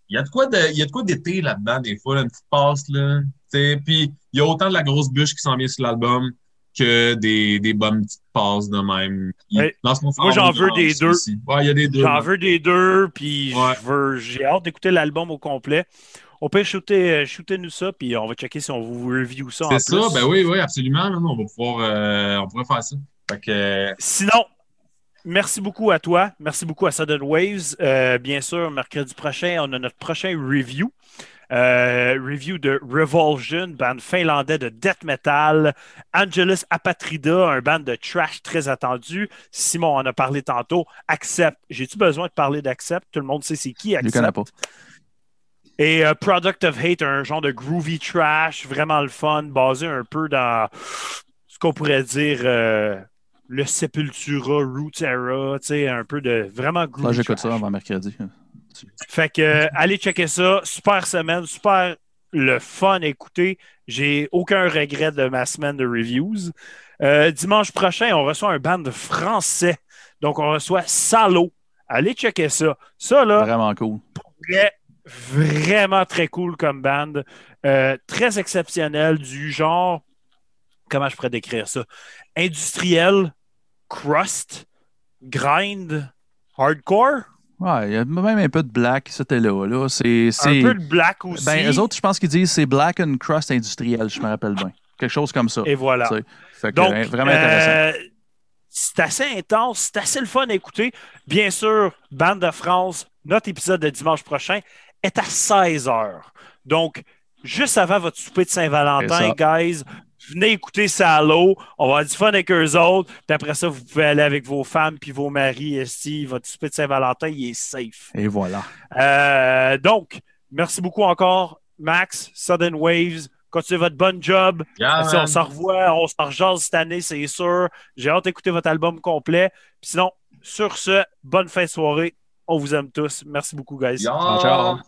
Il y a de quoi de, il y a de quoi d'été là-dedans, des fois, là, une petite passe, là. Tu sais, puis il y a autant de la grosse bûche qui s'en vient sur l'album que des, des bonnes petites passes de même. Ouais. Moi, j'en veux des deux. Ouais, il y a des deux. J'en veux des deux, puis Ouais. je veux- j'ai hâte d'écouter l'album au complet. On peut shooter, euh, shooter-nous ça, puis on va checker si on vous review ça en C'est ça, plus. ben oui, oui, absolument. man, On va pouvoir, euh, on pourrait faire ça. Fait que, euh, Sinon, merci beaucoup à toi. Merci beaucoup à Sudden Waves. Euh, bien sûr, mercredi prochain, on a notre prochain review. Euh, review de Revulsion, band finlandais de death metal. Angelus Apatrida, un band de trash très attendu. Simon en a parlé tantôt. Accept. J'ai-tu besoin de parler d'Accept? Tout le monde sait c'est qui Je les connais Accept. pas. Et euh, Product of Hate, un genre de groovy trash, vraiment le fun, basé un peu dans ce qu'on pourrait dire euh, le Sepultura, Roots Era, tu sais, un peu de vraiment Là, groovy j'écoute trash. ça avant mercredi. Fait que euh, allez checker ça. Super semaine, super le fun à écouter. J'ai aucun regret de ma semaine de reviews. Dimanche prochain, on reçoit un band français. Donc, on reçoit Salo. Allez checker ça. Ça, là, Vraiment cool. vrai, vraiment très cool comme band. Euh, très exceptionnel, du genre, comment je pourrais décrire ça? Industriel, crust, grind, hardcore, Ouais, il y a même un peu de black, c'était là. là. C'est, un peu de black aussi. Ben, eux autres, je pense qu'ils disent c'est black and crust industriel, je me rappelle bien. Quelque chose comme ça. Et voilà. Fait que, Donc, euh, vraiment intéressant. euh, c'est assez intense, c'est assez le fun à écouter. Bien sûr, Bande de France, notre épisode de dimanche prochain est à 16h. Donc, juste avant votre souper de Saint-Valentin, guys, venez écouter Salo. On va avoir du fun avec eux autres. Puis après ça, vous pouvez aller avec vos femmes puis vos maris. Esti, votre souper de Saint-Valentin, il est safe. Et voilà. Euh, donc, merci beaucoup encore, Max, Sudden Waves. Continuez votre bon job. yeah, Si on s'en revoit, on s'en rejase cette année, c'est sûr. J'ai hâte d'écouter votre album complet. Puis sinon, sur ce, bonne fin de soirée. On vous aime tous. Merci beaucoup, guys. Yeah. Ciao, ciao.